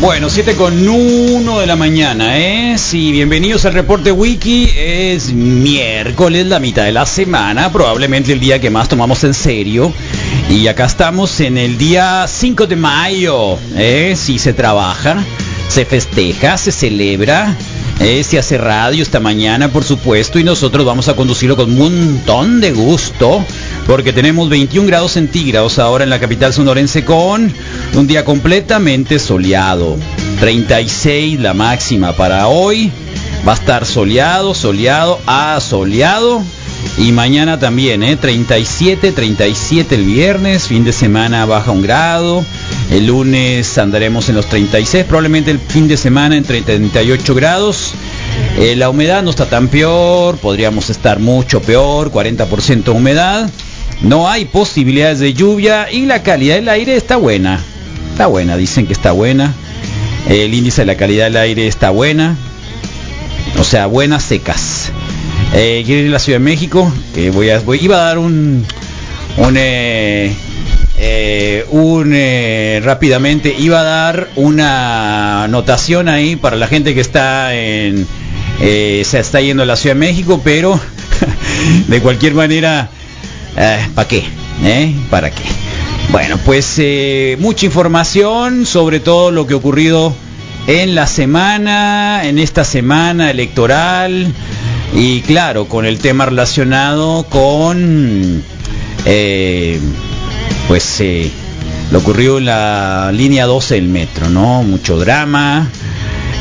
Bueno, 7 con 1 de la mañana, ¿eh? Sí, bienvenidos al reporte wiki. Es miércoles, la mitad de la semana, probablemente el día que más tomamos en serio. Y acá estamos en el día 5 de mayo, ¿eh? Sí, se trabaja, se festeja, se celebra. ¿eh? se hace radio esta mañana, por supuesto, y nosotros vamos a conducirlo con un montón de gusto, porque tenemos 21 grados centígrados ahora en la capital sonorense con un día completamente soleado. 36 la máxima para hoy. Va a estar soleado, soleado, soleado. Y mañana también, ¿eh? 37, 37 el viernes, fin de semana baja un grado. El lunes andaremos en los 36, probablemente el fin de semana en 38 grados. Eh, la humedad no está tan peor, podríamos estar mucho peor, 40% humedad. No hay posibilidades de lluvia y la calidad del aire está buena. Está buena, dicen que está buena. El índice de la calidad del aire está buena. O sea, buenas secas. Eh, quiero ir a la Ciudad de México. Eh, voy a, iba a dar un, un, eh, eh, un rápidamente iba a dar una anotación ahí para la gente que está en se está yendo a la Ciudad de México, pero de cualquier manera, ¿para qué? ¿Eh? ¿Para qué? Bueno, pues eh, mucha información sobre todo lo que ocurrido en la semana, en esta semana electoral y claro, con el tema relacionado con eh, pues eh, lo ocurrió en la línea 12 del metro, ¿no? Mucho drama.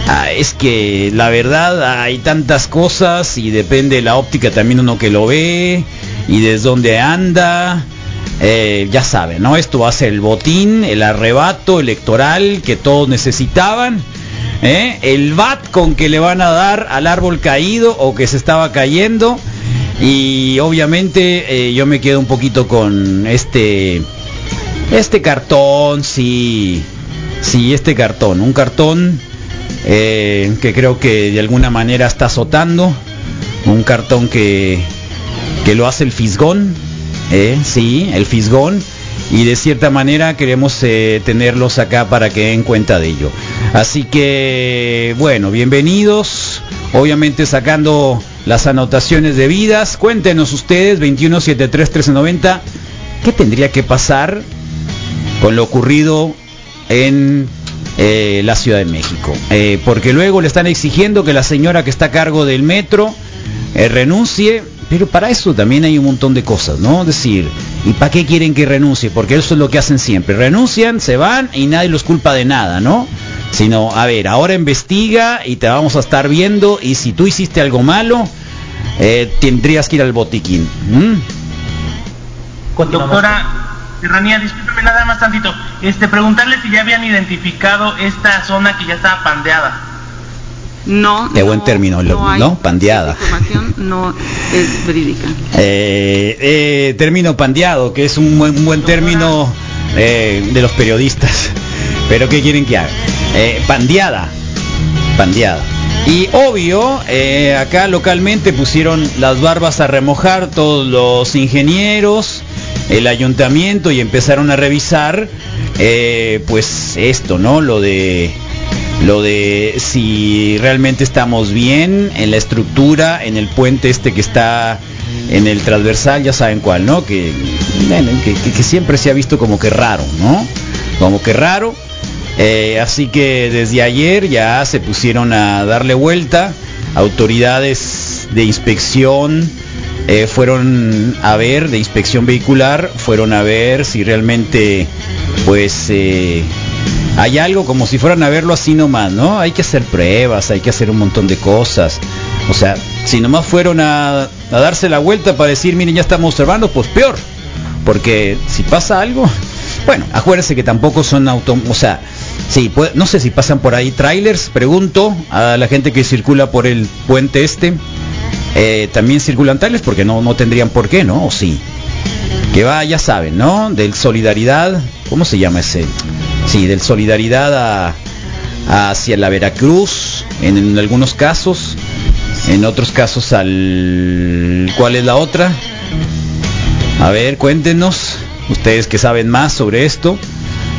Ah, es que la verdad hay tantas cosas y depende de la óptica también uno que lo ve y desde dónde anda. Eh, ya saben, ¿no? Esto va a ser el botín, el arrebato electoral que todos necesitaban. ¿eh? El bat con que le van a dar al árbol caído o que se estaba cayendo. Y obviamente eh, yo me quedo un poquito con este este cartón, sí, sí, este cartón, un cartón eh, que creo que de alguna manera está azotando, un cartón que, que lo hace el fisgón, eh, sí, el fisgón, y de cierta manera queremos eh, tenerlos acá para que den cuenta de ello. Así que, bueno, bienvenidos, obviamente sacando las anotaciones debidas, cuéntenos ustedes, 2173-1390, ¿qué tendría que pasar con lo ocurrido en eh, la Ciudad de México. Eh, porque luego le están exigiendo que la señora que está a cargo del metro renuncie, pero para eso también hay un montón de cosas, ¿no? Es decir, ¿y para qué quieren que renuncie? Porque eso es lo que hacen siempre. Renuncian, se van y nadie los culpa de nada, ¿no? Sino, a ver, ahora investiga y te vamos a estar viendo y si tú hiciste algo malo, eh, tendrías que ir al botiquín. ¿m? Doctora Serranía, discúlpeme nada más tantito. Este, preguntarle si ya habían identificado esta zona que ya estaba pandeada. No. De buen término, lo- hay- ¿no? Pandeada. información no es verídica. Eh, eh, término pandeado, que es un buen, un buen término eh, de los periodistas. Pero ¿qué quieren que haga? Pandeada. Pandeada. Y obvio, acá localmente pusieron las barbas a remojar todos los ingenieros, el ayuntamiento y empezaron a revisar, pues esto, ¿no? Lo de lo de si realmente estamos bien en la estructura, en el puente este que está en el transversal, ya saben cuál, ¿no? Que, que siempre se ha visto como que raro, ¿no? Como que raro. Eh, así que desde ayer ya se pusieron a darle vuelta. Autoridades de inspección eh, fueron a ver, de inspección vehicular, fueron a ver si realmente pues eh, hay algo como si fueran a verlo así nomás, ¿no? Hay que hacer pruebas, hay que hacer un montón de cosas. O sea, si nomás fueron a, darse la vuelta para decir, miren, ya estamos observando, pues peor. Porque si pasa algo, bueno, acuérdense que tampoco son auto, o sea, sí, no sé si pasan por ahí trailers, pregunto a la gente que circula por el puente este, eh, también circulan trailers porque no, no tendrían por qué, ¿no? O sí. Que va, ya saben, ¿no? Del solidaridad, ¿cómo se llama ese? Sí, del solidaridad a, hacia la Veracruz, en, en algunos casos, en otros casos al... ¿Cuál es la otra? A ver, cuéntenos, ustedes que saben más sobre esto.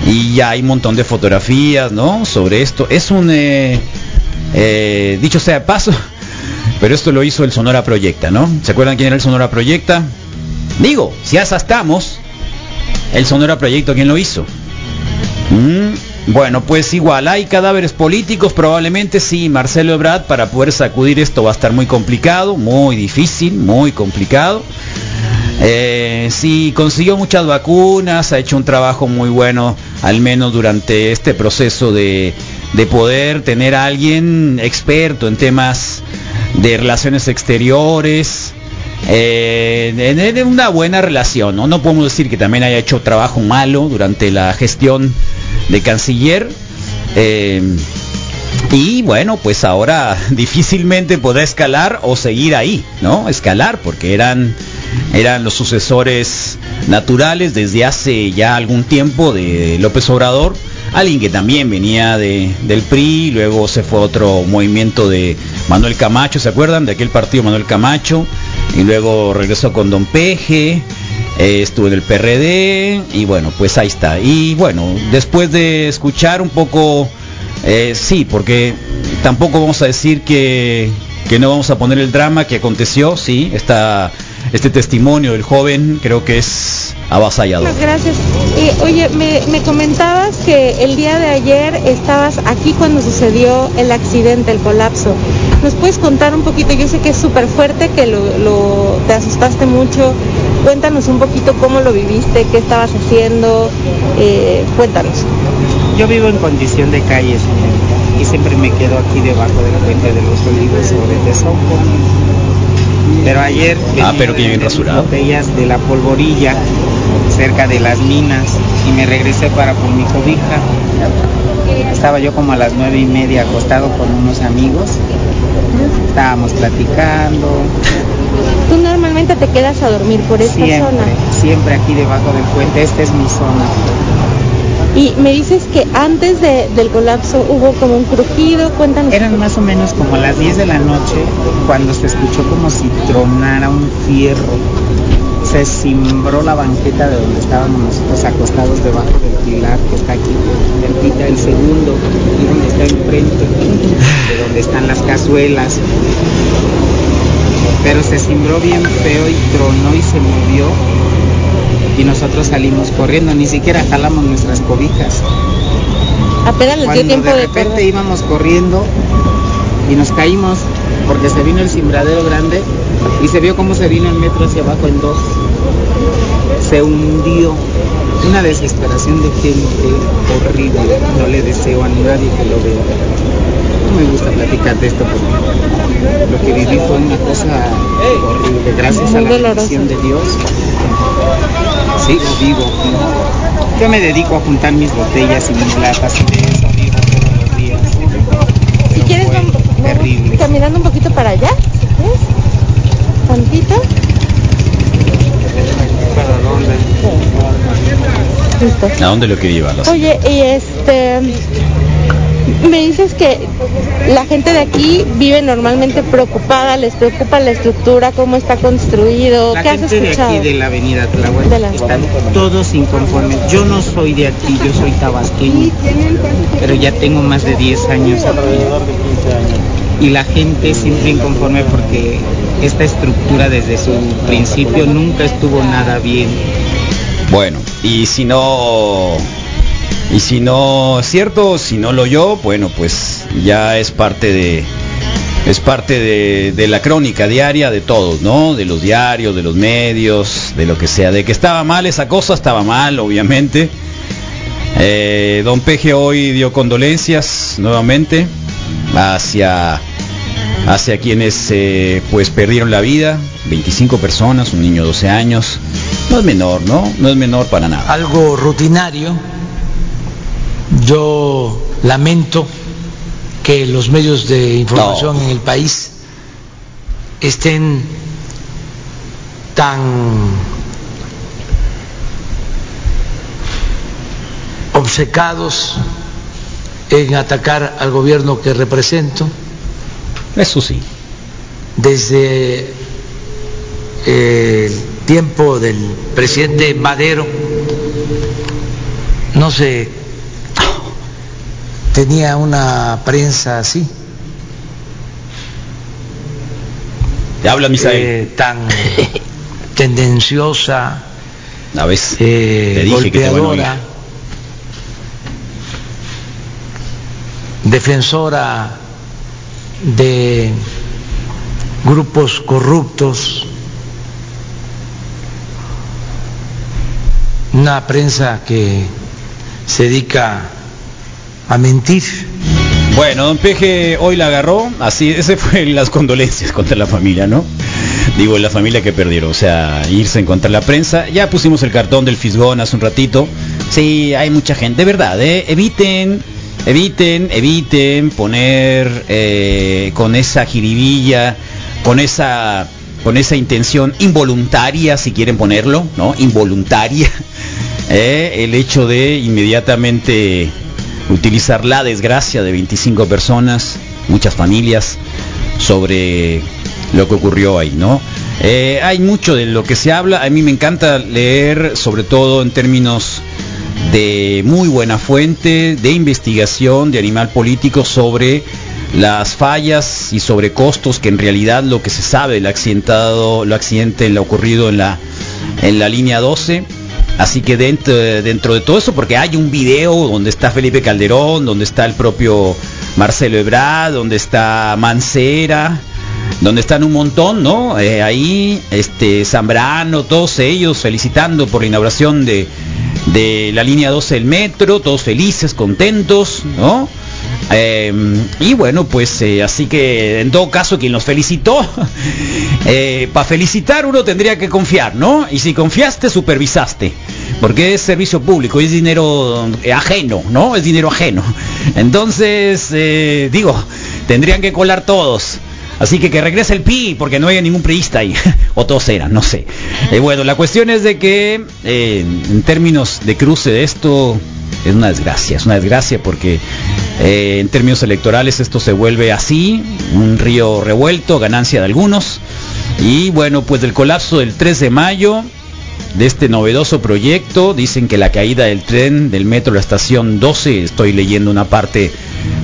Y ya hay un montón de fotografías, ¿no? Sobre esto. Es un, eh, eh, dicho sea paso, pero esto lo hizo el Sonora Proyecta, ¿no? ¿Se acuerdan quién era el Sonora Proyecta? Digo, si hasta estamos, el Sonora Proyecto, ¿quién lo hizo? Mm, bueno, pues igual, hay cadáveres políticos, probablemente sí, Marcelo Ebrard, para poder sacudir esto va a estar muy complicado, muy difícil, muy complicado. Eh, sí, consiguió muchas vacunas, ha hecho un trabajo muy bueno, al menos durante este proceso de, de poder tener a alguien experto en temas de relaciones exteriores, eh, en, en una buena relación, ¿no? No podemos decir que también haya hecho trabajo malo durante la gestión de canciller. eh, y bueno, pues ahora difícilmente podrá escalar o seguir ahí, ¿no? Escalar, porque eran, eran los sucesores naturales desde hace ya algún tiempo de López Obrador. Alguien que también venía de, del PRI, luego se fue a otro movimiento de Manuel Camacho, ¿se acuerdan? De aquel partido Manuel Camacho. Y luego regresó con Don Peje, eh, estuvo en el PRD y bueno, pues ahí está. Y bueno, después de escuchar un poco eh, sí, porque tampoco vamos a decir que, que no vamos a poner el drama que aconteció, sí, este testimonio del joven creo que es avasallador. Muchas gracias. Eh, oye, me, me comentabas que el día de ayer estabas aquí cuando sucedió el accidente, el colapso. ¿Nos puedes contar un poquito? Yo sé que es súper fuerte, que lo, lo- te asustaste mucho. Cuéntanos un poquito cómo lo viviste, qué estabas haciendo. Eh, cuéntanos. Yo vivo en condición de calle, señorita, y siempre me quedo aquí debajo del puente de los olivos o de Tezoco. Pero ayer Ah, pero que de bien rasurado. botellas de la polvorilla cerca de las minas y me regresé para por mi cobija. Estaba yo como a las nueve y media acostado con unos amigos. Estábamos platicando, Tú normalmente te quedas a dormir por esta siempre, zona. siempre aquí debajo del puente. Esta es mi zona. Y me dices que antes de- del colapso hubo como un crujido. Cuéntanos. Eran más o menos como las 10 de la noche cuando se escuchó como si tronara un fierro. Se cimbró la banqueta de donde estábamos nosotros acostados debajo del pilar que está aquí, cerquita el segundo, y donde está enfrente, de donde están las cazuelas. Pero se cimbró bien feo y tronó y se movió. Y nosotros salimos corriendo, ni siquiera jalamos nuestras cobijas. Apenas les dio Cuando tiempo de de repente íbamos corriendo y nos caímos porque se vino el cimbradero grande y se vio cómo se vino el metro hacia abajo en dos. Se hundió. Una desesperación de gente horrible. No le deseo a nadie que lo vea. No me gusta platicar de esto porque lo que viví fue una cosa horrible. Gracias a la bendición de Dios. Sigo vivo. Yo me dedico a juntar mis botellas y mis latas y de eso vivo todos los días. Si Pero quieres, fue vamos, vamos terrible. Caminando un poquito para allá. ¿Ves? Tantito. Listo. ¿A dónde lo quería llevar? la Oye, y este, me dices que la gente de aquí vive normalmente preocupada, les preocupa la estructura, cómo está construido, La ¿qué has gente de escuchado? aquí de la avenida Tláhuac De la- están todos inconformes. Yo no soy de aquí, yo soy tabasqueño, pero ya tengo más de 10 años aquí. Y la gente siempre inconforme porque esta estructura desde su principio nunca estuvo nada bien. Bueno, y si no, y si no es cierto, si no lo yo, bueno, pues ya es parte de, es parte de, la crónica diaria de todos, ¿no? De los diarios, de los medios, de lo que sea. De que estaba mal esa cosa, estaba mal, obviamente. Eh, don Peje hoy dio condolencias nuevamente hacia hacia quienes eh, pues perdieron la vida, 25 personas, un niño de 12 años. No es menor, ¿no? No es menor para nada. algo rutinario. Yo lamento que los medios de información No. en el país estén tan obcecados en atacar al gobierno que represento Eso sí. desde eh, el tiempo del presidente Madero, no se tenía una prensa así, Te habla Misael. eh, tan tendenciosa, A veces eh, te dije que te van a oír. golpeadora, defensora de grupos corruptos, una prensa que se dedica a mentir. Bueno, don Peje hoy la agarró, así, ese fue las condolencias contra la familia, ¿no? Digo, la familia que perdieron, o sea, irse en contra la prensa. Ya pusimos el cartón del Fisgón hace un ratito. Sí, hay mucha gente, de verdad, ¿eh? Eviten, eviten, eviten poner eh, con esa jiribilla, con esa, con esa intención involuntaria, si quieren ponerlo, ¿no? Involuntaria. eh, el hecho de inmediatamente utilizar la desgracia de 25 personas, muchas familias, sobre lo que ocurrió ahí, ¿no? Eh, hay mucho de lo que se habla, a mí me encanta leer, sobre todo en términos de muy buena fuente, de investigación, de animal político sobre las fallas y sobre costos que en realidad lo que se sabe el accidentado, lo accidente lo ocurrido en la en la línea 12 Así que dentro, dentro de todo eso, porque hay un video donde está Felipe Calderón, donde está el propio Marcelo Ebrard, donde está Mancera, donde están un montón, ¿no? Eh, ahí, este, Zambrano, todos ellos felicitando por la inauguración de, de la línea 12 del metro, todos felices, contentos, ¿no? Eh, y bueno, pues eh, así que en todo caso quien los felicitó, para felicitar uno tendría que confiar, ¿no? Y si confiaste, supervisaste, porque es servicio público, es dinero eh, ajeno, ¿no? Es dinero ajeno. Entonces, eh, digo, tendrían que colar todos. Así que que regrese el PI, porque no hay ningún priista ahí. o todos eran, no sé. Eh, bueno, la cuestión es de que eh, en términos de cruce de esto, es una desgracia, es una desgracia porque eh, en términos electorales esto se vuelve así, un río revuelto, ganancia de algunos. Y bueno, pues del colapso del 3 de mayo, de este novedoso proyecto, dicen que la caída del tren del metro, la estación 12, estoy leyendo una parte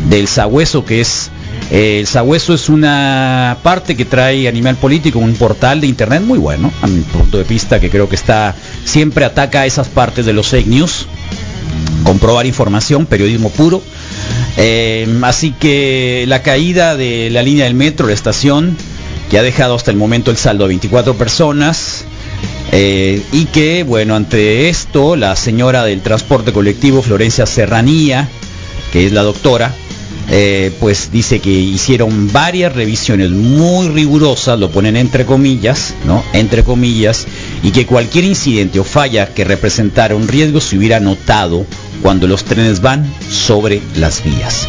del sabueso que es... eh, el Sabueso es una parte que trae Animal Político, un portal de internet muy bueno, a mi punto de vista, que creo que está siempre ataca esas partes de los fake news, comprobar información, periodismo puro. Eh, así que la caída de la línea del metro, la estación, que ha dejado hasta el momento el saldo de 24 personas, eh, y que, bueno, ante esto, la señora del transporte colectivo, Florencia Serranía, que es la doctora, eh, pues dice que hicieron varias revisiones muy rigurosas, lo ponen entre comillas, ¿no? Entre comillas, y que cualquier incidente o falla que representara un riesgo se hubiera notado cuando los trenes van sobre las vías.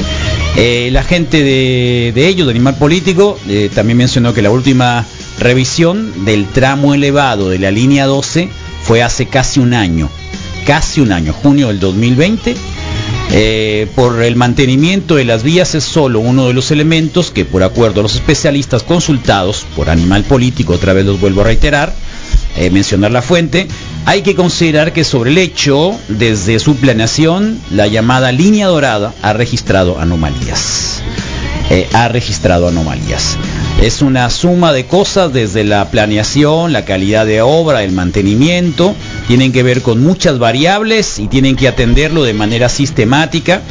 Eh, la gente de, de ellos, de Animal Político, eh, también mencionó que la última revisión del tramo elevado de la línea 12 fue hace casi un año, casi un año, junio del 2020. Eh, por el mantenimiento de las vías es solo uno de los elementos que por acuerdo a los especialistas consultados por Animal Político, otra vez los vuelvo a reiterar, eh, mencionar la fuente, hay que considerar que sobre el hecho, desde su planeación, la llamada línea dorada ha registrado anomalías. Eh, ha registrado anomalías. Es una suma de cosas desde la planeación, la calidad de obra, el mantenimiento, tienen que ver con muchas variables y tienen que atenderlo de manera sistemática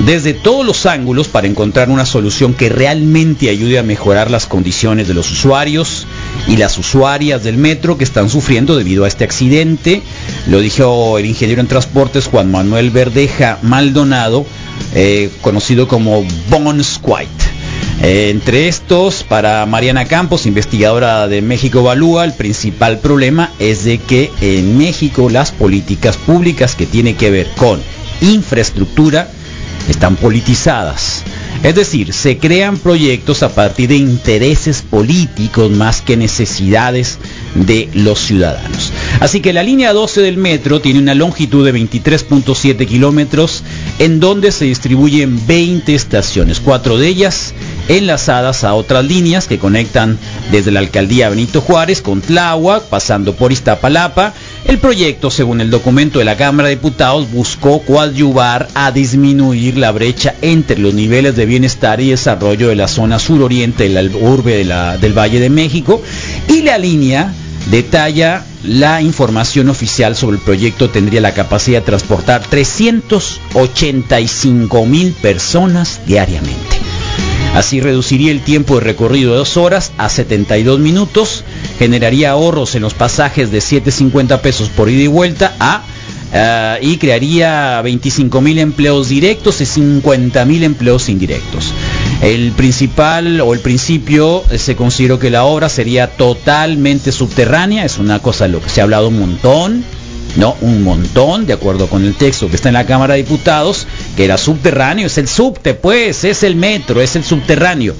desde todos los ángulos para encontrar una solución que realmente ayude a mejorar las condiciones de los usuarios y las usuarias del metro que están sufriendo debido a este accidente. Lo dijo el ingeniero en transportes Juan Manuel Verdeja Maldonado, eh, conocido como Bones White. Entre estos, para Mariana Campos, investigadora de México Evalúa, el principal problema es de que en México las políticas públicas que tienen que ver con infraestructura están politizadas. Es decir, se crean proyectos a partir de intereses políticos más que necesidades de los ciudadanos. Así que la línea 12 del metro tiene una longitud de 23.7 kilómetros en donde se distribuyen 20 estaciones, cuatro de ellas enlazadas a otras líneas que conectan desde la alcaldía Benito Juárez con Tláhuac, pasando por Iztapalapa. El proyecto, según el documento de la Cámara de Diputados, buscó coadyuvar a disminuir la brecha entre los niveles de bienestar y desarrollo de la zona suroriente de la urbe del Valle de México y la línea detalla la información oficial sobre el proyecto tendría la capacidad de transportar 385 mil personas diariamente. Así reduciría el tiempo de recorrido de dos horas a 72 minutos, generaría ahorros en los pasajes de 7.50 pesos por ida y vuelta a ah, y crearía 25 mil empleos directos y 50 mil empleos indirectos. El principal o el principio eh, se consideró que la obra sería totalmente subterránea, es una cosa de lo que se ha hablado un montón, no, un montón, de acuerdo con el texto que está en la Cámara de Diputados, que era subterráneo, es el subte, pues, es el metro, es el subterráneo.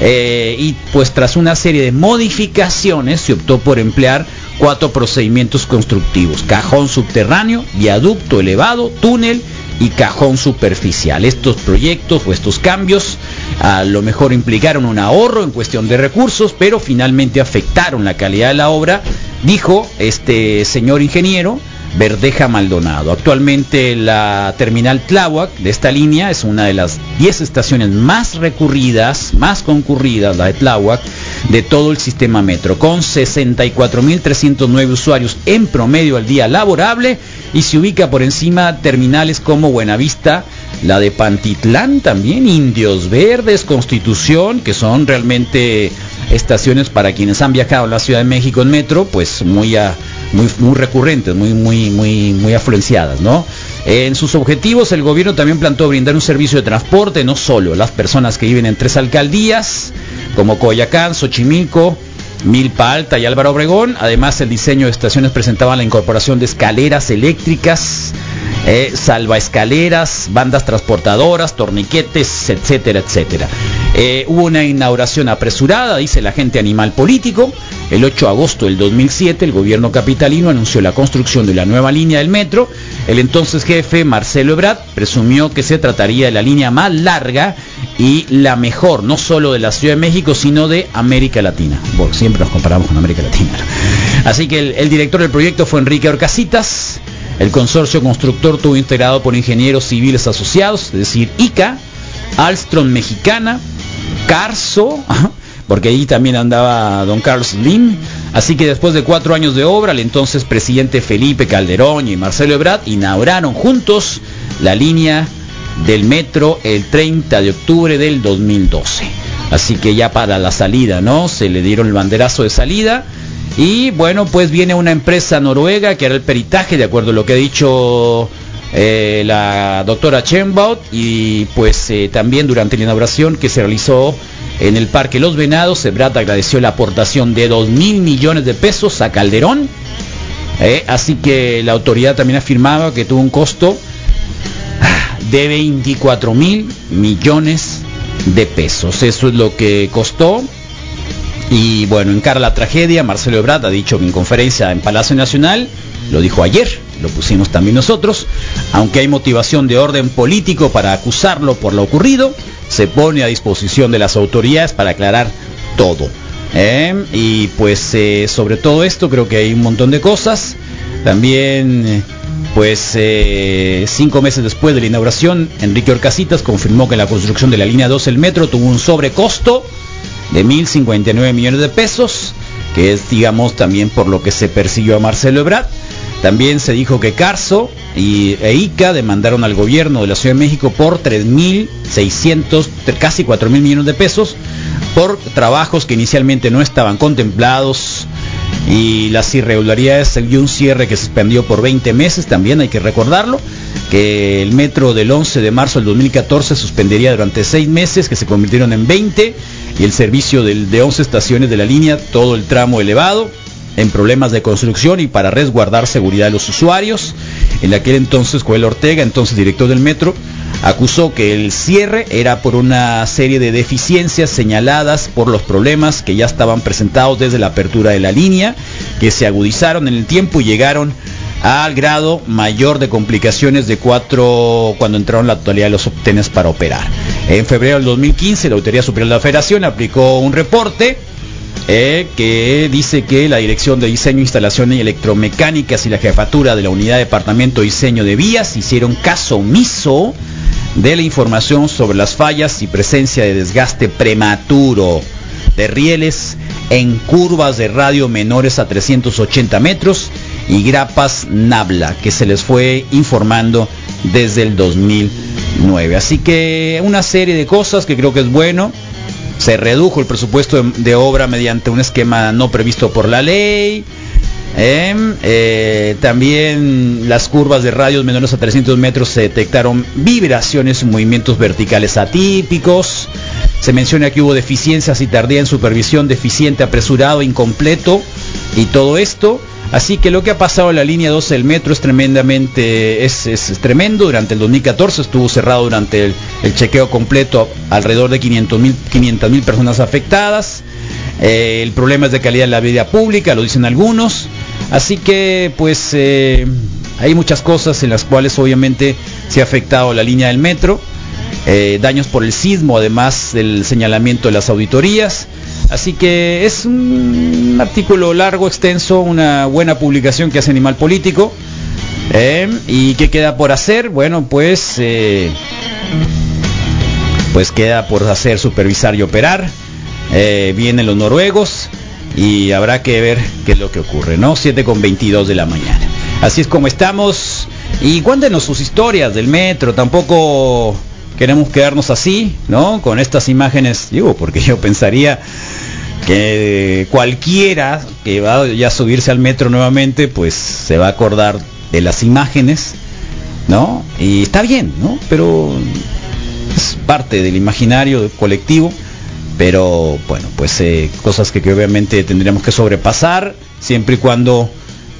Eh, y pues tras una serie de modificaciones se optó por emplear cuatro procedimientos constructivos, cajón subterráneo, viaducto elevado, túnel y cajón superficial. Estos proyectos o estos cambios a lo mejor implicaron un ahorro en cuestión de recursos, pero finalmente afectaron la calidad de la obra, dijo este señor ingeniero Verdeja Maldonado. Actualmente la terminal Tláhuac de esta línea es una de las 10 estaciones más recurridas, más concurridas, la de Tláhuac, de todo el sistema metro, con 64.309 usuarios en promedio al día laborable y se ubica por encima terminales como Buenavista, la de Pantitlán también, Indios Verdes, Constitución, que son realmente estaciones para quienes han viajado a la Ciudad de México en metro, pues muy muy, recurrentes, muy, muy, muy, muy afluenciadas, ¿no? En sus objetivos, el gobierno también planteó brindar un servicio de transporte, no solo a las personas que viven en tres alcaldías, como Coyacán, Xochimilco, Milpa Alta y Álvaro Obregón. Además, el diseño de estaciones presentaba la incorporación de escaleras eléctricas, eh, salvaescaleras, bandas transportadoras, torniquetes, etcétera, etcétera. Eh, hubo una inauguración apresurada, dice el agente animal político. El 8 de agosto del 2007, el gobierno capitalino anunció la construcción de la nueva línea del metro. El entonces jefe, Marcelo Ebrard, presumió que se trataría de la línea más larga y la mejor, no solo de la Ciudad de México, sino de América Latina. Nos comparamos con América Latina. Así que el, director del proyecto fue Enrique Orcasitas. El consorcio constructor tuvo integrado por ingenieros civiles asociados, es decir, ICA, Alstrom Mexicana, Carso, porque ahí también andaba don Carlos Slim. Así que después de cuatro años de obra, el entonces presidente Felipe Calderón y Marcelo Ebrard inauguraron juntos la línea del metro el 30 de octubre del 2012. Así que ya para la salida, ¿no? Se le dieron el banderazo de salida. Y bueno, pues viene una empresa noruega que hará el peritaje, de acuerdo a lo que ha dicho eh, la doctora Chembaut. Y pues eh, también durante la inauguración que se realizó en el Parque Los Venados, Ebrard agradeció la aportación de 2 mil millones de pesos a Calderón. Eh, así que la autoridad también afirmaba que tuvo un costo de 24 mil millones de pesos. Eso es lo que costó. Y bueno, encara la tragedia. Marcelo Ebrard ha dicho en conferencia en Palacio Nacional, lo dijo ayer, lo pusimos también nosotros, aunque hay motivación de orden político para acusarlo por lo ocurrido, se pone a disposición de las autoridades para aclarar todo. ¿eh? Y pues eh, sobre todo esto creo que hay un montón de cosas. También, eh, pues eh, cinco meses después de la inauguración, Enrique Orcasitas confirmó que la construcción de la línea 2 del metro tuvo un sobrecosto de 1.059 millones de pesos, que es, digamos, también por lo que se persiguió a Marcelo Ebrard. También se dijo que Carso y e ICA demandaron al gobierno de la Ciudad de México por 3.600, casi 4.000 millones de pesos, por trabajos que inicialmente no estaban contemplados y las irregularidades y un cierre que se suspendió por 20 meses, también hay que recordarlo, que el metro del 11 de marzo del 2014 suspendería durante 6 meses, que se convirtieron en 20, y el servicio del- de 11 estaciones de la línea, todo el tramo elevado, en problemas de construcción y para resguardar seguridad de los usuarios. En aquel entonces, Joel Ortega, entonces director del metro, acusó que el cierre era por una serie de deficiencias señaladas por los problemas que ya estaban presentados desde la apertura de la línea, que se agudizaron en el tiempo y llegaron al grado mayor de complicaciones de cuatro cuando entraron la totalidad de los obtenes para operar. En febrero del 2015, la Autoridad Superior de la Federación aplicó un reporte eh, que dice que la Dirección de Diseño, Instalaciones y Electromecánicas y la Jefatura de la Unidad de Departamento de Diseño de Vías hicieron caso omiso de la información sobre las fallas y presencia de desgaste prematuro de rieles en curvas de radio menores a 380 metros y grapas Nabla que se les fue informando desde el 2009. Así que una serie de cosas que creo que es bueno. Se redujo el presupuesto de, obra mediante un esquema no previsto por la ley. Em, eh, también las curvas de radios menores a 300 metros se detectaron vibraciones y movimientos verticales atípicos. Se menciona que hubo deficiencias y tardía en supervisión, deficiente, apresurado, incompleto y todo esto. Así que lo que ha pasado en la línea 12 del metro es tremendamente, es, es- tremendo. Durante el 2014 estuvo cerrado durante el, el chequeo completo alrededor de 500 mil personas afectadas. Eh, el problema es de calidad de la vida pública, lo dicen algunos. Así que pues eh, hay muchas cosas en las cuales obviamente se ha afectado la línea del metro. Eh, daños por el sismo, además del señalamiento de las auditorías. Así que es un artículo largo, extenso, una buena publicación que hace Animal Político. Eh, ¿Y qué queda por hacer? Bueno, pues, eh, pues queda por hacer supervisar y operar. Eh, vienen los noruegos y habrá que ver qué es lo que ocurre, ¿no? 7 con 22 de la mañana. Así es como estamos. Y cuéntenos sus historias del metro. Tampoco queremos quedarnos así, ¿no? Con estas imágenes, digo, porque yo pensaría que cualquiera que va ya a subirse al metro nuevamente, pues se va a acordar de las imágenes, ¿no? Y está bien, ¿no? Pero es parte del imaginario colectivo, pero bueno, pues eh, cosas que, que obviamente tendríamos que sobrepasar, siempre y cuando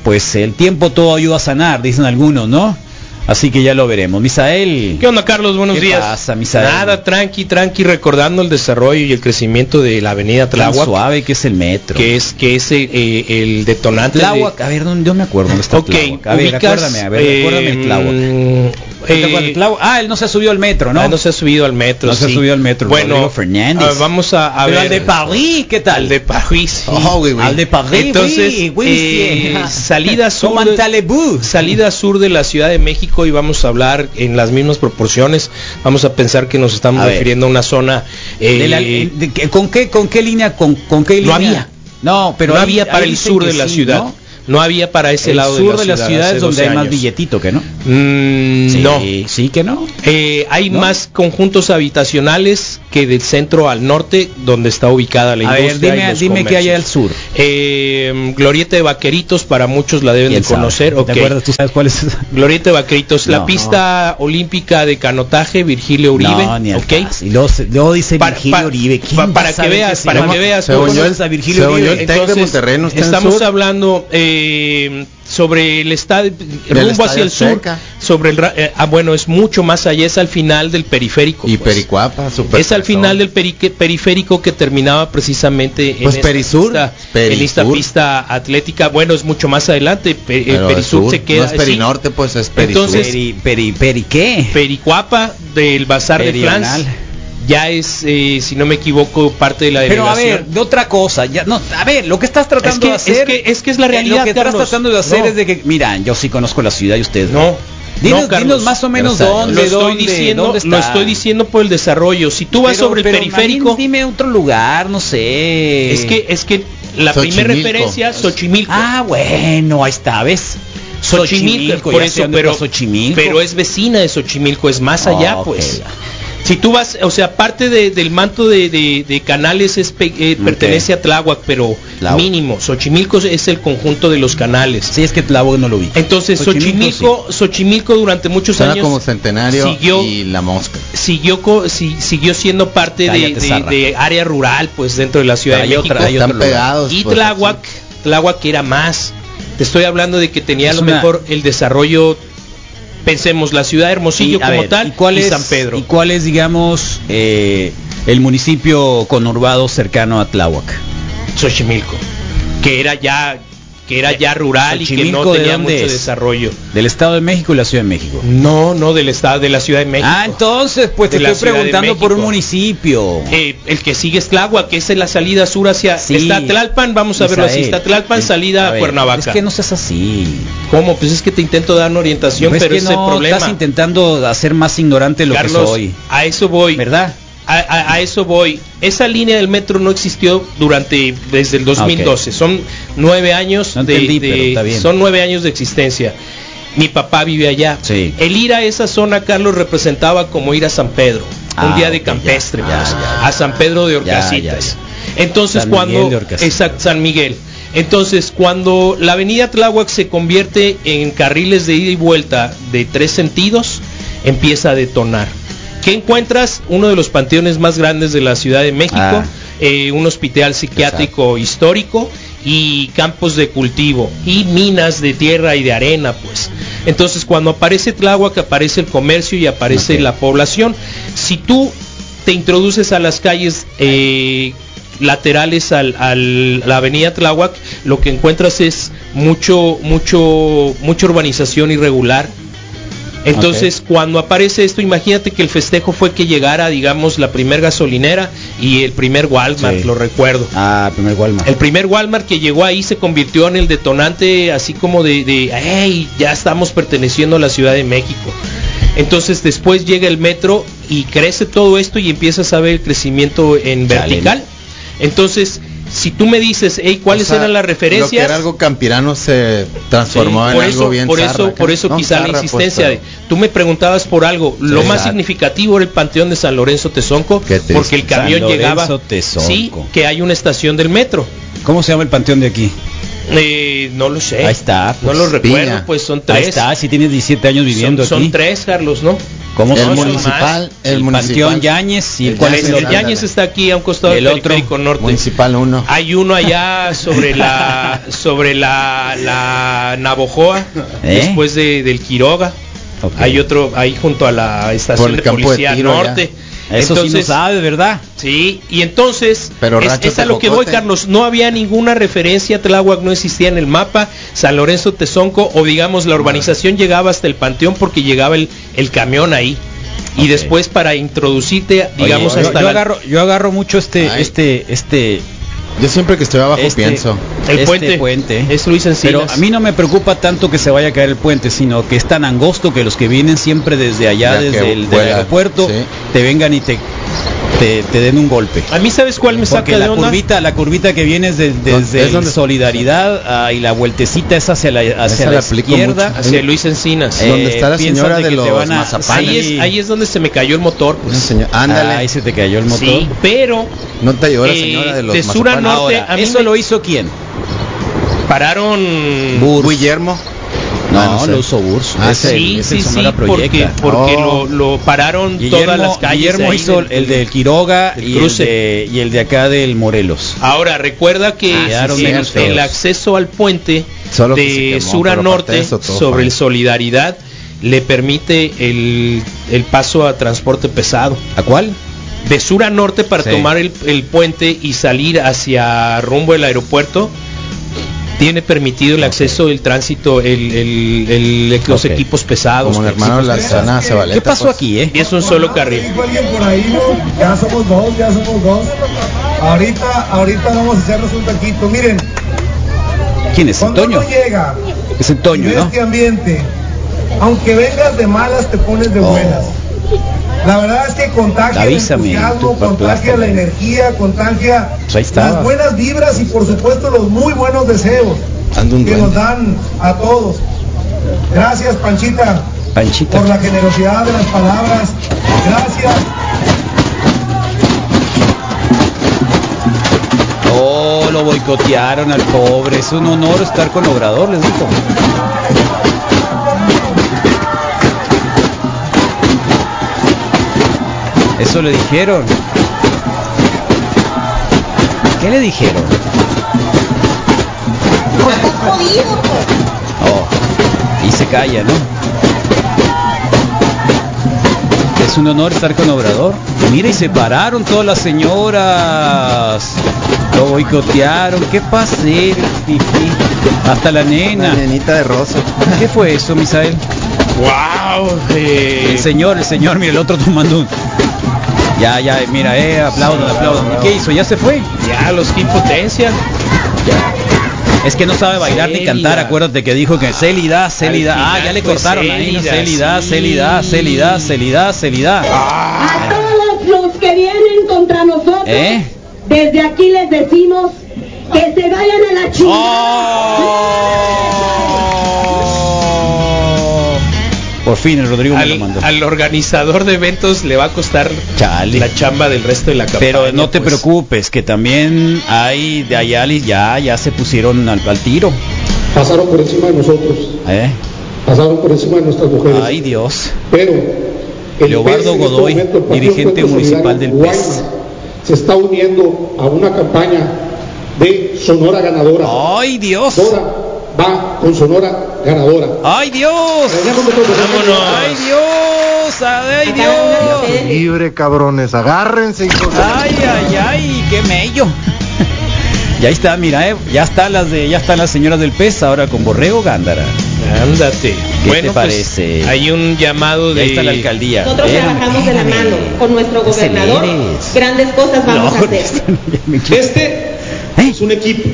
pues el tiempo todo ayuda a sanar, dicen algunos, ¿no? Así que ya lo veremos. Misael. ¿Qué onda, Carlos? Buenos ¿Qué días. pasa, Misael? Nada, tranqui, tranqui, recordando el desarrollo y el crecimiento de la avenida Tláhuac. suave que es el metro. Que es, que es eh, eh, el detonante Tláhuac, de... a ver, ¿dónde, yo me acuerdo dónde está Ok, Tláhuac. A ver, ubicas, acuérdame, a ver, recuérdame el Tláhuac. Eh. Ah, él no se ha subido al metro, ¿no? Ah, no se ha subido al metro. No se ha subido al metro, Bueno, Rodrigo Fernández. ah, vamos a, a Pero ver. al de París, ¿qué tal? Al de París. Oh, oui, oui. Al de París, Entonces, oui, eh, salida sur, ¿Cómo de, salida sur de la Ciudad de México y vamos a hablar en las mismas proporciones. Vamos a pensar que nos estamos A ver. refiriendo a una zona. eh, De la- de que- ¿Con qué con qué línea con, con qué no línea? había. No, pero no ahí- había para el sur de la ciudad. ¿no? ¿No? había para ese el lado sur de la ciudad. ciudad hace es donde 12 hay más años. billetito que no. Mm, Sí, no. sí que no. Eh, hay ¿No? más conjuntos habitacionales que del centro al norte, donde está ubicada la A ver, industria. y dime, los dime qué hay al sur. Eh, Glorieta de Vaqueritos, para muchos la deben de conocer. ok. ¿Te acuerdas? ¿Tú sabes cuál es? esa? Glorieta de Vaqueritos, la No, pista olímpica de canotaje, Virgilio Uribe. No, ni al ok. caso. Y luego, dice Para- Virgilio para- Uribe. ¿Quién pa- va para a que veas, para que veas, ¿Tú según yo, Virgilio Uribe? de Monterrey no estamos hablando eh, sobre el estadio rumbo Estadio hacia el sur sobre el eh, ah bueno es mucho más allá es al final del periférico Y pues. Pericuapa, super es al final del perique- periférico que terminaba precisamente Pues en esta Perisur, pista, Perisur. en esta pista atlética bueno es mucho más adelante Pe- eh, Pero Perisur sur, se queda no es sí. Perinorte, pues es Perisur. Entonces- Peri, peri, peri, ¿qué? Pericuapa del Bazar de. Flans ya es eh, si no me equivoco parte de la Pero a delegación ver, de otra cosa, ya no, a ver, lo que estás tratando Es que- de hacer es que- es que es la eh, realidad, Lo que Carlos. estás tratando de hacer No. es de que, mira, yo sí conozco la ciudad y usted no Dinos, no, Carlos. dinos más o menos dónde, lo estoy dónde, diciendo dónde lo estoy diciendo por el desarrollo si tú vas Pero- sobre el pero, periférico Marín, dime otro lugar, no sé. es que es que la Xochimilco. primera referencia Xochimilco Ah, bueno, ahí está, ¿ves? Xochimilco, por ya sé eso, pero, Xochimilco. pero es vecina de Xochimilco, es más allá, Oh, pues. Si tú vas, o sea, parte de- del manto de, de- de canales es eh, pertenece a Tláhuac, pero Tláhuac. mínimo. Xochimilco es el conjunto de los canales. Sí, es que Tláhuac no lo vi. Entonces, Xochimilco, Xochimilco durante muchos Suena años como Centenario siguió- y La Mosca. siguió si- siguió siendo parte de, área rural, pues dentro de la Ciudad Hay de otra- México. hay Están pegados. Y pues, Tláhuac, Tláhuac era más. Te estoy hablando de que tenía a lo una- mejor el desarrollo, pensemos, la ciudad de Hermosillo Y, como ver, tal ¿y cuál es, San Pedro. ¿Y cuál es, digamos, eh, el municipio conurbado cercano a Tláhuac? Xochimilco, que era ya que era ya rural y que no ¿de tenía dónde mucho es? desarrollo. ¿Del Estado de México y la Ciudad de México? No, no del estado de la Ciudad de México. Ah, entonces, pues te De estoy de preguntando por un municipio. Eh, el que sigue es Tláhuac, que es en la salida sur hacia Sí. está Tlalpan, vamos a verlo así, está Tlalpan, salida a ver, Cuernavaca. Es que no seas así. ¿Cómo? Pues es que te intento dar una orientación, Pues pero que ese no, problema. estás intentando hacer más ignorante lo Carlos, que soy. a eso voy. ¿Verdad? A, a- a eso voy. Esa línea del metro no existió durante desde el 2012. Son nueve años No de, entendí, de- pero está bien. son nueve años de existencia. Mi papá vive allá. Sí. El ir a esa zona, Carlos, representaba como ir a San Pedro, un Ah, día de campestre, ya, ya, pues, ya. a San Pedro de Orcasitas. Entonces San cuando exacto, San Miguel. Entonces cuando la avenida Tláhuac se convierte en carriles de ida y vuelta de tres sentidos, empieza a detonar. ¿Qué encuentras? Uno de los panteones más grandes de la Ciudad de México, Ah. eh, un hospital psiquiátrico histórico y campos de cultivo y minas de tierra y de arena, pues. Entonces, cuando aparece Tláhuac, aparece el comercio y aparece la población. Si tú te introduces a las calles eh, laterales al, al- la avenida Tláhuac, lo que encuentras es mucho, mucho, mucha urbanización irregular. Entonces, cuando aparece esto, imagínate que el festejo fue que llegara, digamos, la primer gasolinera y el primer Walmart, Sí. lo recuerdo. Ah, primer Walmart. El primer Walmart que llegó ahí se convirtió en el detonante así como de, de hey, ya estamos perteneciendo a la Ciudad de México. Entonces después llega el metro y crece todo esto y empiezas a ver el crecimiento en vertical. Entonces, si tú me dices, hey, ¿cuáles O sea, eran las Lo que referencias? era algo campirano se transformó en por algo eso, bien por zarra eso, por eso No, quizá la zarra, pues, insistencia de, tú me preguntabas por algo, lo más exacto. significativo era el Panteón de San Lorenzo Tezonco, porque el camión San llegaba, sí, que hay una estación del metro. ¿Cómo se llama el panteón de aquí? Eh, no lo sé. Ahí está. No pues. lo recuerdo, Piña. pues son Ahí tres. está, si tienes 17 años viviendo son, aquí. son tres, Carlos, ¿no? ¿Cómo El municipal, más. el, El municipal. Panteón Yáñez y El cuál es el? Yañez está aquí a un costado El del otro, periférico norte. Municipal 1. Hay uno allá sobre la sobre la, la Navojoa, ¿Eh? después de, del Quiroga. Hay otro ahí junto a la estación de policía allá. Eso sí no Entonces, sabe, ¿verdad? Sí, y entonces Pero es, es a lo que voy. Carlos. No había ninguna referencia, Tláhuac no existía en el mapa, San Lorenzo Tezonco, o digamos la urbanización llegaba hasta el panteón porque llegaba el, el camión ahí. Y después para introducirte, digamos, Oye, yo, hasta yo la- agarro, yo agarro mucho este, Ay. este, este, Yo siempre que estoy abajo Este- pienso. el este puente. puente. Es Luis Encinas. Pero a mí no me preocupa tanto que se vaya a caer el puente, sino que es tan angosto que los que vienen siempre desde allá, Ya desde el del aeropuerto, sí. te vengan y te, te, te den un golpe. A mí sabes cuál me saca Porque de la onda? curvita, la curvita que vienes de- desde es donde- Solidaridad y la vueltecita es hacia la, hacia la izquierda. mucho. hacia Luis Encinas. Eh, Donde está la señora de los van a- mazapanes. ahí, es, ahí es donde se me cayó el motor, pues. señora- ándale. Ah, ahí se te cayó el motor. Sí, pero No te ayudó la eh, señora de los de sur a norte, Ahora, a mí ¿eso me- lo hizo quién? pararon. Guillermo. No, Ah, no sé. lo usó Burs. Ah, Ese- sí, ese sí, sí, porque, porque Oh. lo, lo pararon Guillermo, todas las calles. Guillermo hizo del- el del Quiroga y el, de, y el de acá del Morelos. Ahora, recuerda que Ah, el, acceso al puente Solo de quemó, sur a norte eso, sobre fine. el Solidaridad le permite el, el paso a transporte pesado. ¿A cuál? De sur a norte para Sí. tomar el, el puente y salir hacia rumbo del aeropuerto. Tiene permitido el acceso, el tránsito, el, el- el- los equipos pesados. Como el hermano de la Sana Zabaleta. ¿Qué pasó pues. aquí, eh? Y es un solo carril. Ya somos dos, ya somos dos. Ahorita, ahorita vamos a echarnos un taquito. Miren, ¿Quién es? uno llega Es el y Toño, ve ¿no? este ambiente, aunque vengas de malas, te pones de Oh. buenas. La verdad es que contagia Avísame, el entusiasmo, contagia la energía, contagia Pues las buenas vibras y por supuesto los muy buenos deseos que nos dan a todos. Gracias, Panchita, Panchita. por la generosidad de las palabras. Gracias. Oh, lo boicotearon al pobre. Es un honor estar con Obrador, les digo. Eso le dijeron. ¿Qué le dijeron? Oh, y se calla, ¿no? Es un honor estar con Obrador. Mira, y se pararon todas las señoras. Lo boicotearon. ¿Qué pasé? Hasta la nena. nenita de rosa. ¿Qué fue eso, Misael? ¡Wow! El señor, el señor, mira, el otro tomando un... Ya, ya, mira, eh, aplaudan, aplaudan. ¿Y qué hizo? ¿Ya se fue? Ya, los Kim Potencia. Es que no sabe bailar ni cantar, acuérdate que dijo que Célida, Célida. Ah, ya le cortaron ahí, sí. Célida, Célida, Célida, Célida. A todos los que vienen contra nosotros, ¿Eh? desde aquí les decimos que se vayan a la chingada. Rodrigo me lo Al, mandó. al organizador de eventos le va a costar Chale. la chamba del resto de la campaña. Pero no te pues. preocupes, que también hay de Ayalis ya, ya se pusieron al, al tiro. Pasaron por encima de nosotros, ¿eh? pasaron por encima de nuestras mujeres. Ay Dios. Pero el Leobardo este Godoy, momento, el Partido dirigente municipal del PES. Se está uniendo a una campaña de Sonora ganadora. ¡Ay Dios! Dora va con Sonora ganadora. ¡Ay Dios! Vámonos. ¡Ay Dios! ¡Ay Dios! Libre, cabrones, agárrense, hijos de- ¡Ay, ay, ay! ¡Qué mello! Ya está, mira, eh, ya están las de, ya están las señoras del pez ahora con Borrego Gándara. Ándate. ¿Qué bueno, te pues, parece? hay un llamado de está la alcaldía. Nosotros trabajamos de la mano con nuestro gobernador. Grandes cosas vamos No, a hacer. Este es un equipo.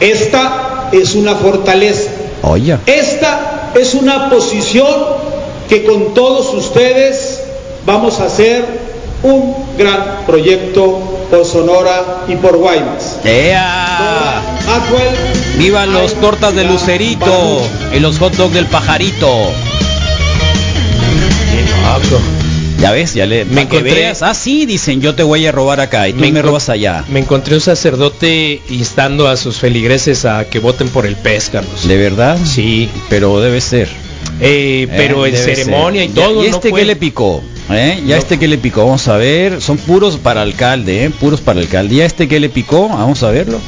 Esta es una fortaleza. Oye. Esta es una posición que con todos ustedes vamos a hacer un gran proyecto por Sonora y por Guaymas. ¡Ea! Atwell, ¡Vivan los tortas de Lucerito! Y los hot dogs del pajarito. Ya ves, ya le Me que encontré- veas. Ah, sí, dicen, yo te voy a robar acá y tú me, robas allá. Me encontré un sacerdote instando a sus feligreses a que voten por el pez, Carlos. ¿De verdad? Sí. Pero debe ser. Eh, pero Eh, en ceremonia ser. y todo. ¿Y no este fue. qué le picó? ¿Eh? Ya No. este que le picó, vamos a ver. Son puros para alcalde, ¿eh? Puros para alcalde. ¿Ya este que le picó? Vamos a verlo.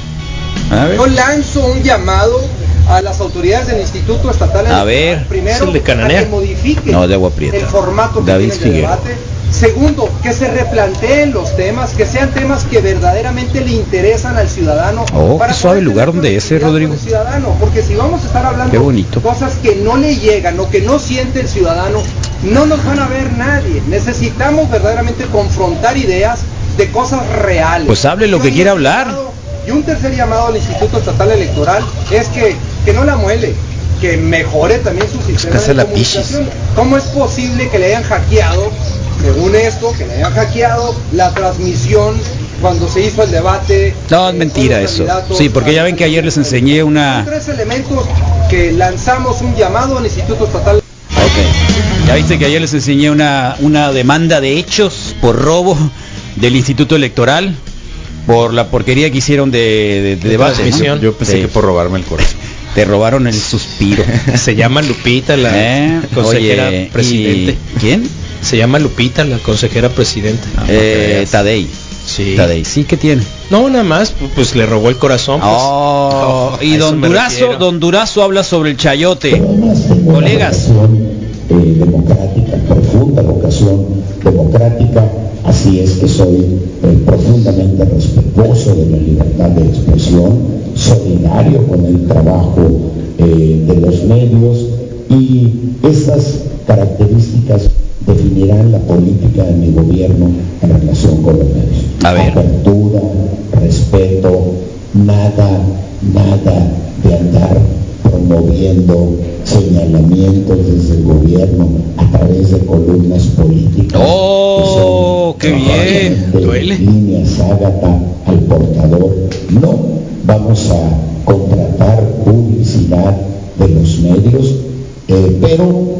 A ver. Yo lanzo un llamado a las autoridades del Instituto Estatal A ver. primero Es el de Cananea. que modifiquen No, de Agua Prieta. el formato que David tiene Figueroa. debate. Segundo, que se replanteen los temas, que sean temas que verdaderamente le interesan al ciudadano. Oh, para qué suave lugar donde es, conectividad Rodrigo. el ciudadano, porque si vamos a estar hablando Qué bonito. cosas que no le llegan o que no siente el ciudadano, no nos van a ver nadie. Necesitamos verdaderamente confrontar ideas de cosas reales. Pues hable lo Yo que quiera hablar. Y un tercer llamado al Instituto Estatal Electoral es que, que no la muele, que mejore también su sistema de la comunicación. ¿Cómo es posible que le hayan hackeado, según esto, que le hayan hackeado la transmisión cuando se hizo el debate? No, es mentira eso. Sí, porque ya ven que ayer les enseñé una... Tres elementos que lanzamos un llamado al Instituto Estatal Ok. Ya viste que ayer les enseñé una, una demanda de hechos por robo del Instituto Electoral por la porquería que hicieron de, de- de. Yo pensé Sí. que por robarme el corazón. Te robaron el suspiro. Se llama Lupita, la ¿Eh? consejera Oye, presidente. ¿y ¿Quién? Se llama Lupita, la consejera presidente. Eh, Tadei. Sí. Tadei, sí, ¿qué tiene? No, nada más, pues le robó el corazón. pues. Oh, y Don Durazo. Don Durazo habla sobre el chayote. Colegas, eh, democrática, profunda vocación democrática, así es que soy eh, profundamente respetuoso de la libertad de expresión, solidario con el trabajo eh, de los medios y estas características definirán la política de mi gobierno en relación con los medios. Apertura, respeto, nada, nada de andar promoviendo señalamientos desde el gobierno a través de columnas políticas. ¡Oh, qué bien! Duele. Líneas ágata al portador. No vamos a contratar publicidad de los medios, eh, pero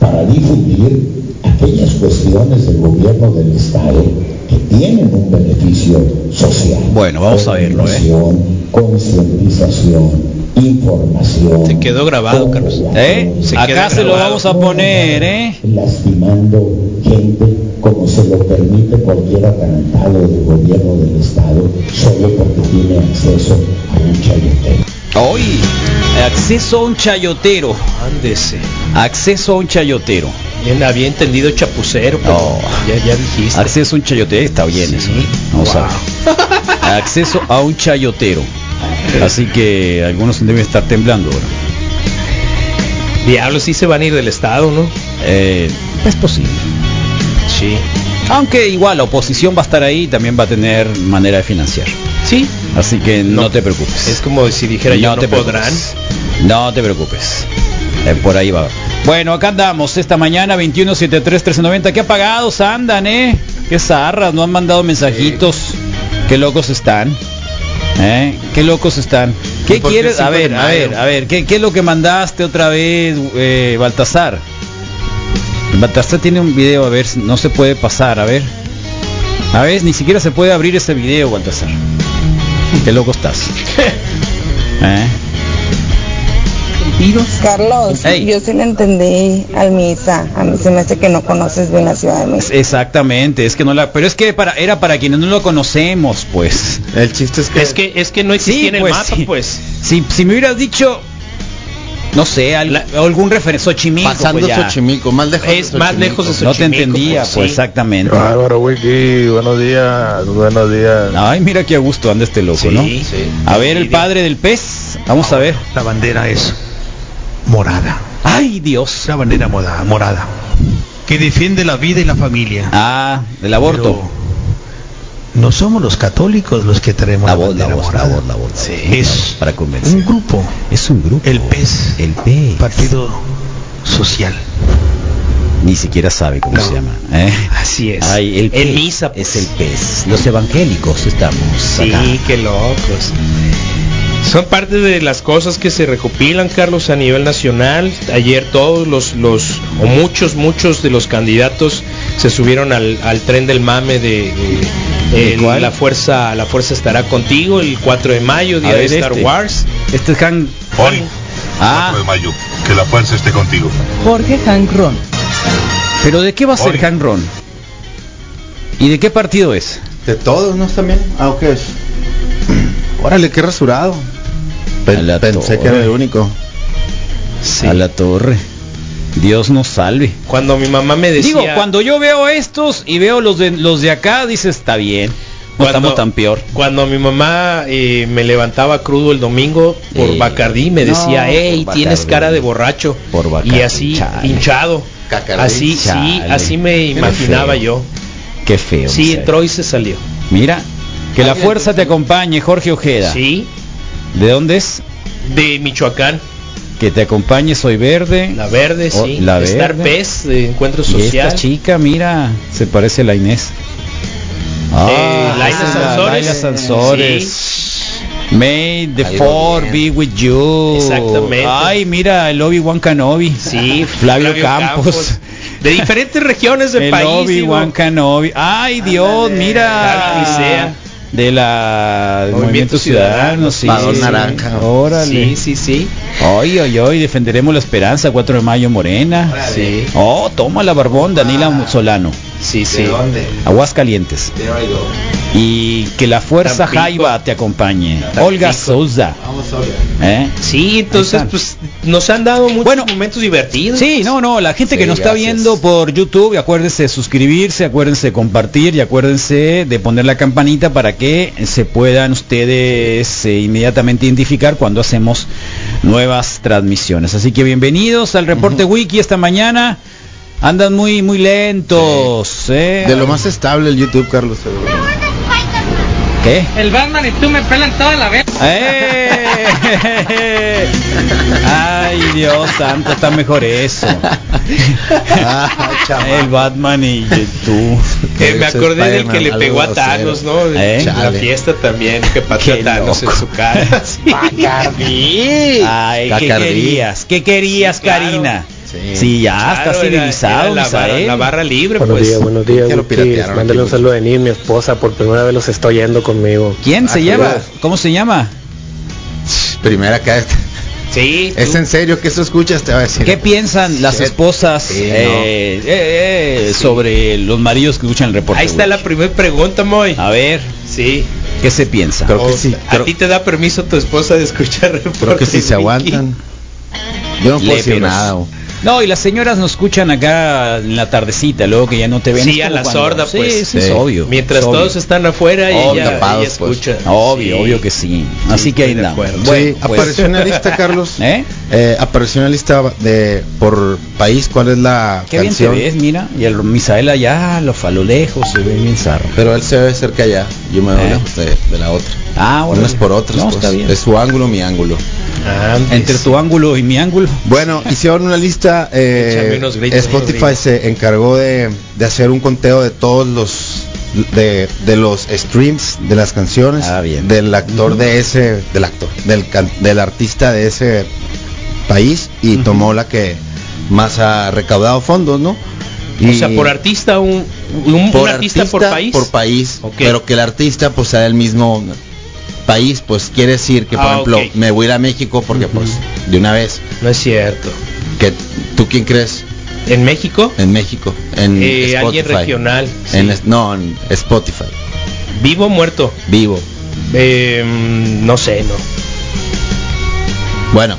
para difundir aquellas cuestiones del gobierno del Estado que tienen un beneficio social. Bueno, vamos a verlo, ¿eh? Concientización, información. Se quedó grabado, Carlos. ¿Eh? Se Acá queda se lo grabado. vamos a poner, ¿eh? Lastimando gente como se lo permite cualquier atarantado del gobierno del Estado solo porque tiene acceso a un chayotero. Hoy, acceso a un chayotero. Ándese. Acceso a un chayotero. Bien, había entendido chapucero, pero No. ya, ya dijiste. Acceso a un chayotero, está bien eso. Vamos a ver. Acceso a un chayotero. Así que algunos deben estar temblando ahora. Diablos, sí se van a ir del estado, ¿no? Eh, es posible. Sí. Aunque igual la oposición va a estar ahí y también va a tener manera de financiar. Sí. Así que no, te preocupes. Es como si dijera yo, no te podrán. preocupes. No te preocupes. Eh, por ahí va. Bueno, acá andamos esta mañana 2173-1390. Qué apagados andan, ¿eh? Qué zarras, no han mandado mensajitos. Qué locos están. ¿Eh? Qué locos están. ¿Qué ¿Por qué quieres? A ver, a ver, a ver. ¿qué, qué es lo que mandaste otra vez, eh, Baltasar? Baltasar tiene un video, a ver, si no se puede pasar, a ver. A ver, ni siquiera se puede abrir ese video, Baltasar. Qué loco estás. ¿Eh? Carlos, yo sí le entendí al misa. A mí se me hace que no conoces bien la Ciudad de México. Exactamente, es que no la, pero es que para, era para quienes no lo conocemos, pues. El chiste es que Es que es que no existía en el pues, mapa, sí. pues. Si, si me hubieras dicho, no sé, al- algún referente, Xochimilco, pasando pues. Xochimilco, más lejos Es de más Xochimilco. lejos de No te Xochimilco, entendía, pues, pues, sí. exactamente. Bárbaro, Wiki, buenos días, buenos días. Ay, mira qué a gusto anda este loco, Sí, ¿no? sí. A ver, el padre del pez, vamos a ver. La bandera es morada, Ay, Dios. la bandera morada, morada, que defiende la vida y la familia. Ah, del aborto. Pero no somos los católicos los que traemos La la, voz, la voz, la voz, la voz. Sí, Es para convencer. un grupo, Es un grupo. el PES, El pez. Partido Social. Ni siquiera sabe cómo se llama. ¿eh? Así es. Ay, el pez misa, pues. es el pez. Los evangélicos estamos Sí, acá. qué locos. Son parte de las cosas que se recopilan, Carlos, a nivel nacional. Ayer todos los, los o muchos, muchos de los candidatos se subieron al, al tren del mame de, de- ¿De el- cuál? la fuerza, la fuerza estará contigo el 4 de mayo, día de Star este. Wars. Este es Han. Hoy, Ah, de mayo, que la fuerza esté contigo. Jorge Hankron. pero ¿de qué va a ser Hoy. Han Ron? ¿Y de qué partido es? De todos, ¿no? También. Ah, ok. Órale, qué rasurado. Pe- A la pensé torre. que era el único. A la torre. Dios nos salve. Cuando mi mamá me decía... Digo, cuando yo veo estos y veo los de los de acá, dices, está bien. No Cuando- estamos tan peor. Cuando mi mamá eh, me levantaba crudo el domingo por Eh, Bacardí, me no, decía, hey, tienes Bacardí. cara de borracho. Por Bacardí, y así, chale. hinchado. Cacardí, Así, sí, así me imaginaba yo. Qué feo. Sí, entró y se salió. Mira, que la fuerza te acompañe, Jorge Ojeda. Sí, ¿De dónde es? de Michoacán, Que te acompañe, soy verde. la verde, Oh, sí. la Star verde. Pez, de Encuentro Y Social. esta chica, mira, se parece a la Inés. Eh, Laila esa es la Sansores. Laila Sansores. May the four be with you. Exactamente. Ay, mira, el Obi-Wan Kenobi. Sí, Flavio, Campos. De diferentes regiones del el país. Obi-Wan. Kenobi. Ay, Dios, mira. De la del Movimiento Movimiento Ciudadano, Ciudadano, sí. Naranja. Órale. Sí, sí, sí. Hoy, hoy, hoy, defenderemos la esperanza, 4 de mayo, Morena. Sí. Oh, toma la barbón, Danila Solano. Sí, sí. dónde? Aguas calientes. There I go. Y que la fuerza Tampico. Jaiba te acompañe. Olga Souza. ¿Eh? Sí, entonces pues nos han dado muchos momentos divertidos. Sí, no, no, la gente que nos está viendo por YouTube, acuérdense de suscribirse, acuérdense de compartir y acuérdense de poner la campanita para que se puedan ustedes eh, inmediatamente identificar cuando hacemos nuevas transmisiones. Así que bienvenidos al reporte wiki esta mañana. Andan muy muy lentos, ¿eh? De lo más estable el YouTube, Carlos. ¿Qué? El Batman y tú me pelan toda la vez. ¡Eh! Ay, Dios santo, está mejor eso. el Batman y tú. Eh, me acordé del que le pegó a Thanos, ¿no? ¿Eh? En la fiesta también, que pateó a Thanos en su cara. Sí. Ay, ¿qué querías? ¿Qué querías, Karina? Sí, ya Claro, está civilizado, era la, barra, la barra libre, Buenos pues. días, buenos días. Mándale aquí. un saludo a Denise, mi esposa. Por primera vez los estoy yendo conmigo. ¿Quién Ah, se llama? ¿Cómo se llama? Primera acá. Sí. Es en serio que eso escuchas, te va a decir. ¿Qué piensan las esposas Sí, no. eh, eh, eh, sobre los maridos que escuchan el reporte? Ahí está la primera pregunta, Moy. A ver, Sí. ¿qué se piensa? Creo que O- sí. ¿A ti te da permiso tu esposa de escuchar el creo que si se aguantan. Yo no puedo decir nada. o- No, y las señoras nos escuchan acá en la tardecita, luego que ya no te ven. Sí, a la cuando- sorda, Sí, pues. sí, es Sí. obvio. Mientras es obvio. todos están afuera, Obvio, ella, ella pues. escucha. Obvio, Sí. obvio que sí. Así que ahí acuerdo. Bueno, pues- apareció una lista, Carlos. ¿Eh? Eh, apareció una lista de por país cuál es la Qué bien te canción. ves, mira. Y el Misael allá, lo, a lo lejos, se ve bien zarro. Pero él se ve cerca allá. Yo me veo Eh. lejos de, de la otra. Ah, bueno. Unas por otras. No, pues. está bien. Es su ángulo, mi ángulo. Entre tu ángulo y mi ángulo. Bueno, hicieron una lista. eh, Spotify se encargó de, de hacer un conteo de todos los de, de los streams de las canciones Ah, bien. del actor de ese del actor del del artista de ese país y tomó la que más ha recaudado fondos, ¿no? O sea, por artista, un, un, un por artista, por país. por país, Ok. pero que el artista pues sea del mismo país, pues quiere decir que por Ah, ejemplo me voy a ir a México porque pues de una vez No es cierto. que tú quién crees ¿En México? en México en Eh, alguien regional. sí. En no, en Spotify. ¿Vivo o muerto? Vivo. Eh, mm, no sé, no. Bueno,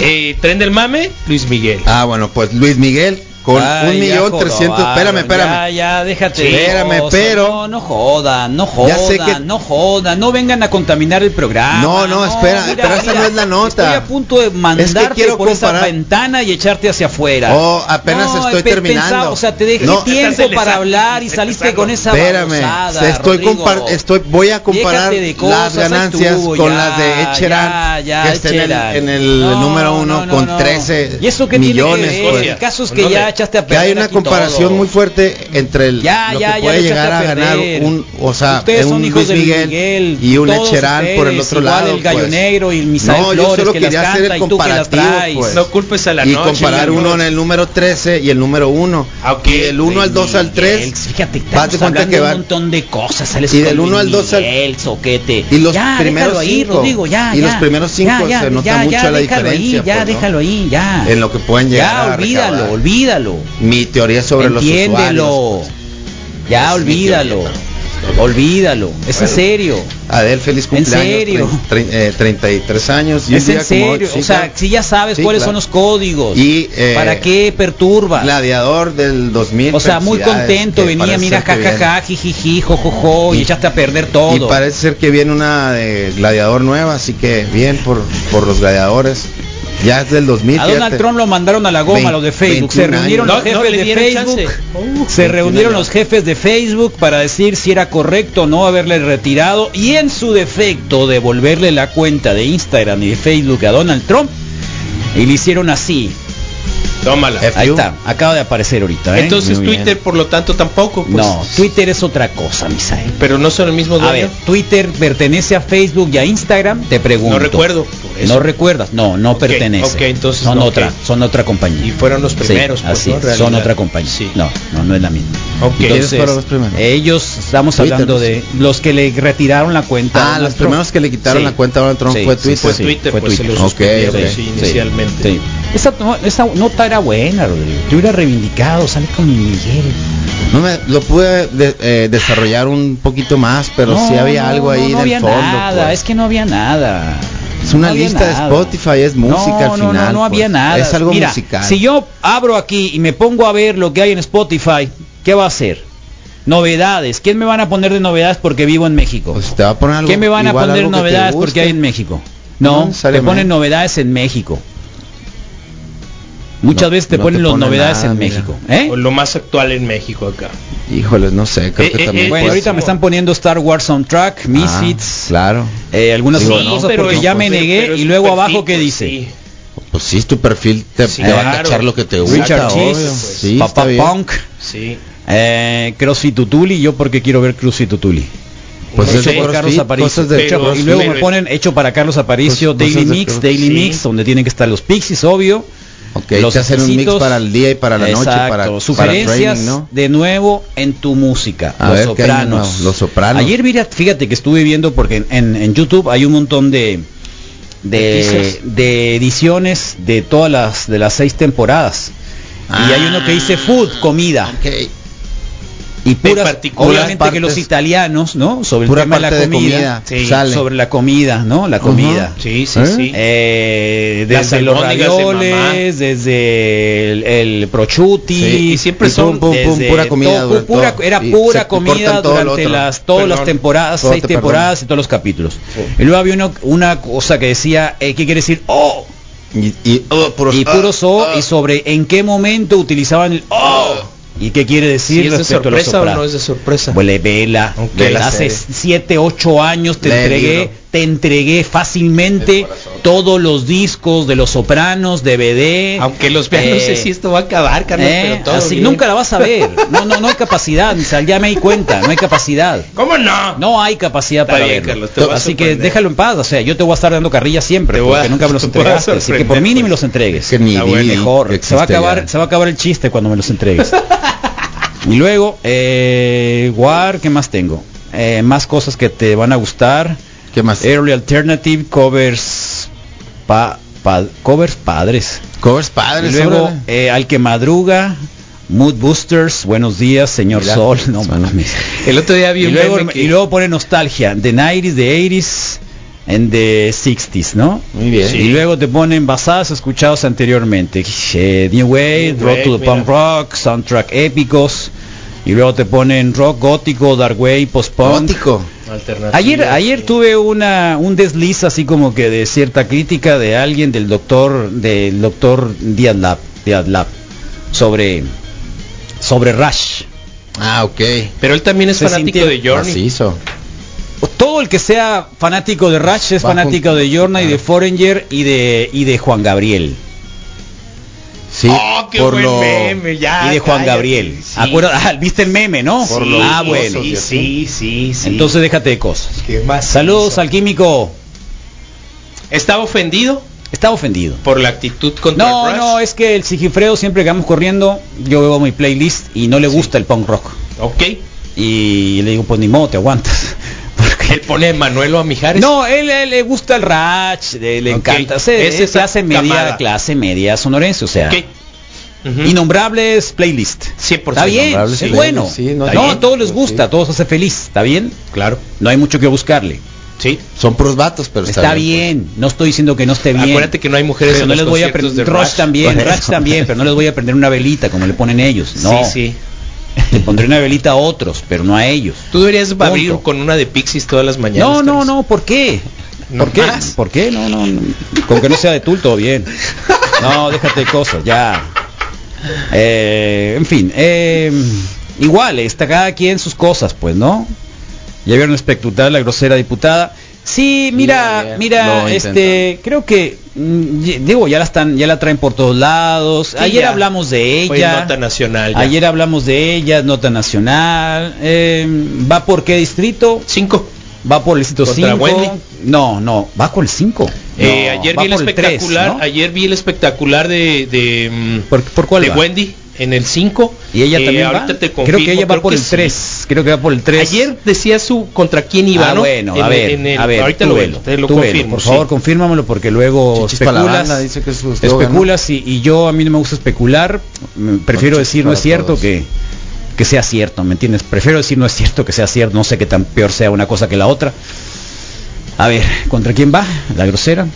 Eh, ¿Tren del mame? Luis Miguel. ah bueno, pues Luis Miguel con Ay, un millón trescientos. Espérame, espérame. Ya, ya, déjate. Espérame, pero- No, no jodan, no Ya jodan, sé que- no jodan. No vengan a contaminar el programa. No, no, espera, pero esa no es la nota. Estoy a punto de mandarte quiero por esa ventana y echarte hacia afuera. Oh, apenas No, estoy terminando. pensado, o sea, te dejé No. tiempo para hablar y saliste con esa Espérame, babosada, estoy, compar- estoy voy a comparar de las cosas, ganancias con ya, las de ya, que está en el, Sheeran. en el No, número uno no, no, con no. 13 ¿Y eso qué millones. pues. El caso es que ya echaste a que perder hay una comparación todo. muy fuerte entre el, Ya, lo ya, que ya puede lo llegar a a ganar un, o sea, Ustedes un son hijos Luis Miguel, Miguel, y un Sheeran por el otro igual lado. el Gallo pues. Negro y el Misael no, yo Flores solo que las quería hacer canta el y las comparativo, pues. No culpes a la y noche. comparar mi uno en el número 13 y el número 1. Ah, ok. Y del 1 al 2 al 3. Miguel, Fíjate, Date estamos cuenta hablando que de un montón de cosas. sales Y del Luis uno al dos al- Miguel, soquete. Y los ya, primeros déjalo ahí, cinco. Rodrigo, ya, Y ya. los primeros cinco Ya, ya, se nota ya, mucho ya, la diferencia, ya, pues, déjalo ahí, ya. En lo que pueden llegar Ya, olvídalo, recaudar. Olvídalo. Mi teoría sobre los Entiéndelo. usuarios. Ya, Es mi olvídalo. Olvídalo. Es en serio. Adel, feliz ¿En cumpleaños. serio? trein- trein- eh, 33 años. y Es en como serio. o sea, si ya sabes Sí, cuáles claro. son los códigos. Y, eh, ¿Para qué perturba? Gladiador del 2000. O sea, muy contento, venía, mira, jajaja, jijiji, jojojo, y, Y- echaste a perder todo. Y parece ser que viene una de Gladiador nueva, así que bien por, por los gladiadores. Ya es del 2000. A Donald. Trump lo mandaron a la goma, Vein- los de Facebook. Se 21 reunieron años. los No, no, jefes de Facebook. Uh, se 21 reunieron años. los jefes de Facebook para decir si era correcto o no haberle retirado y en su defecto devolverle la cuenta de Instagram y de Facebook a Donald Trump. Y le hicieron así. Tómala. Ahí está, acaba de aparecer ahorita. ¿eh? Entonces Muy bien. Twitter, por lo tanto, tampoco. pues. No, Twitter es otra cosa, Misael. Pero no son el mismo A dueño. ver, Twitter pertenece a Facebook y a Instagram, te pregunto. No recuerdo. por eso. No recuerdas, no, no pertenece. entonces son otra, son otra compañía. Y fueron los Sí, primeros, pues, así son otra compañía. Sí. No, no, no es la misma. Ok. ¿Quiénes fueron los primeros? ellos estamos Twitter, hablando de los que le retiraron la cuenta. a Ah, los Trump. primeros que le quitaron Sí. la cuenta a Donald Trump Sí, fue sí, Twitter. Fue Twitter, fue pues se Twitter. lo Ok, suspendieron ok. sí, Sí, inicialmente. sí. Esa, esa nota era buena, Rodrigo. Te hubiera reivindicado, sale con mi Miguel. No me, lo pude de- eh, desarrollar un poquito más, pero No, sí había no, algo no, ahí no del había fondo. nada, pues. es que no había nada. Es una No había lista de. Spotify, es música no, al no, final. No, no, había pues. nada. Es algo Mira, musical. Si yo abro aquí y me pongo a ver lo que hay en Spotify, ¿qué va a hacer? Novedades. ¿Quién me van a poner de novedades porque vivo en México? Pues te va a poner algo, ¿Qué me van a poner novedades porque hay en México? No No, te ponen novedades en México. Muchas No, veces te no ponen te las novedades nada, en mira. México. ¿eh? O lo más actual en México acá. Híjoles, no sé, creo Eh, que eh, también. Bueno, ahorita ser. me están poniendo Star Wars Soundtrack, Misfits, Ah, claro. eh, algunas no, cosas pero porque ya me negué y luego abajo que pues, dice sí. Pues sí, tu perfil te, Sí, te va a cachar lo que te gusta. Richard. Cheese, Sí, Papa está bien. Punk, Sí. eh, CrossFit Tutuli, yo porque quiero ver CrossFit Tutuli. Pues No por Carlos Aparicio. de Hecho- pero- y luego pero- me ponen hecho para Carlos Aparicio, Cos- Daily Mix, Daily sí. Mix, donde tienen que estar los Pixies, obvio. Ok, los te hacen un mix para el día y para la noche, Exacto, para, para sugerencias training, ¿no? de nuevo en tu música. A los ver, ¿qué hay de sopranos. Los Sopranos. Ayer mira, fíjate que estuve viendo porque en, YouTube hay un montón de ¿De ediciones de todas las de las seis temporadas. y hay uno que dice food, comida. Ok. Y puras, obviamente que los italianos, ¿no? Sobre el tema de la de comida, sí, sobre la comida, ¿no? La comida. Sí, sí, ¿Eh? sí. Eh, desde los de ravioles, desde el, el prosciutti, Sí, y siempre y son pum, pum, pum, desde pura comida todo- durante pura- era pura comida durante las todas las temporadas, seis te temporadas y todos los capítulos. Y luego había uno- una cosa que decía, eh, ¿qué quiere decir? Oh, Y, y, oh, puros, y puros ah, O ah. y sobre en qué momento utilizaban el oh y qué quiere ¿Sí decir ¿Es de respecto a los sorpresa o no es de sorpresa? Huele vela. Hace serie. 7, 8 años te el entregué, libro. Te entregué fácilmente todos los discos de los sopranos, DVD. Aunque los vean, no Eh, sé si esto va a acabar, Carlos, eh, pero todo así bien. nunca la vas a ver. No, no, no hay capacidad. o sea, ya me di cuenta, no hay capacidad. ¿Cómo no? No hay capacidad Está para bien, verlo. Carlos, Así que déjalo en paz. O sea, yo te voy a estar dando carrilla siempre Te voy a- porque nunca me los entregaste. Así que por mí ni me pues. los entregues. Que ni bueno, Mejor. que Se va a acabar, ya. se va a acabar el chiste cuando me los entregues. y luego, eh, War, ¿qué más tengo? Eh, más cosas que te van a gustar. ¿Qué más? Early Alternative, covers, pa- pa- covers padres. Covers padres. y luego, eh, Al que madruga, Mood Boosters, Buenos días, señor Mira. Sol. No mames. El otro día vi Y un luego, meme que- y luego pone nostalgia, the 90s, the 80s and the 60s, ¿no? Muy bien. Y luego te ponen basadas escuchados anteriormente. Eh, New Wave, Road to the Punk. Rock, soundtrack épicos. Y luego te ponen rock gótico, dark wave, post-punk. Gótico. Alternativa, Ayer, ayer sí. tuve una un desliz así como que de cierta crítica de alguien del doctor del doctor Díaz Lab, Díaz Lab sobre sobre Rush. Ah, ok. Pero él también es Se fanático sintió- de Journey. Macizo. Todo el que sea fanático de Rush es fanático de Journey, de Foreigner y de y de Juan Gabriel. Sí, Oh, qué por buen lo... meme, ya, y de Juan cállate. Gabriel. Sí. Ah, ¿Viste el meme, no? Por Sí, ah, sí, bueno. Sí, sí, sí, sí. Entonces déjate de cosas. ¿Qué más Saludos hizo? al químico. ¿Estaba ofendido Estaba ofendido. por la actitud contra No, Rush? no, es que el Sigifredo siempre que vamos corriendo, yo veo mi playlist y no le gusta el punk rock. Ok. Y le digo, pues ni modo, te aguantas. Él pone a Manuelo a Mijares. No, él, él le gusta el ratch, le, le encanta. Se, es clase media, camada. clase media sonorense, o sea. Ok. Ujú. Innombrables playlist. 100% Está bien, es bueno. sí, no a todos les sí. gusta, a todos hace feliz, ¿está bien? Claro. No hay mucho que buscarle. Sí. Son puros vatos, pero Está, está, bien, no estoy diciendo que no esté bien. Acuérdate que no hay mujeres pero en no los les voy a prender de Rush Rush. también, Rush también, pero no les voy a prender una velita como le ponen ellos. No, Sí, sí. Le pondré una velita a otros, pero no a ellos. Tú deberías Punto. abrir con una de Pixies todas las mañanas. No, no, no, ¿por qué? No ¿Por qué? más. ¿Por qué? No, no, no. Con que no sea de tul, todo bien. No, déjate de cosas, ya. Eh, en fin, eh, igual, está cada quien sus cosas, pues, ¿no? Ya vieron espectacular la grosera diputada. Sí, mira, mira, este, creo que, mm, digo, ya la están, ya la traen por todos lados. Sí, Ayer ya. hablamos de Fue ella. nota nacional. ya. Ayer hablamos de ella, nota nacional. Eh, ¿Va por qué distrito? Cinco. Va por el distrito ¿Contra 5. Wendy? No, no, va por el 5. Eh, ayer vi el espectacular, ayer vi el espectacular de, de mm, ¿Por, por cuál de va? Wendy en el 5 Y ella Eh, también ahorita va. te creo confirmo, que ella va creo por el sí. 3. Creo que va por el 3. Ayer decía su contra quién iba, ah, ¿no? bueno, En a ver, en el- a ver, ahorita lo, velo, te lo velo, confirmo. por sí. favor, confírmamelo porque luego Chichis la especulas, banda, dice que es especulas y, y yo a mí no me gusta especular, prefiero Chichis decir no es cierto todos. que que sea cierto, ¿me entiendes? Prefiero decir no es cierto que sea cierto, no sé qué tan peor sea una cosa que la otra. A ver, ¿contra quién va? La grosera.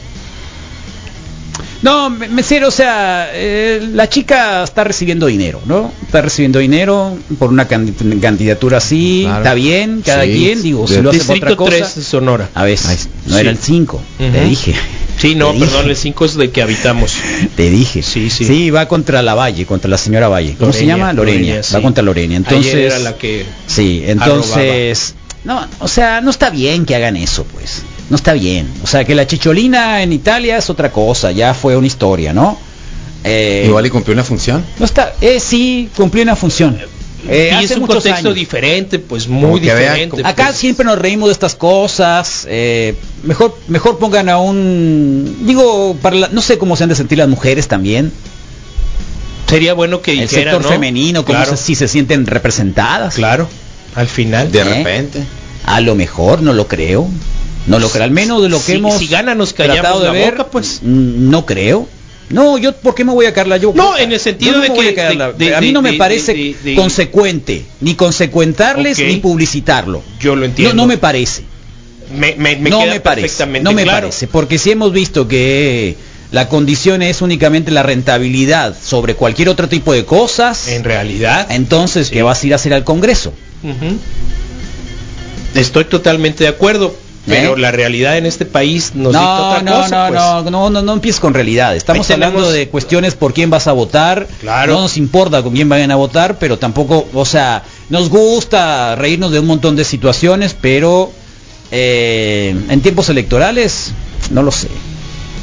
No, me, me serio, o sea, eh, la chica está recibiendo dinero, ¿no? Está recibiendo dinero por una can- candidatura así, Claro. está bien, cada Sí. quien, digo, si lo hace por otra cosa. 3 Sonora. A ver, no Sí. era el 5, te dije. Sí, no, Te dije. perdón, el 5 es de que habitamos. Te dije. Sí, sí. Sí, va contra la Valle, contra la señora Valle. ¿Cómo se Loreña, llama? Loreña, Va sí. contra Lorena. Ayer Entonces, era la que sí, entonces, no, o sea, no está bien que hagan eso, pues. No está bien. O sea, que la chicholina en Italia es otra cosa, ya fue una historia, ¿no? Eh, Igual y cumplió una función. no está, eh, sí, cumplió una función. Eh, y hace es un contexto años. diferente, pues muy diferente. Acá pues. siempre nos reímos de estas cosas. eh, mejor, mejor pongan a un, digo, para la- no sé cómo se han de sentir las mujeres también. Sería bueno que el dijera, sector ¿no? femenino, como Claro. si se sienten representadas. Claro, al final. De ¿Eh? repente. A lo mejor, no lo creo. No lo creo, al menos de lo que Si- hemos si gana, nos callamos tratado de la ver, boca, pues. mm, no creo. No, yo, ¿por qué me voy a Carla? Yo, No, en el sentido no de que- a Carla. de- de- a mí no me parece de- consecuente, ni consecuentarles ni publicitarlo. Yo lo No, entiendo. no me parece. Me, me- me no queda me parece. No me claro. parece, porque si hemos visto que la condición es únicamente la rentabilidad sobre cualquier otro tipo de cosas, En realidad. entonces ¿qué vas a ir a hacer al Congreso? Estoy totalmente de acuerdo, pero ¿Eh? la realidad en este país nos dicta No, otra no, cosa. no, pues. no, no, no, no empieces con realidad. Estamos hablando de cuestiones por quién vas a votar. Claro. No nos importa con quién vayan a votar, pero tampoco, o sea, nos gusta reírnos de un montón de situaciones, pero eh, en tiempos electorales, no lo sé.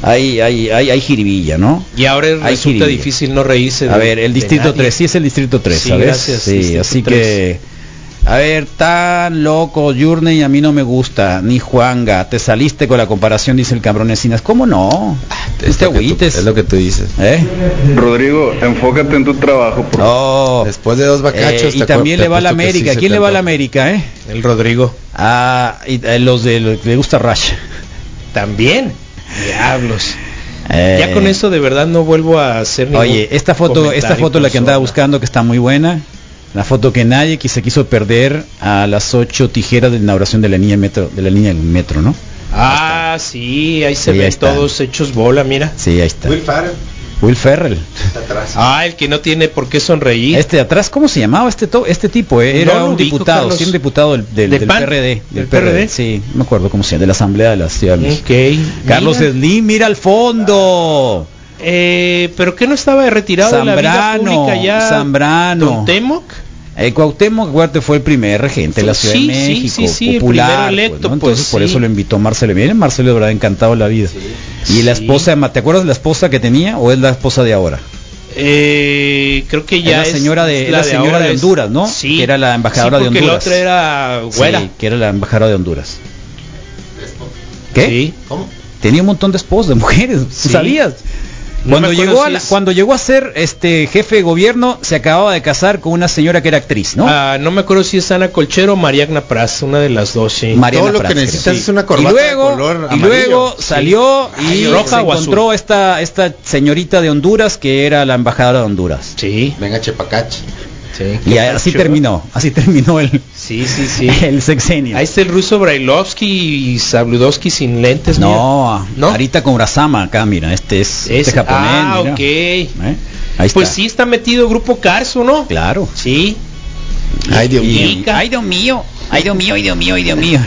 Hay, hay, hay, hay jiribilla, ¿no? Y ahora Hay resulta jiribilla. difícil no reírse. A de- ver, el distrito nadie. 3, sí es el distrito 3, Sí, ¿sabes? gracias, sí, así 3. que a ver, tan loco, Journey a mí no me gusta, ni Juanga, te saliste con la comparación, dice el cabrón Encinas. ¿Cómo no? Es Este lo tú- agüites. Es lo que tú dices. ¿Eh? Rodrigo, enfócate en tu trabajo. por Oh, Después de dos eh, bacachos. y te también le te va a la sí América. ¿Quién te le va a la. América, eh? El Rodrigo. Ah, y, eh, los de los que le gusta Rush. También. Diablos. Eh, Ya con eso de verdad no vuelvo a hacer ningún Oye, esta foto, esta foto la que andaba buscando que está muy buena. La foto que nadie que se quiso perder a las ocho tijeras de inauguración de la línea metro, de la línea del metro, ¿no? Ah, sí, ahí se Sí, ven está. todos hechos bola, mira. Sí, ahí está. Will Ferrell. Will Ferrell. Ah, el que no tiene por qué sonreír. Este de atrás, ¿cómo se llamaba este to- este tipo? eh? Era No un ubico, diputado, Carlos. sí, un diputado del, del, ¿Del del? PRD, del ¿Del PRD, PRD? sí, no me acuerdo cómo se llama, de la Asamblea de la Ciudad de México. Ok. Carlos mira. Slim, mira al fondo. Eh, pero que no estaba retirado de la vida Zambrano, pública ya. Zambrano. Cuauhtémoc. El Cuauhtémoc Huerta fue el primer regente de la Ciudad Sí, de México, sí, sí, el popular, pues, ¿no? Entonces pues, por sí. eso lo invitó Marcelo. Miren, Marcelo habrá encantado la vida. Y la esposa, ¿te acuerdas de la esposa que tenía o es la esposa de ahora? Eh, creo que ya es la señora de, es la señora ahora de es- Honduras, ¿no? Sí. Que era la embajadora Sí, de Honduras. la otra era güera. Sí, que era la embajadora de Honduras. ¿Qué? Sí. ¿Cómo? Tenía un montón de esposas, de mujeres, ¿tú Sí. ¿sabías? No Cuando llegó, a si la- es- cuando llegó a ser este jefe de gobierno, se acababa de casar con una señora que era actriz, ¿no? Ah, no me acuerdo si es Ana Colchero o Mariagna Praz, una de las dos, sí. Mariana Todo lo que necesitas creo. es una y corbata luego, de color y amarillo. luego Sí. salió Ay, y roja se o encontró esta esta señorita de Honduras que era la embajadora de Honduras. Sí. Venga, Chepacache. Sí. Y así terminó, así terminó el, Sí, sí, sí. el sexenio. Ahí está el ruso Brailovsky y Sabludowski sin lentes. No, ¿No? ahorita con Urasama acá, mira, este es, mira. este Es- japonés. Ah, mira. ok. ¿Eh? Ahí Pues está. sí está metido Grupo Carso, ¿no? Claro. Sí. Ay, Dios mío. ay, Dios mío, ay, Dios mío, ay, Dios mío, ay, Dios mío.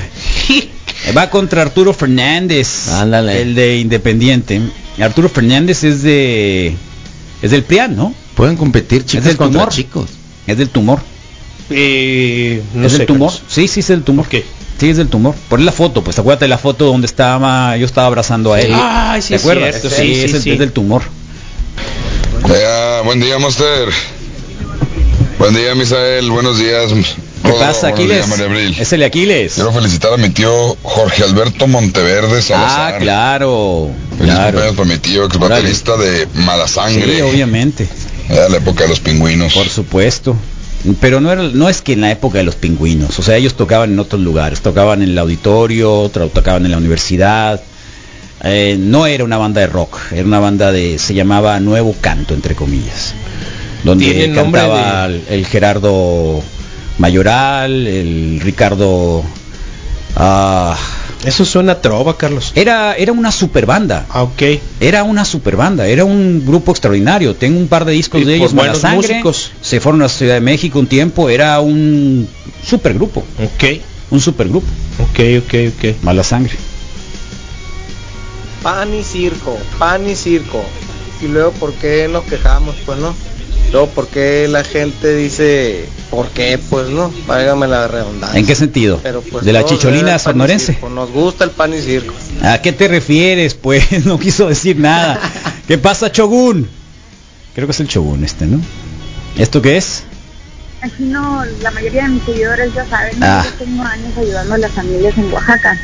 Va contra Arturo Fernández, Ándale. el de Independiente. Arturo Fernández es de es del PRIAN, ¿no? Pueden competir es chicos contra tumor. chicos. Es del tumor. Eh, no ¿Es sé, del tumor? Carlos. Sí, sí, es del tumor. ¿Qué? Sí, es del tumor. Por la foto, pues acuérdate la foto donde estaba, yo estaba abrazando a él. Ay, sí ¿Te acuerdas? cierto, sí, sí, sí, es, el- sí. es del tumor. Buen día, Monster. Buen día, Misael. Buenos días. ¿Qué pasa, Aquiles? días, María Abril. Es el de Aquiles. Quiero felicitar a mi tío Jorge Alberto Monteverde Ah, claro. Feliz Claro. cumpleaños para mi tío, ex baterista de Mala Sangre. Sí, obviamente. Era la época de los pingüinos. Por supuesto. Pero no era, no es que en la época de los pingüinos, o sea, ellos tocaban en otros lugares, tocaban en el auditorio, tocaban en la universidad. Eh, no era una banda de rock, era una banda de, se llamaba Nuevo Canto, entre comillas. donde cantaba el, el Gerardo Mayoral, el Ricardo... ah, Eso suena a trova, Carlos. era, era una super banda. Ah, ok. Era una super banda, era un grupo extraordinario. Tengo un par de discos Y de ellos, Mala buenos Sangre. músicos. Se fueron a la Ciudad de México un tiempo, era un super grupo. Ok. Un super grupo. Ok, ok, ok. Mala Sangre. pan y circo, pan y circo. Y luego, ¿por qué nos quejamos? Pues no. Luego, ¿por qué la gente dice, ¿por qué? Pues no, váyame la redundancia. ¿En qué sentido? Pero, pues, ¿De la chicholina sonorense? Nos gusta el pan y circo. ¿A qué te refieres? Pues no quiso decir nada. ¿Qué pasa, Chogun? Creo que es el Chogun este, ¿no? ¿Esto qué es? Aquí no, la mayoría de mis seguidores ya saben. Ah. yo tengo años ayudando a las familias en Oaxaca.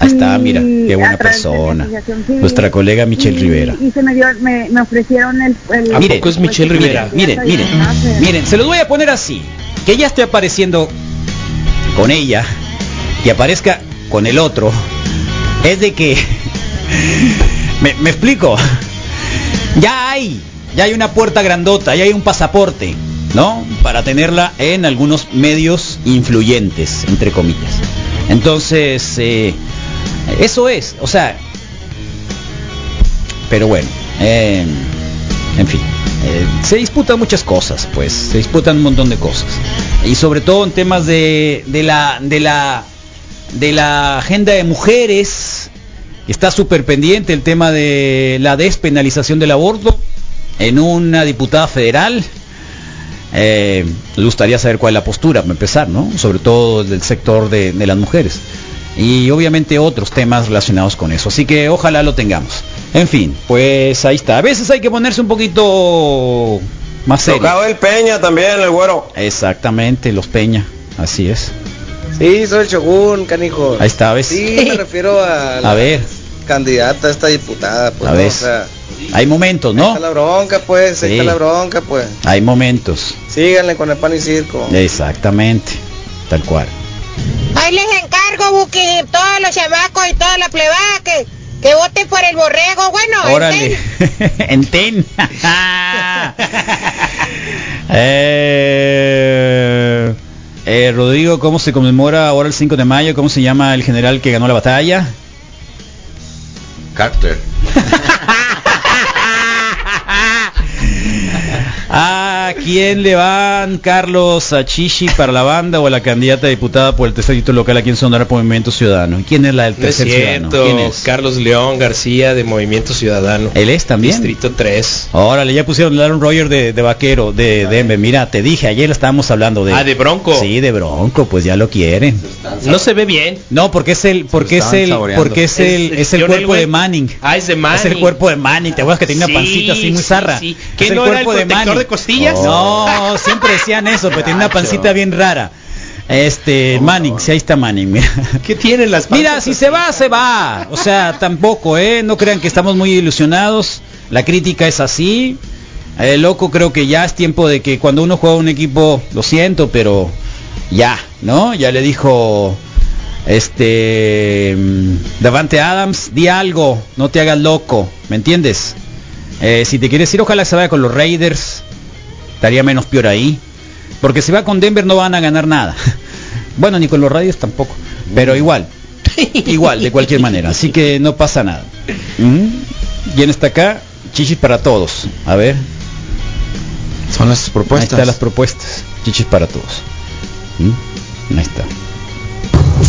Ahí está, mira, qué buena persona. Nuestra colega Michelle y- Rivera. Y se me dio, me, me ofrecieron el... el Miren, pues, miren, Rivera. miren, miren, miren, se los voy a poner así. Que ella esté apareciendo con ella, que aparezca con el otro, es de que... me, me explico. Ya hay, ya hay una puerta grandota, ya hay un pasaporte, ¿no? Para tenerla en algunos medios influyentes, entre comillas. Entonces, eh, eso es, o sea, pero bueno, eh, en fin, eh, se disputan muchas cosas, pues, se disputan un montón de cosas. Y sobre todo en temas de, de la, de la, de la agenda de mujeres, está súper pendiente el tema de la despenalización del aborto en una diputada federal. Eh, me gustaría saber cuál es la postura, para empezar, ¿no? Sobre todo del sector de, de las mujeres. Y obviamente otros temas relacionados con eso. Así que ojalá lo tengamos. En fin, pues ahí está. A veces hay que ponerse un poquito más serio. Tocado el Peña también, el güero. Exactamente, los Peña. Así es. Sí, soy el Shogun, canijo. Ahí está, ¿ves? Sí, me refiero a la A ver, candidata a esta diputada, pues, a no, ver. o sea, Hay momentos, ahí ¿no? está la bronca, pues, ahí Sí. está la bronca, pues. Hay momentos. Síganle con el pan y circo. Exactamente. Tal cual. Ahí les encargo, Buki, todos los chamacos y toda la plebada que, que voten por el borrego. Bueno, Órale. Enten. eh, eh, Rodrigo, ¿cómo se conmemora ahora el 5 de mayo? ¿Cómo se llama el general que ganó la batalla? Carter. ¿A quién le van, Carlos, a Chichi para la banda o a la candidata a diputada por el tercer distrito local aquí en Sonora por Movimiento Ciudadano? ¿Quién es la del No es tercer ciudadano? cierto. ¿Quién es? Carlos León García de Movimiento Ciudadano. ¿Él es también? Distrito 3. Órale, ya pusieron a Aaron Roger de, de vaquero, de Denver. Mira, te dije, ayer estábamos hablando de... Ah, de Bronco. Sí, de Bronco, pues ya lo quieren. No se ve bien. No, porque es el, porque es el, saboreando. porque es el, Es- es el cuerpo de Manning. Ah, es de Manning. Es el cuerpo de Manning. ¿Te acuerdas que tenía una Sí, pancita así muy sí, zarra? sí. ¿Qué Es no era el protector de costillas? No, siempre decían eso, pero tiene una pancita bien rara. Este, Manning, sí, ahí está Manning, mira. ¿Qué tiene las Mira, si se va, se va. O sea, tampoco, ¿eh? No crean que estamos muy ilusionados. La crítica es así. Eh, loco, creo que ya es tiempo de que cuando uno juega un equipo, lo siento, pero ya, ¿no? Ya le dijo este mm, Davante Adams, di algo, no te hagas loco, ¿me entiendes? Eh, si te quieres ir, ojalá se vaya con los Raiders, estaría menos peor ahí, porque si va con Denver no van a ganar nada. Bueno, ni con los Raiders tampoco, pero igual, igual, de cualquier manera, así que no pasa nada. ¿Mm? ¿Quién está acá? Chichis para todos, a ver. Son las propuestas. Ahí están las propuestas, chichis para todos. ¿Mm? Ahí está.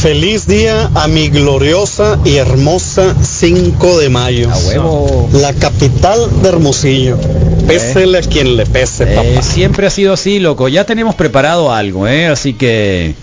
Feliz día a mi gloriosa y hermosa 5 de mayo. A huevo. La capital de Hermosillo. Pésele a quien le pese, Eh, papá. siempre ha sido así, loco. Ya tenemos preparado algo, ¿eh? Así que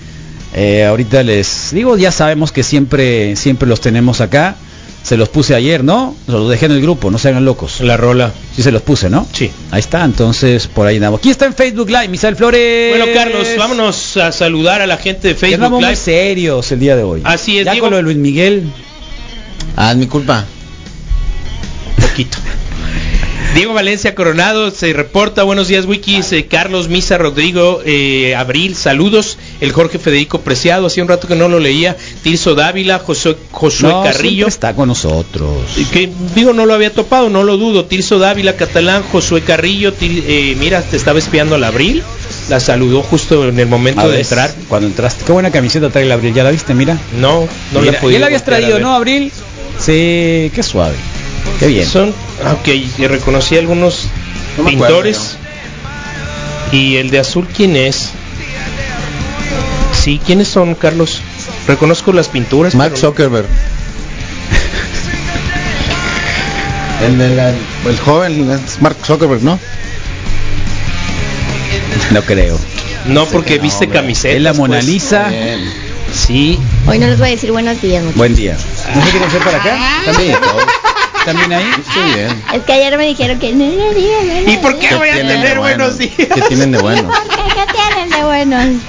eh, ahorita les digo, ya sabemos que siempre, siempre los tenemos acá. Se los puse ayer, ¿no? Los dejé en el grupo, no se hagan locos. La rola. Sí se los puse, ¿no? Sí. Ahí está, entonces por ahí andamos. Aquí está en Facebook Live, Misael Flores. Bueno, Carlos, vámonos a saludar a la gente de Ya Facebook muy serios el día de hoy. Así es, ya Diego. con lo de Luis Miguel. Ah, es mi culpa. Poquito. Diego Valencia Coronado se reporta, buenos días Wikis, eh, Carlos Misa Rodrigo eh, Abril, saludos, el Jorge Federico Preciado, hacía un rato que no lo leía, Tirso Dávila, Josué, Josué No, Carrillo, está con nosotros. que digo no lo había topado, no lo dudo, Tirso Dávila, Catalán, Josué Carrillo, Tir- eh, mira, te estaba espiando al Abril, la saludó justo en el momento de entrar, Cuando entraste. Qué buena camiseta trae el Abril, ¿ya la viste? Mira. no, no Mira, la podido ya la habías traído. ¿no, Abril? Sí, qué suave. Qué bien. Son, ah, ok, y reconocí algunos No me acuerdo, pintores. y el de azul, ¿quién es? Sí, ¿quiénes son, Carlos? Reconozco las pinturas. Mark pero- Zuckerberg. El, de la- el joven es Mark Zuckerberg, ¿no? No creo. No, porque viste camiseta. Es la Mona Lisa. Sí. Hoy no les voy a decir buenos días, muchachos. Buen día. ¿No se quieren hacer para acá? ¿También? ¿También ahí? Estoy bien. Es que ayer me dijeron que no digas buenos ¿Y por qué días. voy a tener bueno? buenos días? ¿Qué tienen de bueno? ¿Qué tienen de buenos?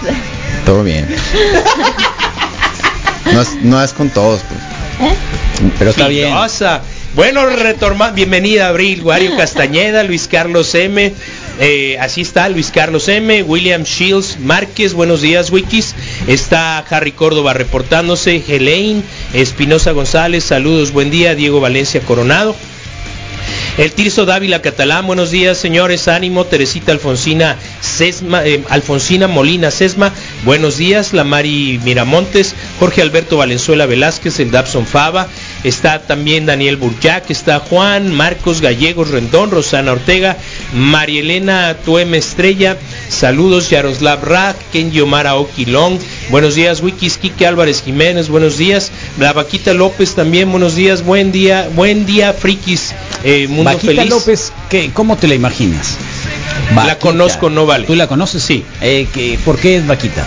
Todo bien. No es, no es con todos, pues. ¿Eh? Pero está bien. Filosa. Bueno, retorma, bienvenida Abril, Wario Castañeda, Luis Carlos M. eh, así está Luis Carlos M, William Shields Márquez, buenos días Wikis, está Harry Córdoba reportándose, Helene Espinosa González, saludos, buen día, Diego Valencia Coronado, el Tirso Dávila Catalán, buenos días señores, ánimo, Teresita Alfonsina Sesma, eh, Alfonsina Molina Sesma, buenos días, la Mari Miramontes, Jorge Alberto Valenzuela Velázquez, el Dabson Fava, está también Daniel Burjac, está Juan, Marcos Gallegos Rendón, Rosana Ortega, Marielena Tueme Estrella, saludos Yaroslav Rak, Kenji Omar Oquilón, buenos días Wikis, Quique Álvarez Jiménez, buenos días, la Vaquita López también, buenos días, buen día, buen día Frikis, eh, Mundo Vaquita Feliz. López, ¿qué, ¿cómo te la imaginas? La conozco, no vale. ¿Tú la conoces? Sí. Eh, ¿Por qué es Vaquita?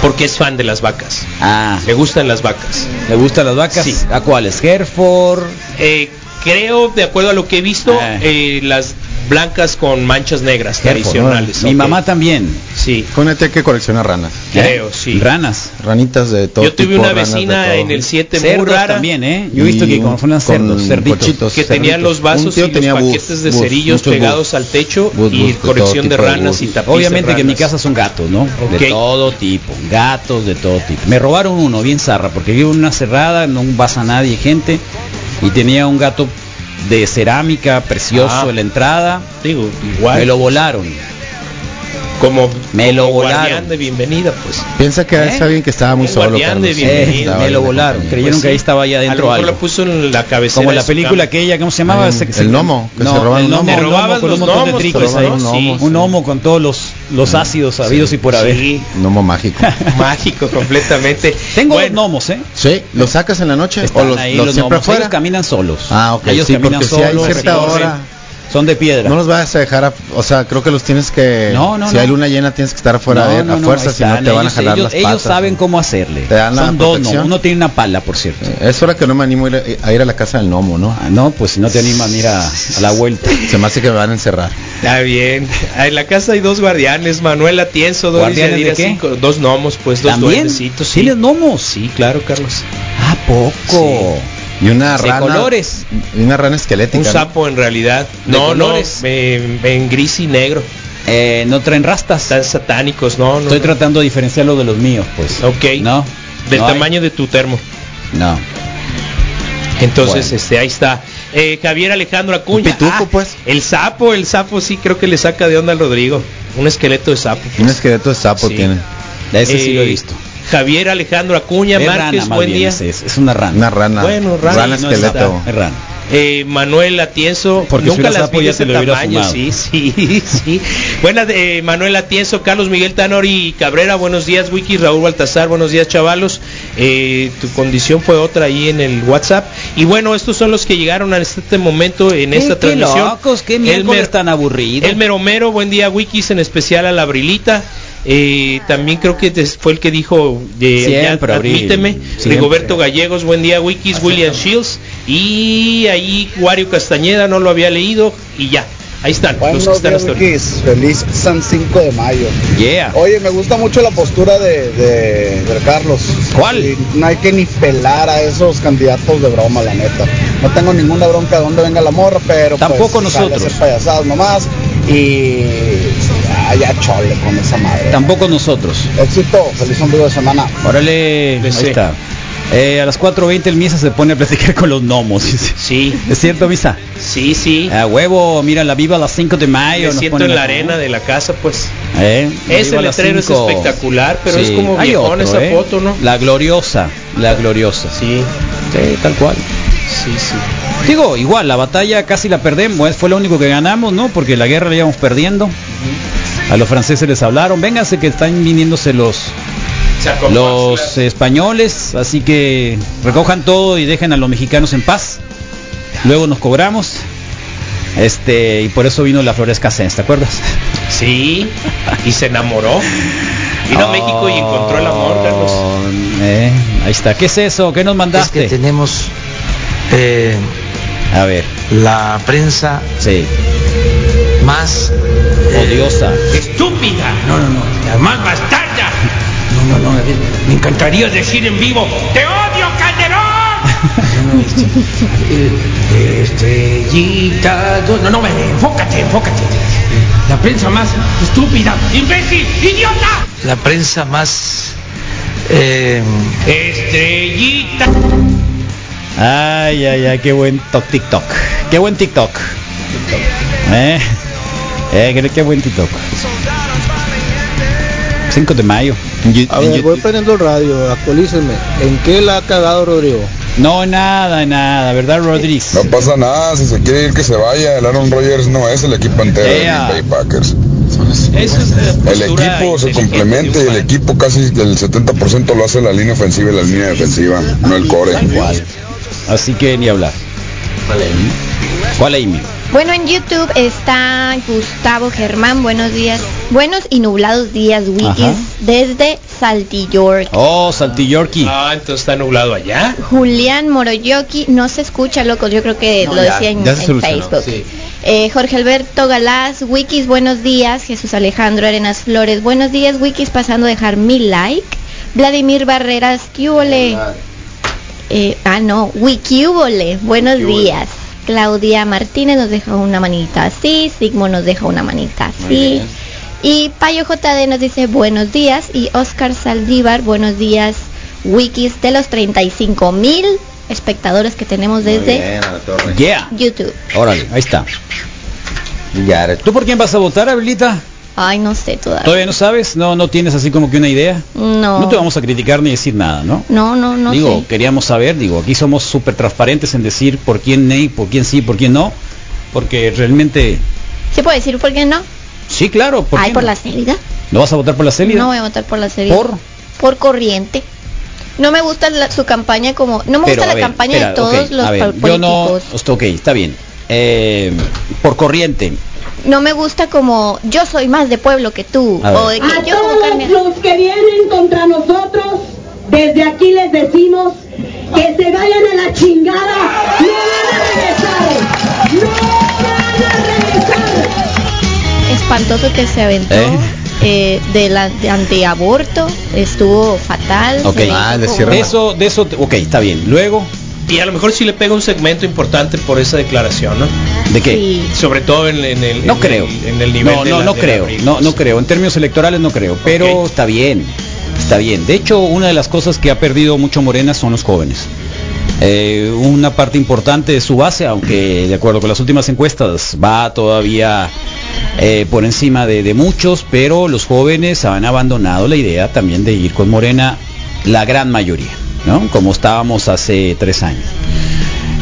Porque es fan de las vacas. Ah, Le gustan las vacas. ¿le gustan las vacas? Sí. ¿A cuáles? ¿Hereford? Eh, creo, de acuerdo a lo que he visto, Ah. eh, las blancas con manchas negras tradicionales. Mi mamá también. Sí, Cónete que colecciona ranas. creo, ¿Eh? sí. Ranas. Ranitas de todo Yo tuve tipo, una vecina en el 7 muy rara también, ¿eh? Yo he visto que un- con fueron cerdos, con cerditos. que tenían los vasos y los tenía bus, paquetes de cerillos pegados bus. al techo Bus, y colección de ranas bus. y tapices Obviamente que en mi casa son gatos, ¿no? De todo tipo, gatos de todo tipo. Me robaron uno bien zarra porque vivo en una cerrada, no pasa nadie, gente, y tenía un gato de cerámica precioso Ah. en la entrada. Digo, igual. Me lo volaron. Como Me lo como volaron. guardián de bienvenida, pues. Piensa que es ¿Eh? alguien que estaba muy Un solo, guardián de. Eh, me lo volaron. compañía. Creyeron Pues que ahí sí. estaba allá A lo adentro mejor algo. la puso en la cabecera Como la película cama. aquella, ¿cómo se llamaba? El- Se- el se- gnomo, que se robaban el un gnomo, robaban gnomo con un los montón de gnomos, tricos ahí. robaban un gnomo, Un sí. gnomo con todos los, los ácidos sabidos y por haber. Sí, Gnomo mágico. mágico completamente. Tengo Bueno, dos gnomos, ¿eh? Sí, ¿los sacas en la noche? ¿O los, los siempre gnomos. afuera? Caminan solos. Ah, ok, Ellos sí, caminan solos. Son de piedra. no los vas a dejar, a- o sea, creo que los tienes que, No, no, si no. hay luna llena tienes que estar afuera de, a fuerza, si no te van a Ellos- jalar ellos, las ellos patas. saben cómo hacerle. Te dan la Son dos protección. gnomos. Uno tiene una pala, por cierto. Es hora que no me animo a ir a, a ir a la casa del gnomo, ¿no? Ah, no, pues si no te animan a ir a, a la vuelta. Se me hace que me van a encerrar. Está bien. Ah, En la casa hay dos guardianes, Manuel Atienzo, Doris ¿Guardianes de qué? cinco- dos gnomos, pues dos ¿También? duendecitos. Sí. ¿Tienes gnomos? Sí, claro, Carlos. ¿A poco? Y una ¿De rana. colores? Y una rana esquelética. Un ¿no? sapo en realidad. ¿De No, colores? no, en, en gris y negro. Eh, no traen rastas. Están satánicos, no, no. Estoy no. tratando de diferenciarlo de los míos, pues. Ok. No. Del no hay. tamaño de tu termo. No. Entonces, Bueno. este, ahí está. Eh, Javier Alejandro Acuña. Pituco, Ah, pues. El sapo, el sapo sí creo que le saca de onda al Rodrigo. Un esqueleto de sapo. Un esqueleto de sapo Sí. tiene. Ese sí lo he Eh, visto. Javier Alejandro Acuña Es Márquez, rana, buen bien, día. es, es una rana. Una rana. Bueno, rana, rana no esqueleto. Es rana. Eh, Manuel Atienzo, Porque nunca las vi ese lo hubieras tamaño, sí, sí, sí. Buenas, eh, Manuel Atienzo, Carlos Miguel Tanori Cabrera, buenos días, Wiki, Raúl Baltasar, buenos días, chavalos. Eh, tu condición fue otra ahí en el WhatsApp. Y bueno, estos son los que llegaron a este momento en esta qué transmisión. locos, qué miércoles tan aburrido. El Meromero, buen día, Wikis, en especial a la Brilita. Eh, también creo que fue el que dijo eh, Siempre, ya, admíteme siempre. Rigoberto Gallegos buen día Wikis William Shields y ahí Wario Castañeda no lo había leído y ya Ahí están, los que están hasta. Wikis. Feliz San 5 de mayo. Yeah. Oye, me gusta mucho la postura de, de, Carlos. ¿Cuál? Y no hay que ni pelar a esos candidatos de broma, la neta. No tengo ninguna bronca de dónde venga la morra, pero Tampoco pues, a nosotros. payasadas nomás. Y ya, ya chole con esa madre. Tampoco nosotros. Éxito, feliz ombligo de semana. Órale, ahí Sí. está. Eh, a las 4.20 el Misa se pone a platicar con los gnomos. Sí, ¿Es cierto, Misa? sí, sí. A huevo, mira, la viva a las 5 de mayo. Me siento en la arena de la casa, pues. Eh, Ese letrero es espectacular, pero es como Hay viejón otro, esa eh. foto, ¿no? La gloriosa, la gloriosa. Sí, Sí, tal cual. sí, sí. Digo, igual, la batalla casi la perdemos, fue lo único que ganamos, ¿no? Porque la guerra la íbamos perdiendo. A los franceses les hablaron, vénganse que están viniéndose los los españoles, así que recojan todo y dejen a los mexicanos en paz. Luego nos cobramos. Este, y por eso vino la Flores Casens, ¿te acuerdas? Sí, y se enamoró. Vino a México y encontró el amor, Carlos. Oh, eh, ahí está. ¿Qué es eso? ¿Qué nos Es mandaste? que tenemos eh, A ver, la prensa sí. Más Odiosa. ¡Estúpida! No, no, no. La más bastarda. No, no, no. Me encantaría decir en vivo: ¡Te odio, Calderón! No, no, este, eh, estrellita. No, no, enfócate, enfócate. La prensa más estúpida, imbécil, idiota. la prensa más eh, Estrellita. Ay, ay, ay, qué buen toc TikTok. Qué buen TikTok. Eh, eh, qué, qué buen TikTok. 5 de mayo. En A ver, voy prendiendo el radio, actualícenme. ¿En qué la ha cagado Rodrigo? No, nada, nada, ¿verdad, Rodríguez? No pasa nada, si se quiere ir que se vaya. El Aaron Rodgers no es el equipo entero de. Green Bay Packers. Eso es El equipo se complementa y el equipo casi del 70% lo hace la línea ofensiva y la línea defensiva, no el core. Así que ni hablar. ¿Cuál Amy? Bueno, en YouTube está Gustavo Germán. Buenos días. Buenos y nublados días, Ajá. wikis. Desde Saltillor. Oh, Saltillorqui. Ah, entonces está nublado allá. Julián Moroyoki. No se escucha, locos. Yo creo que No, lo ya, decía en, ya se en solucionó, Facebook. sí. Eh, Jorge Alberto Galás. Wikis, buenos días. Jesús Alejandro Arenas Flores. Buenos días, Wikis. Pasando a dejar mi like. Vladimir Barreras. ¿Qué? Eh, ah, no, Wikiubole, buenos días. Claudia Martínez nos deja una manita así, Sigmo nos deja una manita así. Y Payo JD nos dice buenos días. Y Oscar Saldívar, buenos días. Wikis de los 35 mil espectadores que tenemos desde Yeah. YouTube. Órale, ahí está. Ya, ¿Tú por quién vas a votar, Abelita? Ay, no sé todavía. ¿Todavía no sabes? ¿No no tienes así como que una idea? No. No te vamos a criticar ni decir nada, ¿no? No, no, no digo, sé. queríamos saber, digo, aquí somos súper transparentes en decir por quién nee, por quién sí, por quién no, porque realmente, ¿Se puede decir por qué no? sí, claro, ¿por Ay, por no? la Célida. ¿No vas a votar por la Celia? No voy a votar por la serie. ¿Por? Por corriente. No me gusta la- su campaña como... No me Pero, gusta la ver, campaña espera, de todos los a ver, políticos. yo no, ok, está bien. Eh, por corriente, No me gusta como yo soy más de pueblo que tú. A ver. O de que A yo como todos carne... los que vienen contra nosotros, desde aquí les decimos que se vayan a la chingada. No van a regresar. No van a regresar. Espantoso que se aventó. ¿Eh? eh, de la de antiaborto estuvo fatal ok, se hizo como- de eso, de eso, ok, está bien. Luego, Y a lo mejor sí le pega un segmento importante por esa declaración, ¿no? ¿de qué? Sí. Sobre todo en, en el No en creo. el, en el nivel no, de no, la- no de creo. la No, no creo. En términos electorales no creo. Pero está bien. Está bien. De hecho, una de las cosas que ha perdido mucho Morena son los jóvenes. Eh, una parte importante de su base, aunque de acuerdo con las últimas encuestas va todavía eh, por encima de, de muchos, pero los jóvenes han abandonado la idea también de ir con Morena, la gran mayoría, ¿no? Como estábamos hace tres años.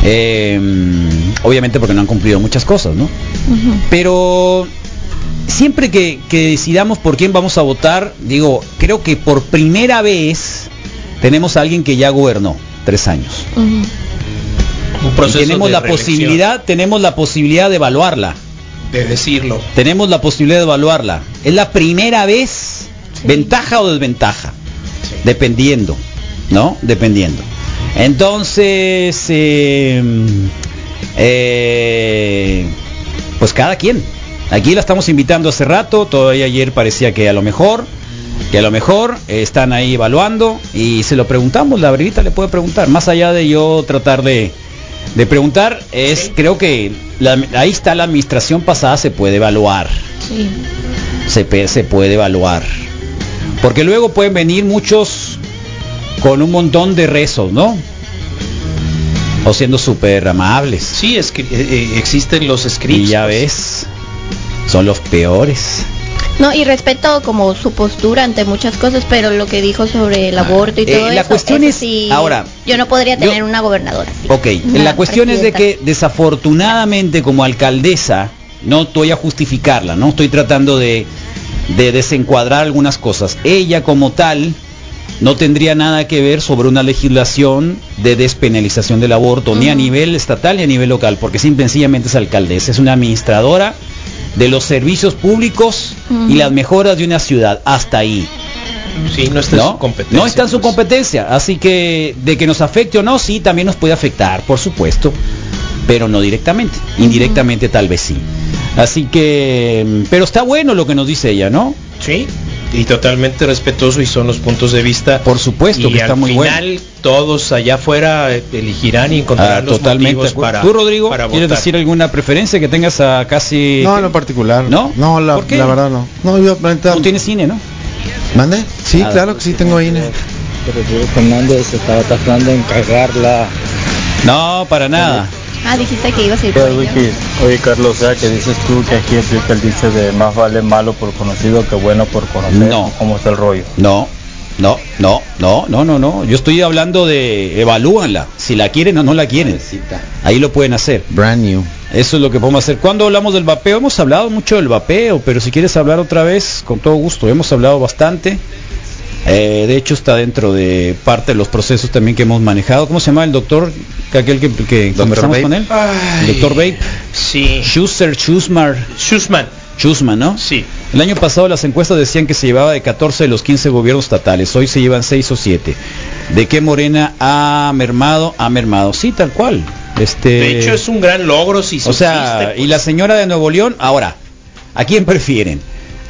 Eh, obviamente porque no han cumplido muchas cosas, ¿no? Pero siempre que, que decidamos por quién vamos a votar, digo, creo que por primera vez tenemos a alguien que ya gobernó tres años. Un tenemos de la reelección, posibilidad, tenemos la posibilidad de evaluarla. de decirlo. Tenemos la posibilidad de evaluarla. Es la primera vez, ventaja o desventaja, dependiendo, ¿no? Dependiendo. Entonces, eh, eh, pues cada quien. Aquí la estamos invitando hace rato, todavía ayer parecía que a lo mejor, que a lo mejor eh, están ahí evaluando y se lo preguntamos, la brevita le puede preguntar, más allá de yo tratar de, de preguntar, es creo que la- ahí está la administración pasada, se puede evaluar, Sí. se puede evaluar. Porque luego pueden venir muchos con un montón de rezos, ¿no? O siendo súper amables. Sí, es que eh, eh, existen los scripts. Y ya ves, son los peores. No, y respeto como su postura ante muchas cosas, pero lo que dijo sobre el aborto y eh, todo la eso, cuestión eso es- sí, ahora, yo no podría yo- tener una gobernadora así. Ok, Una la cuestión es de que desafortunadamente como alcaldesa, no estoy a justificarla, no estoy tratando de, de desencuadrar algunas cosas. Ella como tal no tendría nada que ver sobre una legislación de despenalización del aborto, ni a nivel estatal ni a nivel local, porque simple y sencillamente es alcaldesa, es una administradora de los servicios públicos y las mejoras de una ciudad, hasta ahí. Sí, no está en su competencia. No está en su competencia, así que de que nos afecte o no, sí, también nos puede afectar, por supuesto, pero no directamente, indirectamente tal vez sí. Así que, pero está bueno lo que nos dice ella, ¿no? Sí, y totalmente respetuoso y son los puntos de vista. Por supuesto y que está al muy bueno. final todos allá afuera eh, elegirán y encontrarán Ah, los totalmente. motivos de para ¿Tú, Rodrigo, para quieres votar. decir alguna preferencia que tengas a casi... No, en lo particular. ¿No? No, la, ¿Por qué? la verdad no. No, yo, la neta- Tú tienes cine, ¿no? ¿Mande? Sí, Nada. claro que sí tengo INE. Pero Fernández estaba tratando en cagarla. No, para nada. Ah, dijiste que ibas a ir por Oye, Carlos, o sea, que dices tú que aquí aplica el dicho de más vale malo por conocido que bueno por conocer. No. ¿Cómo está el rollo? No, no, no, no, no, no, no. Yo estoy hablando de evalúanla, si la quieren o no la quieren. Ahí lo pueden hacer. Brand new. Eso es lo que podemos hacer. Cuando hablamos del vapeo, hemos hablado mucho del vapeo, pero si quieres hablar otra vez, con todo gusto. Hemos hablado bastante. Eh, de hecho, está dentro de parte de los procesos también que hemos manejado. ¿Cómo se llama el doctor? Que Aquel que, que conversamos Babe. con él. Ay. El doctor Babe. Sí. Schuster, Schusmar. Schusman. Schusman, ¿no? Sí. El año pasado las encuestas decían que se llevaba de 14 de los 15 gobiernos estatales, hoy se llevan 6 o 7. ¿De qué Morena ha mermado? Ha mermado, sí, tal cual. Este, De hecho es un gran logro si o sea, y la señora de Nuevo León, ahora, ¿a quién prefieren?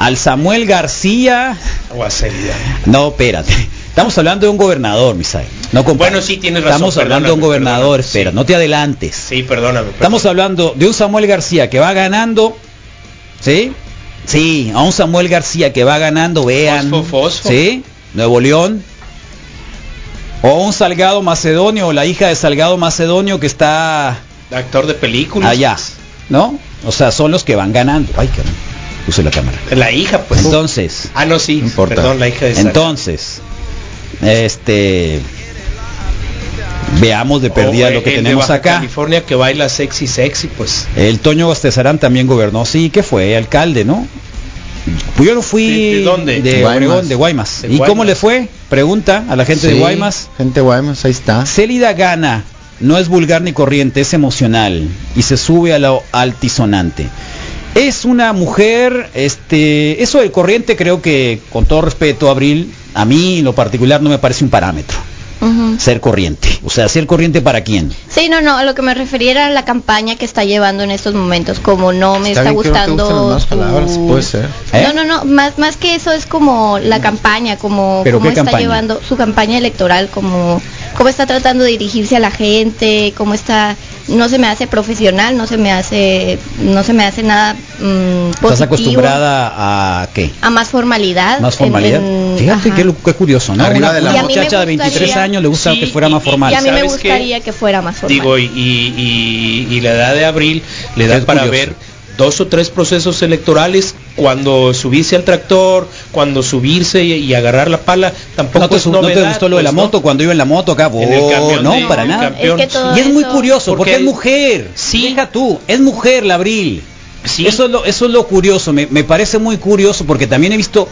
¿Al Samuel García? o a Celida. No, espérate. Estamos hablando de un gobernador, Misael. No compares. Bueno, sí, tienes razón, Estamos hablando de un gobernador, espera, sí. no te adelantes. Sí, perdóname. Estamos hablando de un Samuel García que va ganando, ¿sí? Sí, a un Samuel García que va ganando, vean, Fosfo, fosfo. ¿sí? Nuevo León. O un Salgado Macedonio, o la hija de Salgado Macedonio que está Actor de películas. allá, ¿no? O sea, son los que van ganando. Ay, caramba, puse la cámara. La hija, pues. Entonces, Ah, no, sí. importa. Perdón, la hija de Sara. entonces, este, veamos de perdida O, lo eh, que el de tenemos Baja acá. California que baila sexy, sexy, pues. El Toño Bastezarán también gobernó, sí, que fue alcalde, ¿no? Pues yo no fui ¿De- de dónde? de Guaymas. Obregón, de Guaymas. De ¿Y cómo le fue? Pregunta a la gente de Guaymas. Gente de Guaymas, ahí está. Célida gana, no es vulgar ni corriente, es emocional y se sube a lo altisonante. Es una mujer, este, eso del corriente creo que, con todo respeto, Abril, a mí en lo particular no me parece un parámetro. Ser corriente. O sea, ser corriente para quién. Sí, no, no, a lo que me refería era la campaña que está llevando en estos momentos, como no me está, bien las gustando nuevas su- palabras, puede ser. ¿Eh? No, no, no, más más que eso es como la campaña, como ¿Pero cómo qué está campaña? llevando su campaña electoral, como cómo está tratando de dirigirse a la gente, cómo está no se me hace profesional, no se me hace no se me hace nada mm, ¿Estás positivo, acostumbrada a qué? a más formalidad. Más formalidad. en- Fíjate qué, curioso, ¿no? Arriba Una, de la una Y a mí me muchacha de 23 gustaría- años le gusta Sí, que fuera más y- formal. Y a mí me gustaría que fuera más formal. Digo, y, y- y- y la edad de abril le da para curioso. ver dos o tres procesos electorales cuando subirse al tractor, cuando subirse y, y agarrar la pala, tampoco ¿No te, es no te gustó lo de la pues, ¿no? moto cuando iba en la moto acá? En el Oh, camión no, de- para nada. campeón. Es que todo Y es muy curioso porque, Porque es mujer. Sí. Deja tú, es mujer la Abril. Sí. Eso es lo, eso es lo curioso, me, me parece muy curioso porque también he visto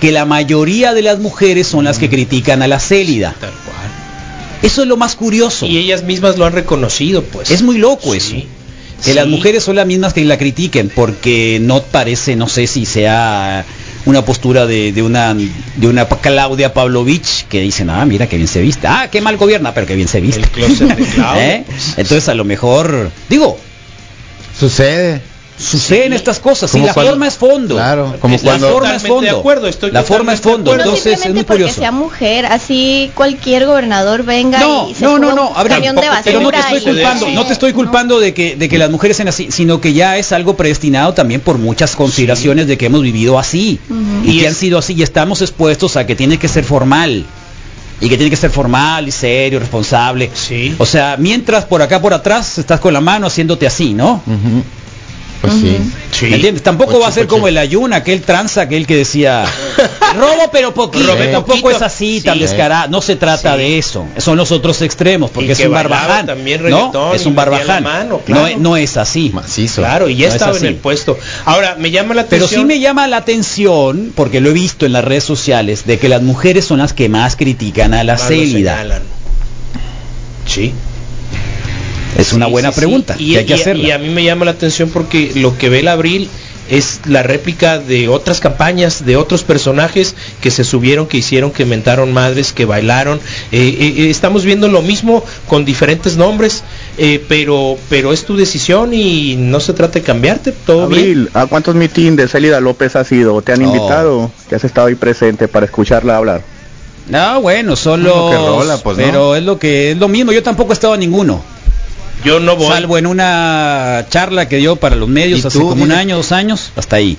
que la mayoría de las mujeres son las que critican a la Célida. Tal cual. Eso es lo más curioso. Y ellas mismas lo han reconocido, pues. Es muy loco Sí. eso. Que Sí. las mujeres son las mismas que la critiquen porque no parece, no sé si sea una postura de, de una de una Claudia Pavlovich que dicen, ah, mira que bien se viste. Ah, qué mal gobierna, pero que bien se viste. El de ¿Eh? Entonces a lo mejor, digo, Sucede. Suceden estas cosas, sí, Como la cuando- forma es fondo. Claro, como la cuando- forma es fondo. de acuerdo, estoy la forma es fondo, No entonces es muy simplemente porque curioso. sea mujer, así cualquier gobernador venga No, y se no, no, no, ver, camión de pero no te estoy y- culpando, no te estoy culpando de que de que las mujeres sean así, sino que ya es algo predestinado también por muchas consideraciones de que hemos vivido así y que han sido así y estamos expuestos a que tiene que ser formal y que tiene que ser formal y serio, responsable. Sí. O sea, mientras por acá por atrás estás con la mano haciéndote así, ¿no? Pues sí. ¿Me entiendes? Tampoco va a ser como el ayuno, aquel tranza, aquel que decía robo pero poquito, Robe tampoco poquito. es así tan Sí. descarado, no se trata de eso, son los otros extremos, porque Y es que un barbaján, también ¿no? Es un barbaján, mano, no, claro. es- no es así. Claro, y ya No es estaba en el puesto. Ahora, me llama la Pero atención. sí me llama la atención, porque lo he visto en las redes sociales, de que las mujeres son las que más critican a la Más célida. Sí. Es una Sí, buena sí, sí. pregunta, Y, que hay que y- hacerla. y a mí me llama la atención porque lo que ve el abril es la réplica de otras campañas, de otros personajes que se subieron, que hicieron, que mentaron madres, que bailaron. Eh, eh, eh, estamos viendo lo mismo con diferentes nombres, eh, pero, pero es tu decisión y no se trata de cambiarte, todo bien. Abril, ¿a cuántos meetings de Célida López has ido? ¿Te han No. invitado? ¿Que has estado ahí presente para escucharla hablar? No, bueno, solo. Lo que rola, pues, ¿no? pero es lo que es lo mismo. Yo tampoco he estado en ninguno. Yo no voy. Salvo en una charla que dio para los medios ¿Y hace tú, como un año, dos años, hasta ahí.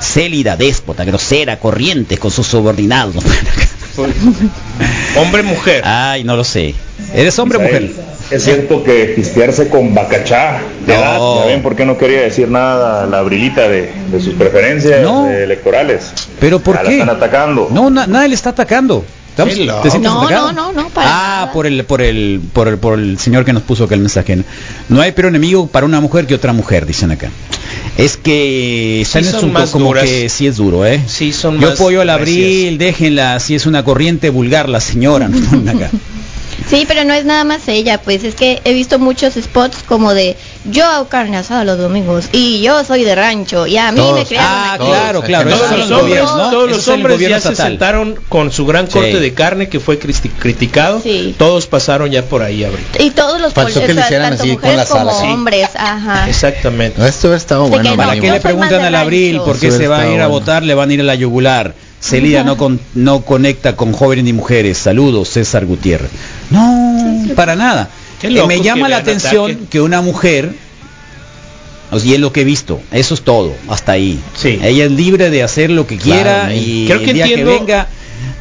Célida, déspota, grosera, corriente con sus subordinados. Hombre, mujer. Ay, no lo sé. ¿Eres hombre o mujer? Es cierto que pistearse con Bacachá, de No. edad, ya ven por qué no quería decir nada la Abrilita de, de sus preferencias No. electorales. ¿Pero por Ya qué? La están atacando. No, na- nadie le está atacando. ¿Estamos- Qué loco. ¿Te sientes No, atacado? no, no, no, para Ah, nada. por el, por el, por el, por el señor que nos puso aquel mensaje. ¿no? No hay peor enemigo para una mujer que otra mujer, dicen acá. Es que Sí son más como duras. que sí es duro, ¿eh? Sí, son Yo más apoyo al abril, déjenla, si es una corriente vulgar la señora. acá. Sí, pero no es nada más ella, pues es que he visto muchos spots como de yo hago carne asada los domingos y yo soy de rancho y a mí me Todos. crearon Ah, aquí. claro, claro. Todos los hombres, todos los hombres ya se sentaron con su gran corte Sí. de carne que fue criticado. Sí. Todos pasaron ya por ahí ahorita. Y todos los Faltó pol- que le hicieran así con mujeres la sala, como sí. hombres, ajá. Exactamente. Esto De bueno. que ¿Para no, qué le preguntan al abril por qué se va a está ir a votar? Le van a ir a la yugular. Celida no, con, no conecta con jóvenes ni mujeres. Saludos, César Gutiérrez. No, para nada. Loco me llama la atención ataque. que una mujer, y es lo que he visto, eso es todo, hasta ahí. Sí. Ella es libre de hacer lo que quiera Claro, y Creo que el día entiendo- que venga,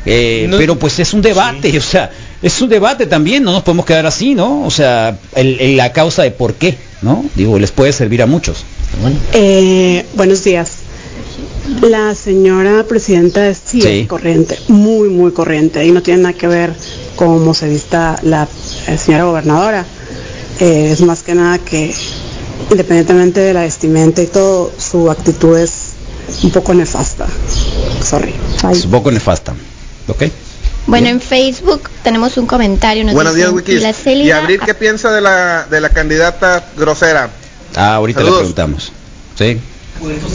eh, No- pero pues es un debate, o sea, es un debate también, no nos podemos quedar así, ¿no? O sea, el- el- la causa de por qué, ¿no? Digo, les puede servir a muchos. Eh, buenos días. La señora presidenta es, sí, Sí. es corriente, muy, muy corriente, y no tiene nada que ver cómo se vista la eh, señora gobernadora. Eh, es más que nada que, independientemente de la vestimenta y todo, su actitud es un poco nefasta. Sorry. Bye. Es un poco nefasta, ¿ok? Bueno, en Facebook tenemos un comentario. nos Buenos días, Wikis. La ¿Y Abril qué piensa de la, de la candidata grosera? Ah, ahorita Saludos. le preguntamos. Sí.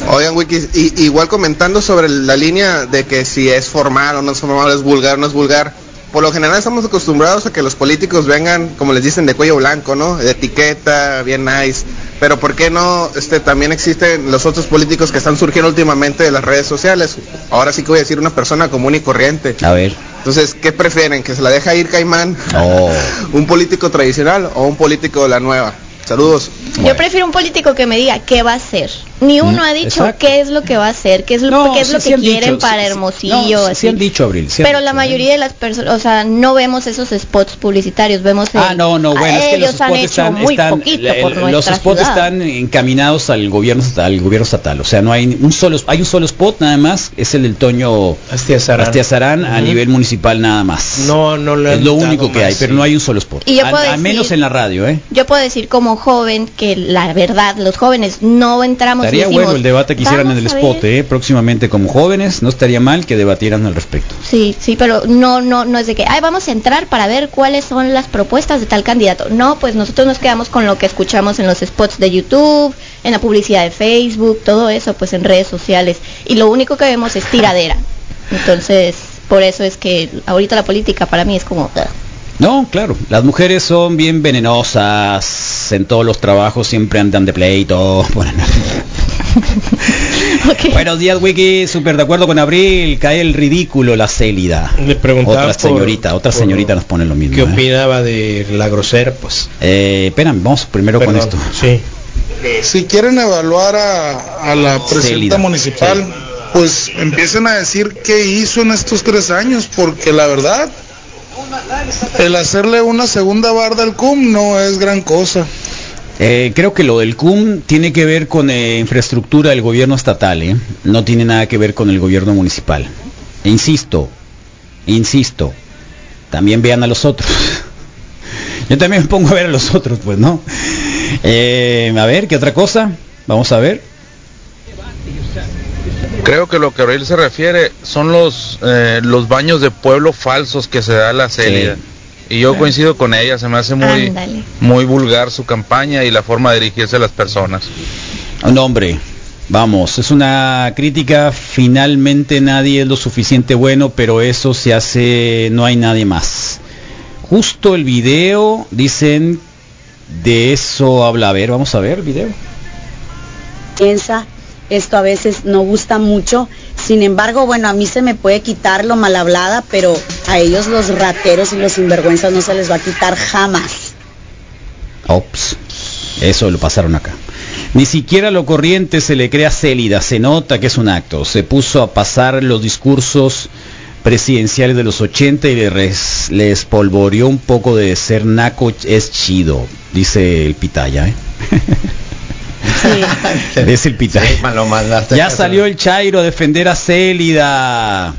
Oigan, Wikis, y- igual comentando sobre la línea de que si es formal o no es formal, es vulgar o no es vulgar. Por lo general estamos acostumbrados a que los políticos vengan, como les dicen, de cuello blanco, ¿no? De etiqueta, bien nice. Pero ¿por qué no este, también existen los otros políticos que están surgiendo últimamente de las redes sociales? Ahora sí que voy a decir una persona común y corriente. A ver. Entonces, ¿qué prefieren? ¿Que se la deja ir Caimán? Oh. ¿Un político tradicional o un político de la nueva? Saludos. Yo prefiero un político que me diga qué va a hacer. Ni uno Mm, ha dicho exacto. qué es lo que va a hacer, qué es lo, No, qué es sí, lo sí que quieren dicho, para sí. Hermosillo. No, sí así. han dicho, Abril, han Pero dicho, la ¿eh? mayoría de las personas, o sea, no vemos esos spots publicitarios, vemos el- Ah, no, no, bueno, es que los ellos han spots hecho están, muy están- el- los spots ciudad. están encaminados al gobierno al gobierno estatal, o sea, no hay un solo hay un solo spot nada más, es el del Toño Astiazarán. Astiazarán a nivel municipal nada más. No, no le es lo único que más, hay, pero no hay un solo spot. Y yo puedo al menos decir- en la radio, ¿eh? Yo puedo decir como joven que la verdad, los jóvenes no entramos Estaría decimos, bueno el debate que hicieran en el "Vamos a spot, ver". ¿eh? Próximamente como jóvenes, no estaría mal que debatieran al respecto. Sí, sí, pero no, no, no es de que, ay, vamos a entrar para ver cuáles son las propuestas de tal candidato. No, pues nosotros nos quedamos con lo que escuchamos en los spots de YouTube, en la publicidad de Facebook, todo eso, pues en redes sociales. Y lo único que vemos es tiradera. Entonces, por eso es que ahorita la política para mí es como... ugh. No, claro, las mujeres son bien venenosas, en todos los trabajos siempre andan de pleito. Bueno, Buenos días, Wiki, súper de acuerdo con Abril, cae el ridículo la célida. Le preguntaba Otra por- señorita, otra señorita nos pone lo mismo. ¿Qué ¿eh? opinaba de la grosera? Pues Eh, espérame, vamos primero con esto. Sí. Si quieren evaluar a, a la presidenta Célida. municipal, pues empiecen a decir qué hizo en estos tres años, porque la verdad, el hacerle una segunda barda al CUM no es gran cosa. Eh, creo que lo del CUM tiene que ver con eh, infraestructura del gobierno estatal, ¿eh? no tiene nada que ver con el gobierno municipal. E insisto, insisto, también vean a los otros. Yo también me pongo a ver a los otros, pues, ¿no? A ver, ¿qué otra cosa? Vamos a ver. Creo que lo que Abril se refiere son los los baños de pueblo falsos que se da la Célida. Y yo coincido con ella, se me hace muy Ándale. muy vulgar su campaña y la forma de dirigirse a las personas. No, hombre, vamos, es una crítica, finalmente nadie es lo suficiente bueno, pero eso se hace, no hay nadie más. Justo el video, dicen, de eso habla. A ver, vamos a ver el video. piensa, esto a veces no gusta mucho. Sin embargo, bueno, a mí se me puede quitar lo mal hablada, pero a ellos los rateros y los sinvergüenzas no se les va a quitar jamás. Ops, eso lo pasaron acá. Ni siquiera lo corriente se le crea célida, se nota que es un acto. Se puso a pasar los discursos presidenciales de los 80 y le res- le espolvoreó un poco de ser naco es chido, dice el pitaya. ¿eh? Dice el. Sí, lo mandaste Ya salió el Chairo a defender a Célida.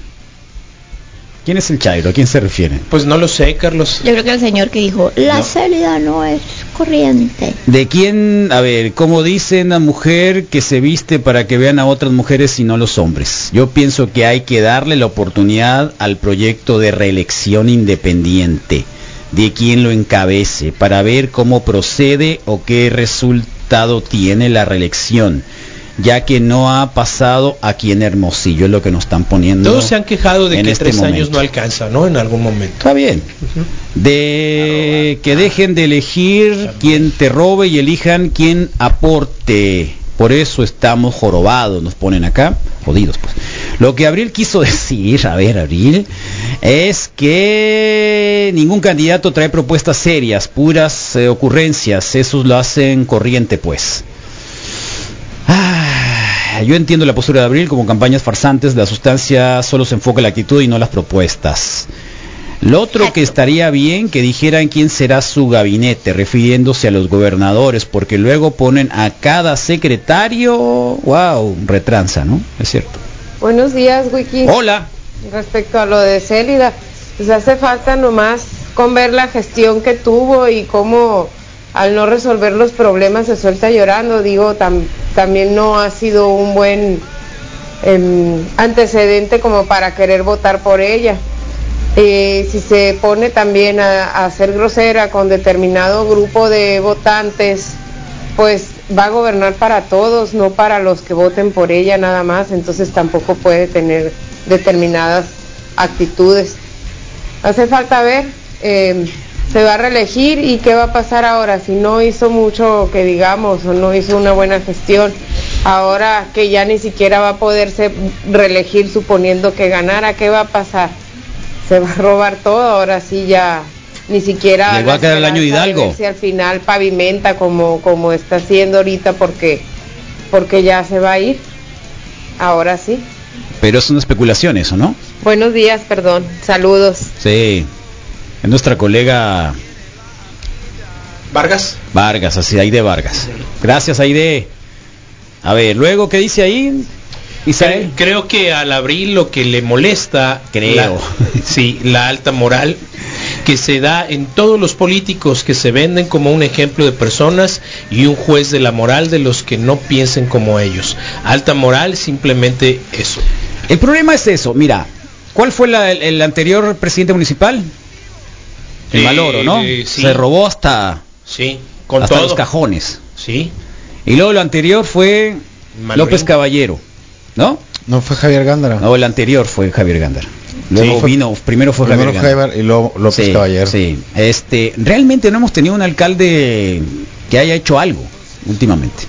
¿Quién es el Chairo? ¿A quién se refiere? Pues no lo sé, Carlos. Yo creo que el señor que dijo, la No. célida no es corriente. ¿De quién, a ver, cómo dice una mujer que se viste para que vean a otras mujeres y no los hombres? Yo pienso que hay que darle la oportunidad al proyecto de reelección independiente, de quien lo encabece, para ver cómo procede o qué resultado tiene la reelección, ya que no ha pasado aquí en Hermosillo, es lo que nos están poniendo. Todos se han quejado de que este tres años no alcanza, ¿no? En algún momento. Está bien. De que dejen de elegir quien te robe y elijan quien aporte. Por eso estamos jorobados, nos ponen acá, jodidos pues. Lo que Abril quiso decir, a ver Abril, es que ningún candidato trae propuestas serias, puras eh, ocurrencias, esos lo hacen corriente pues. Ah, Yo entiendo la postura de Abril como campañas farsantes, la sustancia solo se enfoca en la actitud y no las propuestas. Lo otro que estaría bien que dijeran quién será su gabinete, refiriéndose a los gobernadores, porque luego ponen a cada secretario, wow, retranza, ¿no? Es cierto. Buenos días, Wiki. Hola. Respecto a lo de Célida, pues hace falta nomás con ver la gestión que tuvo y cómo al no resolver los problemas se suelta llorando. Digo, tam- también no ha sido un buen em, antecedente como para querer votar por ella. Eh, si se pone también a, a ser grosera con determinado grupo de votantes, pues va a gobernar para todos, no para los que voten por ella nada más, entonces tampoco puede tener determinadas actitudes. Hace falta ver, eh, se va a reelegir y qué va a pasar ahora si no hizo mucho que digamos o no hizo una buena gestión. Ahora que ya ni siquiera va a poderse reelegir suponiendo que ganara, ¿qué va a pasar? Se va a robar todo, ahora sí ya ni siquiera Le va a quedar el año Hidalgo. si al final pavimenta como como está haciendo ahorita porque porque ya se va a ir. Ahora sí. Pero es una especulación eso, ¿no? Buenos días, perdón. Saludos. Sí. Es nuestra colega Vargas. Vargas, así, Aide Vargas. Gracias, Aide. A ver, luego, ¿qué dice ahí? Creo que al abril lo que le molesta, Creo. la- sí, la alta moral que se da en todos los políticos que se venden como un ejemplo de personas y un juez de la moral de los que no piensen como ellos. Alta moral, simplemente eso. El problema es eso, mira, ¿cuál fue la- el, el anterior presidente municipal? El Eh, Maloro, ¿no? eh, sí. Se robó hasta, Sí, con hasta todo. los cajones. Sí. Y luego lo anterior fue Malorín. López Caballero, ¿no? No fue Javier Gándara. No, el anterior fue Javier Gándara. Luego Sí, fue- vino, primero fue primero Javier. Javier y luego López Sí, Caballero. Sí, este, realmente no hemos tenido un alcalde que haya hecho algo últimamente.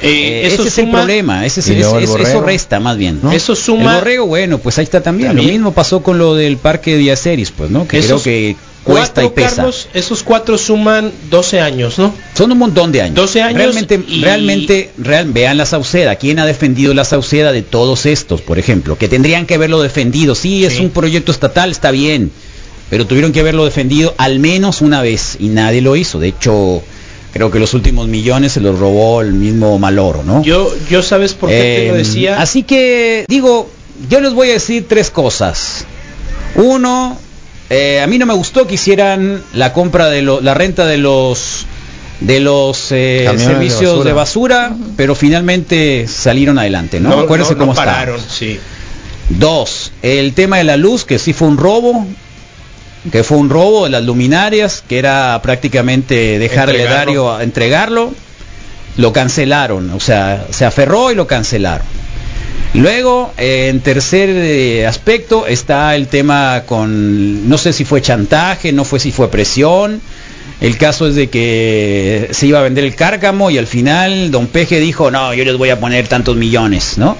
Eh, Eh, eso ese es el suma- problema, ese es- es- el es- eso resta más bien. ¿no? Eso suma- El borrego, bueno, pues ahí está también. También. Lo mismo pasó con lo del parque de Yaceris, pues, ¿no? Que creo que cuesta y pesa. Carlos, esos cuatro suman 12 años, ¿no? Son un montón de años. 12 años Realmente, y- realmente, real, vean la Sauceda. ¿Quién ha defendido la Sauceda de todos estos, por ejemplo? Que tendrían que haberlo defendido. Sí, es Sí. un proyecto estatal, está bien. Pero tuvieron que haberlo defendido al menos una vez y nadie lo hizo. De hecho, creo que los últimos millones se los robó el mismo Maloro, ¿no? Yo, yo sabes por qué te lo Eh, decía. Así que, digo, yo les voy a decir tres cosas. Uno, eh, a mí no me gustó que hicieran la compra de lo- la renta de los de los eh, de servicios de basura, pero finalmente salieron adelante, ¿no? Acuérdense no cómo está. pararon, sí. Dos, el tema de la luz, que sí fue un robo, que fue un robo de las luminarias, que era prácticamente dejar el Entregarlo. erario a entregarlo, lo cancelaron, o sea, se aferró y lo cancelaron. Luego, eh, en tercer eh, aspecto, está el tema con, no sé si fue chantaje, no fue si fue presión. El caso es de que se iba a vender el cárcamo y al final Don Peje dijo, no, yo les voy a poner tantos millones, ¿no?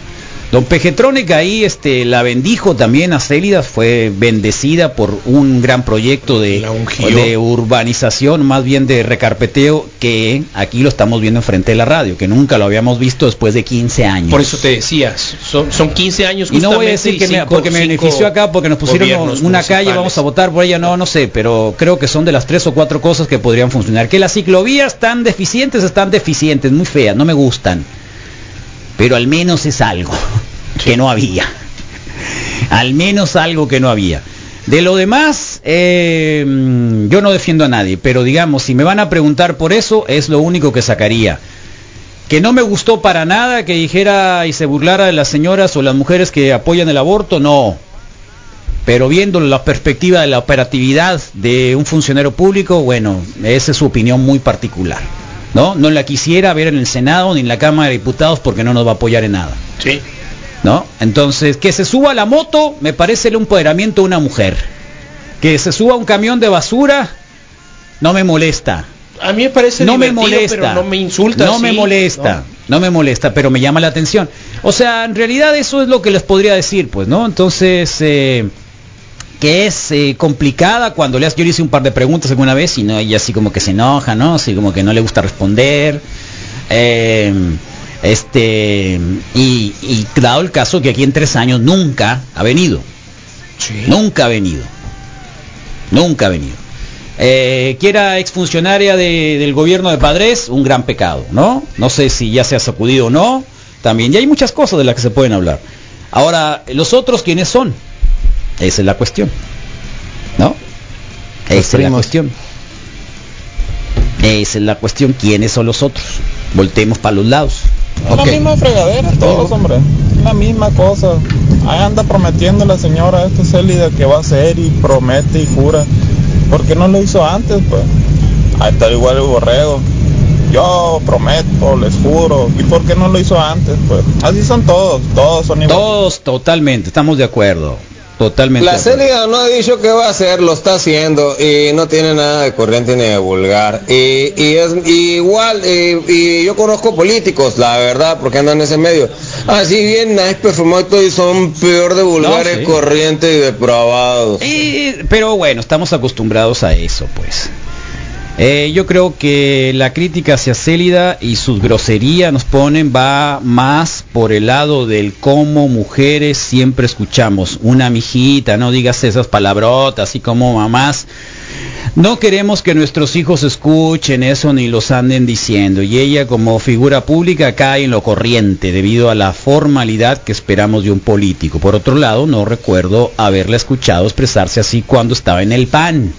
Don Pejetronic ahí este, la bendijo también a Célidas, fue bendecida por un gran proyecto de, urbanización, más bien de recarpeteo, que aquí lo estamos viendo enfrente de la radio, que nunca lo habíamos visto después de 15 años. Por eso te decías, son, son 15 años Y no voy a decir que me- porque me benefició acá, porque nos pusieron una calle, vamos a votar por ella, no, no sé, pero creo que son de las tres o cuatro cosas que podrían funcionar. Que las ciclovías están deficientes, están deficientes, muy feas, no me gustan. Pero al menos es algo que no había. Al menos algo que no había. De lo demás, eh, mm, yo no defiendo a nadie, pero digamos, si me van a preguntar por eso, es lo único que sacaría. Que no me gustó para nada que dijera y se burlara de las señoras o las mujeres que apoyan el aborto, no. Pero viendo la perspectiva de la operatividad de un funcionario público, bueno, esa es su opinión muy particular. ¿No? No la quisiera ver en el Senado ni en la Cámara de Diputados porque no nos va a apoyar en nada. Sí. ¿No? Entonces, que se suba a la moto me parece el empoderamiento de una mujer. Que se suba a un camión de basura no me molesta. A mí me parece no me molesta. pero no me insulta. No sí, me molesta. ¿no? me molesta, pero me llama la atención. O sea, en realidad eso es lo que les podría decir, pues, ¿no? Entonces, eh, que es eh, complicada cuando le has, yo le hice un par de preguntas alguna vez y no, ella así como que se enoja, ¿no? Así como que no le gusta responder. Eh, este, y, y dado el caso que aquí en tres años nunca ha venido. Nunca ha venido. Nunca ha venido. Eh, que era exfuncionaria de- del gobierno de Padres, un gran pecado, ¿no? No sé si ya se ha sacudido o no. También, y hay muchas cosas de las que se pueden hablar. Ahora, los otros, ¿quiénes son? Esa es la cuestión. ¿No? Esa es la cuestión. Esa es la cuestión. ¿Quiénes son los otros? Voltemos para los lados. Es la misma fregadera todos, hombre. Es la misma cosa. Ahí anda prometiendo la señora esta Célida que va a hacer y promete y jura. ¿Por qué no lo hizo antes, pues? Ahí está igual el borrego. Yo prometo, les juro. ¿Y por qué no lo hizo antes, pues? Así son todos, todos son iguales. Todos totalmente, estamos de acuerdo. Totalmente. La. Célida no ha dicho que va a hacer, lo está haciendo y no tiene nada de corriente ni de vulgar. Y, y es y igual, y, y yo conozco políticos, la verdad, porque andan en ese medio. Así bien nice performado y son peor de vulgares, sí. corrientes y depravados. Y- pero bueno, estamos acostumbrados a eso, pues. Eh, yo creo que la crítica hacia Célida y sus groserías nos ponen va más por el lado del cómo mujeres siempre escuchamos. Una mijita, no digas esas palabrotas, así como mamás. No queremos que nuestros hijos escuchen eso ni los anden diciendo. Y ella como figura pública cae en lo corriente debido a la formalidad que esperamos de un político. Por otro lado, no recuerdo haberla escuchado expresarse así cuando estaba en el PAN.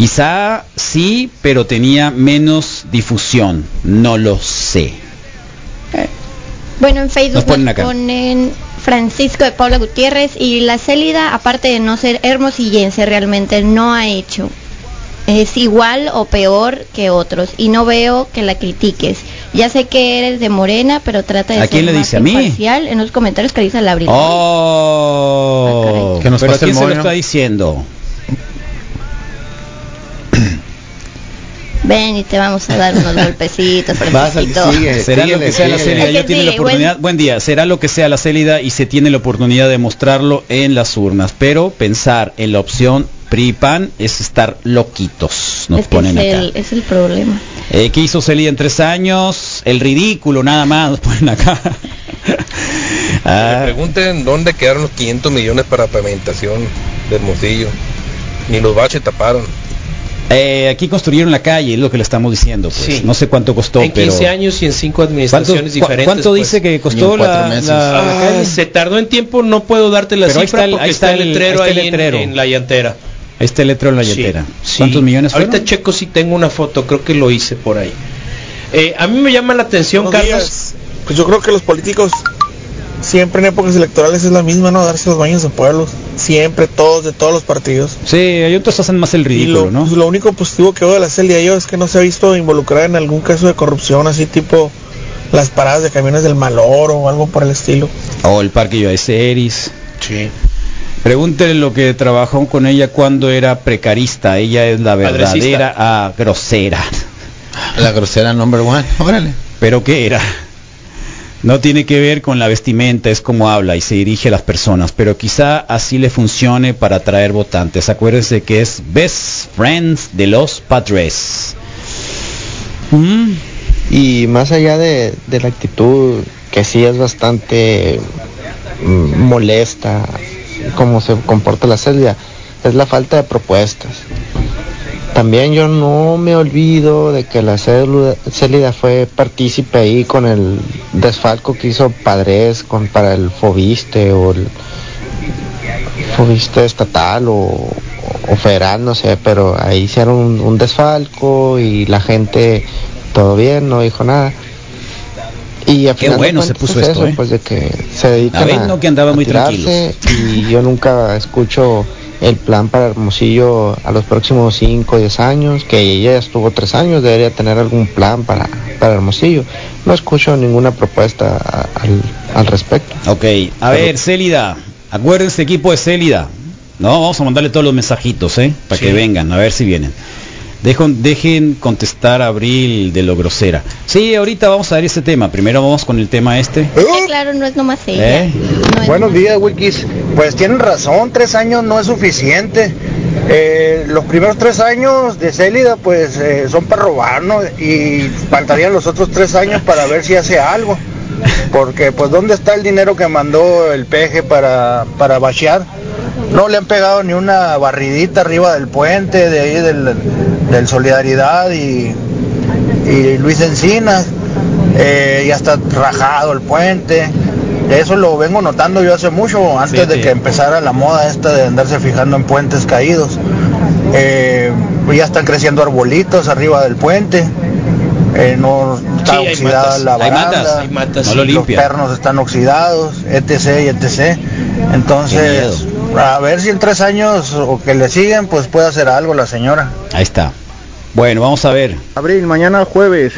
Quizá sí, pero tenía menos difusión. No lo sé. Bueno, en Facebook Nos ponen nos acá. ponen Francisco de Paula Gutiérrez y la Célida, aparte de no ser hermosillense, realmente no ha hecho es igual o peor que otros y no veo que la critiques. Ya sé que eres de Morena, pero trata de ¿A ser quién le más dice? ¿A mí? imparcial en los comentarios que dice la Abril. Oh, Que nos pero ¿a pase quién el se lo está diciendo? Ven y te vamos a dar unos golpecitos, Vas, Francisquito. sigue. Será lo que sea la célida, ya tiene la oportunidad, buen día, será lo que sea la célida y se tiene la oportunidad de mostrarlo en las urnas, pero pensar en la opción PRI-PAN es estar loquitos, nos es que ponen es acá. el, es el problema. Eh, ¿Qué hizo Celia en tres años? El ridículo nada más, nos ponen acá. Ah, Me pregunten dónde quedaron los 500 millones para pavimentación de Hermosillo. Ni los baches taparon. Eh, aquí construyeron la calle, es lo que le estamos diciendo. pues. Sí. No sé cuánto costó, en pero... 15 años y en 5 ¿Cuánto, administraciones diferentes. cuánto pues. dice que Ni costó la, meses. la- la Ah, calle? se tardó en tiempo, no puedo darte la Pero ahí cifra está el- porque ahí está, el letrero ahí está ahí el en- letrero. En, la llantera. Este letrero en la Sí, lletera. sí. ¿Cuántos millones fueron? Ahorita checo si tengo una foto, creo que lo hice por ahí. Eh, a mí me llama la atención, Buenos Carlos. días. Pues yo creo que los políticos siempre en épocas electorales es la misma, ¿no? Darse los baños de pueblos. Siempre, todos, de todos los partidos. Sí, hay otros hacen más el Y ridículo, lo, ¿no? pues, lo único positivo que veo de la Celia yo es que no se ha visto involucrada en algún caso de corrupción, así tipo las paradas de camiones del Maloro o algo por el estilo. O el parque de Ceris. Sí. Pregúntele lo que trabajó con ella cuando era precarista. Ella es la verdadera ah, grosera. La grosera number one. Órale. ¿Pero qué era? No tiene que ver con la vestimenta, es como habla y se dirige a las personas, pero quizá así le funcione para atraer votantes. Acuérdense que es Best Friends de los Padres. Mm, Y más allá de, de la actitud, que sí es bastante mm, molesta, cómo se comporta la Celia, es la falta de propuestas. También yo no me olvido de que la célula- Célida fue partícipe ahí con el desfalco que hizo Padres con, para el Fobiste o el Fobiste estatal o, o federal, no sé, pero ahí hicieron un, un desfalco y la gente todo bien, no dijo nada. Y al Qué final bueno se puso es esto, eso, ¿eh? pues de que se dedican A no que andaba a muy tirarse y yo nunca escucho el plan para Hermosillo a los próximos 5 o 10 años, que ella ya estuvo 3 años, debería tener algún plan para, para Hermosillo. No escucho ninguna propuesta a- al, al respecto. Ok, a ver, Célida, acuérdense equipo de Célida. No, vamos a mandarle todos los mensajitos, ¿eh? Para Sí. que vengan, a ver si vienen. Dejen, dejen contestar a Abril de lo grosera. Sí, ahorita vamos a ver ese tema. Primero vamos con el tema este. Sí, claro, no es nomás ella. ¿Eh? No es Buenos nomás- días, Wikis. Pues tienen razón, tres años no es suficiente. Eh, los primeros tres años de Célida, pues eh, son para robar, ¿no? Y faltarían los otros tres años para ver si hace algo. Porque, pues, ¿dónde está el dinero que mandó el peje para, para bachear? No le han pegado ni una barridita arriba del puente, de ahí del, del Solidaridad y, y Luis Encinas. Eh, ya está rajado el puente. Eso lo vengo notando yo hace mucho, antes de que empezara la moda esta de andarse fijando en puentes caídos. Eh, ya están creciendo arbolitos arriba del puente. Eh, no está Sí, oxidada matas. la Hay baranda. matas, hay matas. No lo los pernos están oxidados, etc. y etc. Entonces, a ver si en tres años o que le siguen, pues puede hacer algo la señora. Ahí está. Bueno, vamos a ver. Abril, mañana jueves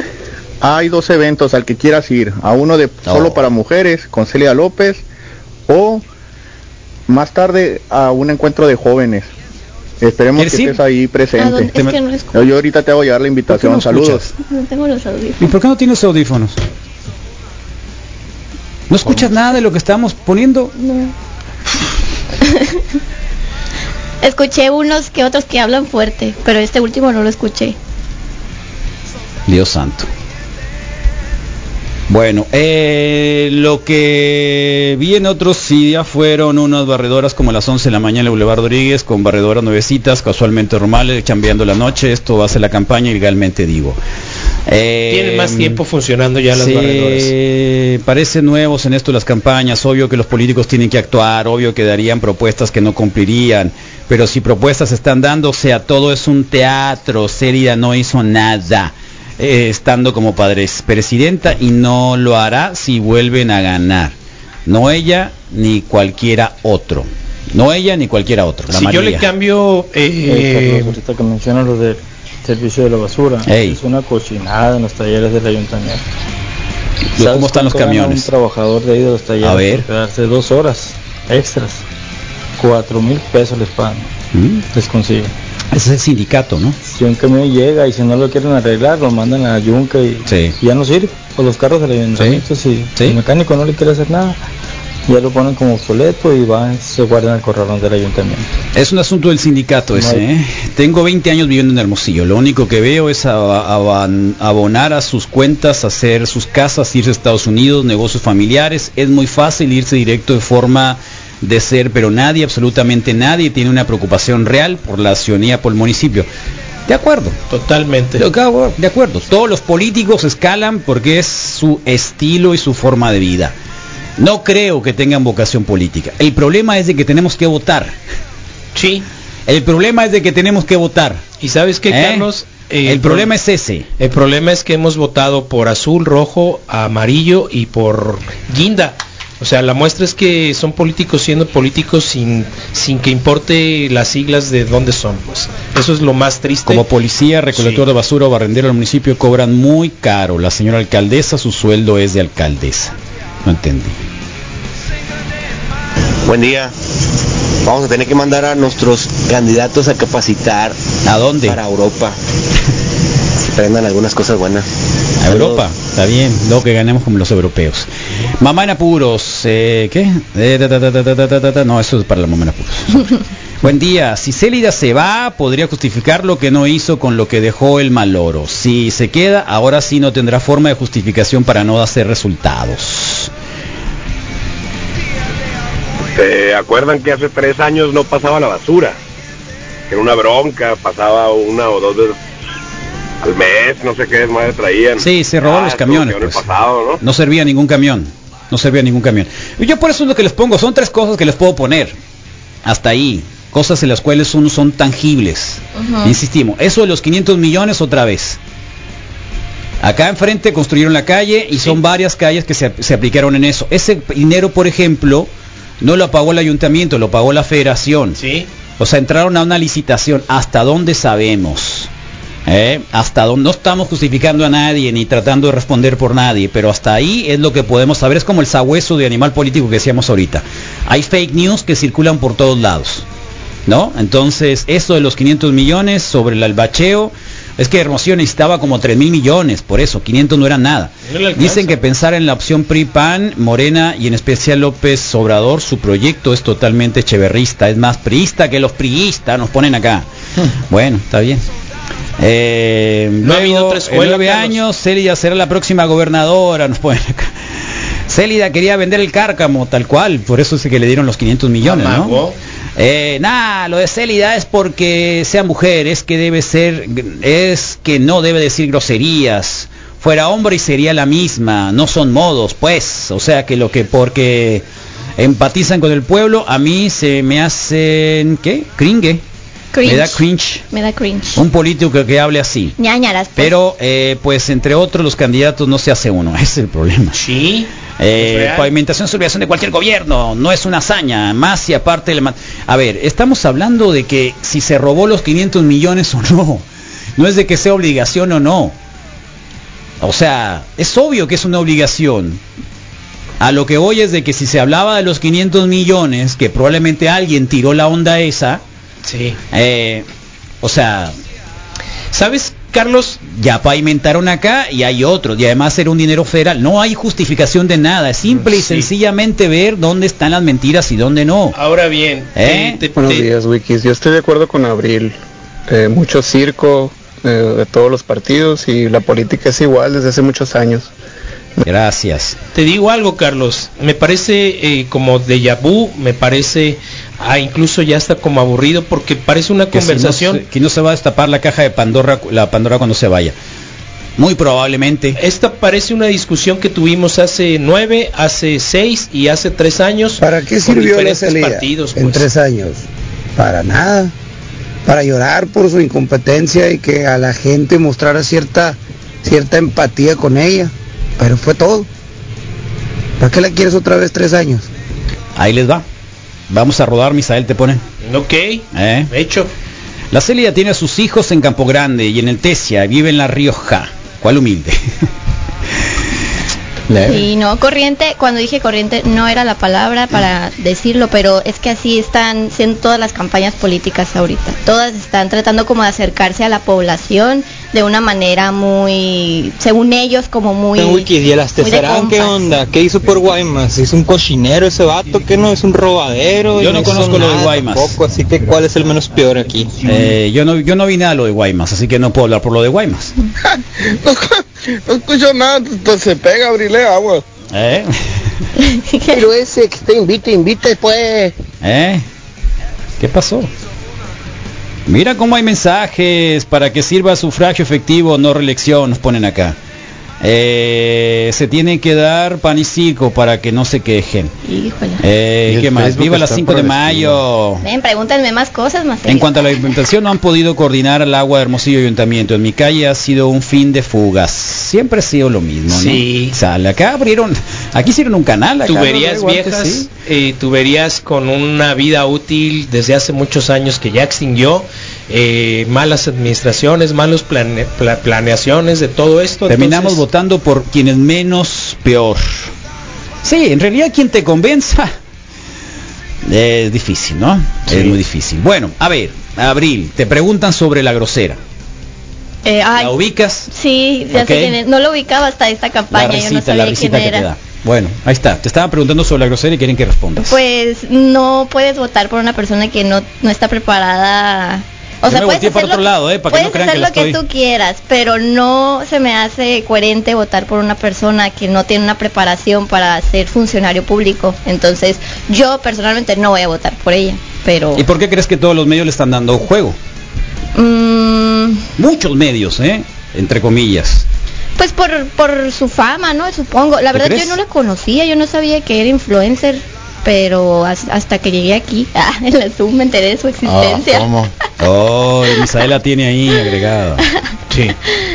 hay dos eventos al que quieras ir. A uno de solo Oh. para mujeres con Celia López o más tarde a un encuentro de jóvenes. Esperemos que estés ahí ¿A presente. dónde? Es que no escucho. Yo, ahorita te hago llegar la invitación. no Saludos. escuchas? No tengo los audífonos. ¿Y por qué no tienes audífonos? ¿No escuchas nada de lo que estamos poniendo? No. Escuché unos que otros que hablan fuerte, pero este último no lo escuché. Dios santo. Bueno, eh, lo que vi en otros días fueron unas barredoras como las 11 de la mañana en el Boulevard Rodríguez, con barredoras nuevecitas, casualmente normales, chambeando la noche. Esto va a ser la campaña, legalmente digo. Eh, Tienen más tiempo funcionando ya las sí, barredoras. parecen nuevos en esto las campañas, obvio que los políticos tienen que actuar, obvio que darían propuestas que no cumplirían, pero si propuestas se están dando, o sea, todo es un teatro, Seria no hizo nada. eh, estando como padre presidenta y no lo hará si vuelven a ganar. No ella ni cualquiera otro. No ella ni cualquiera otro. La si yo le cambio Eh, eh, Carlos, ahorita que mencionas lo del servicio de la basura, Ey. es una cochinada en los talleres del ayuntamiento. ¿Y ¿Sabes cómo están los camiones? Un trabajador de ahí de los talleres A ver. quedarse dos horas extras, cuatro mil pesos les pagan, ¿Mm? les consiguen. Ese es el sindicato, ¿no? Si un camión llega y si no lo quieren arreglar, lo mandan a yunca y, y ya no sirve. Por los carros del ayuntamiento, si el mecánico no le quiere hacer nada, ya lo ponen como obsoleto y van, se guardan el corralón del ayuntamiento. Es un asunto del sindicato ese, No ¿eh? Tengo 20 años viviendo en Hermosillo. Lo único que veo es abonar a sus cuentas, hacer sus casas, irse a Estados Unidos, negocios familiares. Es muy fácil irse directo de forma de ser, pero nadie, absolutamente nadie, tiene una preocupación real por la ciudadanía, por el municipio. De acuerdo. Totalmente. De acuerdo, de acuerdo. Todos los políticos escalan porque es su estilo y su forma de vida. No creo que tengan vocación política. El problema es de que tenemos que votar. Sí. El problema es de que tenemos que votar. ¿Y sabes qué, ¿Eh? Carlos? Eh, el problema es ese. El problema es que hemos votado por azul, rojo, amarillo y por guinda. O sea, la muestra es que son políticos siendo políticos sin, sin que importe las siglas de dónde son. Pues. Eso es lo más triste. Como policía, recolector de basura o barrendero del municipio cobran muy caro. La señora alcaldesa, su sueldo es de alcaldesa. No entendí. Buen día. Vamos a tener que mandar a nuestros candidatos a capacitar. ¿A dónde? Para Europa. Aprendan algunas cosas buenas. A Europa, está bien. Lo que ganemos como los europeos. Mamá en apuros. ¿Qué? No, eso es para la mamá en apuros. Buen día. Si Célida se va, podría justificar lo que no hizo con lo que dejó el maloro. Si se queda, ahora sí no tendrá forma de justificación para no hacer resultados. ¿Se acuerdan que hace tres años no pasaba la basura? Que era una bronca, pasaba una o dos veces al mes, no sé qué madre traían. Sí, se robó Ah, los camiones. pues. pasado, ¿no? No servía ningún camión. No servía ningún camión. Y Yo por eso es lo que les pongo. Son tres cosas que les puedo poner. Hasta ahí. Cosas en las cuales uno son tangibles. Insistimos. Eso de los 500 millones otra vez. Acá enfrente construyeron la calle y son varias calles que se, se aplicaron en eso. Ese dinero, por ejemplo, no lo pagó el ayuntamiento, lo pagó la federación. Sí. O sea, entraron a una licitación. ¿Hasta dónde sabemos? ¿Eh? Hasta donde no estamos justificando a nadie ni tratando de responder por nadie, pero hasta ahí es lo que podemos saber. Es como el sabueso de animal político que decíamos ahorita. Hay fake news que circulan por todos lados. ¿No? Entonces, eso de los 500 millones sobre el albacheo, es que Hermosillo necesitaba como 3 mil millones, por eso, 500 no eran nada. No. Dicen que pensar en la opción PRI-PAN, Morena y en especial López Obrador, su proyecto es totalmente cheverrista, es más priista que los priistas, nos ponen acá. Bueno, está bien. Eh, No ha luego, en nueve años, Célida será la próxima gobernadora, nos ponen acá. Célida quería vender el cárcamo, tal cual, por eso es que le dieron los 500 millones, ¿no? Eh, nada, lo de Célida es porque sea mujer, es que debe ser, es que no debe decir groserías. Fuera hombre y sería la misma, no son modos, pues. O sea que lo que porque empatizan con el pueblo, a mí se me hacen, ¿qué? Cringe. Cringe. Me da cringe. Me da cringe. Un político que, que hable así. Ñañaras. pues. Pero, eh, pues entre otros los candidatos no se hace uno, ese es el problema. Sí. Eh, pavimentación es obligación de cualquier gobierno, no es una hazaña, más si aparte le ma- A ver, estamos hablando de que si se robó los 500 millones o no, no es de que sea obligación o no. O sea, es obvio que es una obligación. A lo que voy es de que si se hablaba de los 500 millones, que probablemente alguien tiró la onda esa, Sí. eh, o sea, ¿Sabes, Carlos? ya pavimentaron acá y hay otros, y además era un dinero federal. No hay justificación de nada, es simple y sencillamente ver dónde están las mentiras y dónde no. Ahora bien, ¿Eh? te- te- Buenos días, Wikis. Yo estoy de acuerdo con Abril. Eh, mucho circo eh, de todos los partidos y la política es igual desde hace muchos años. Gracias. Te digo algo, Carlos. Me parece eh, como déjà vu, me parece ah, incluso ya está como aburrido porque parece una Que si no conversación. se- que no se va a destapar la caja de Pandora, la Pandora cuando se vaya. Muy probablemente. Esta parece una discusión que tuvimos hace nueve, hace seis y hace tres años. ¿Para qué sirvió la salida partidos? en pues. tres años? Para nada. Para llorar por su incompetencia y que a la gente mostrara cierta, cierta empatía con ella. Pero fue todo. ¿Para qué la quieres otra vez tres años? Ahí les va. Vamos a rodar, Misael, te pone. Ok, ¿Eh? hecho. La Celia tiene a sus hijos en Campo Grande y en el Tesia, vive en La Rioja. ¿Cuál humilde? Sí, no, corriente, cuando dije corriente no era la palabra para decirlo, pero es que así están siendo todas las campañas políticas ahorita. Todas están tratando como de acercarse a la población de una manera muy, según ellos, como muy... En Wiki, ¿y el qué onda? ¿Qué hizo por Guaymas? ¿Es un cochinero ese vato? que no? ¿Es un robadero? Yo no conozco lo de Guaymas. tampoco, así que ¿cuál es el menos peor aquí? Eh, yo no yo no vi nada de lo de Guaymas, así que no puedo hablar por lo de Guaymas. No escucho nada, entonces se pega, abrirle agua. ¿Eh? Pero ese que te invite, invite pues. ¿Eh? ¿Qué pasó? Mira cómo hay mensajes para que sirva sufragio efectivo, no reelección, nos ponen acá. Eh, se tiene que dar pan y circo para que no se quejen. Híjole. Eh, ¿Qué más? Facebook Viva las está 5 de mayo. Ven, pregúntenme más cosas, más En cuanto a la implementación, no han podido coordinar el agua de Hermosillo Ayuntamiento. En mi calle ha sido un fin de fugas. Siempre ha sido lo mismo, ¿no? Sí. Sale, acá abrieron, aquí hicieron un canal. acá, tuberías antes viejas, sí. eh, tuberías con una vida útil desde hace muchos años que ya extinguió, eh, malas administraciones, plane- pla- planeaciones de todo esto. Terminamos entonces- votando por quienes menos peor. Sí, en realidad quien te convenza es difícil, ¿no? Es muy difícil. Bueno, a ver, Abril, te preguntan sobre la grosera. Eh, ay, ¿La ubicas? sí, ya Ok. sé quién es. No lo ubicaba hasta esta La campaña, yo no sabía la quién era. Bueno, ahí está. Te estaban preguntando sobre la grosera y quieren que respondas. Pues no puedes votar por una persona que no, no está preparada. O Yo sea, me puedes hacer, lo, otro lado, ¿eh? Para que no hacer que lo que tú quieras, pero no se me hace coherente votar por una persona que no tiene una preparación para ser funcionario público. Entonces, yo personalmente no voy a votar por ella, pero... ¿Y por qué crees que todos los medios le están dando juego? mm, Muchos medios, ¿eh? Entre comillas. Pues por, por su fama, ¿no? Supongo. La ¿Tú verdad crees? yo no la conocía, yo no sabía que era influencer, pero has- hasta que llegué aquí, ah, en la Zoom me enteré de su existencia. Oh, y Misael la tiene ahí agregada. Sí.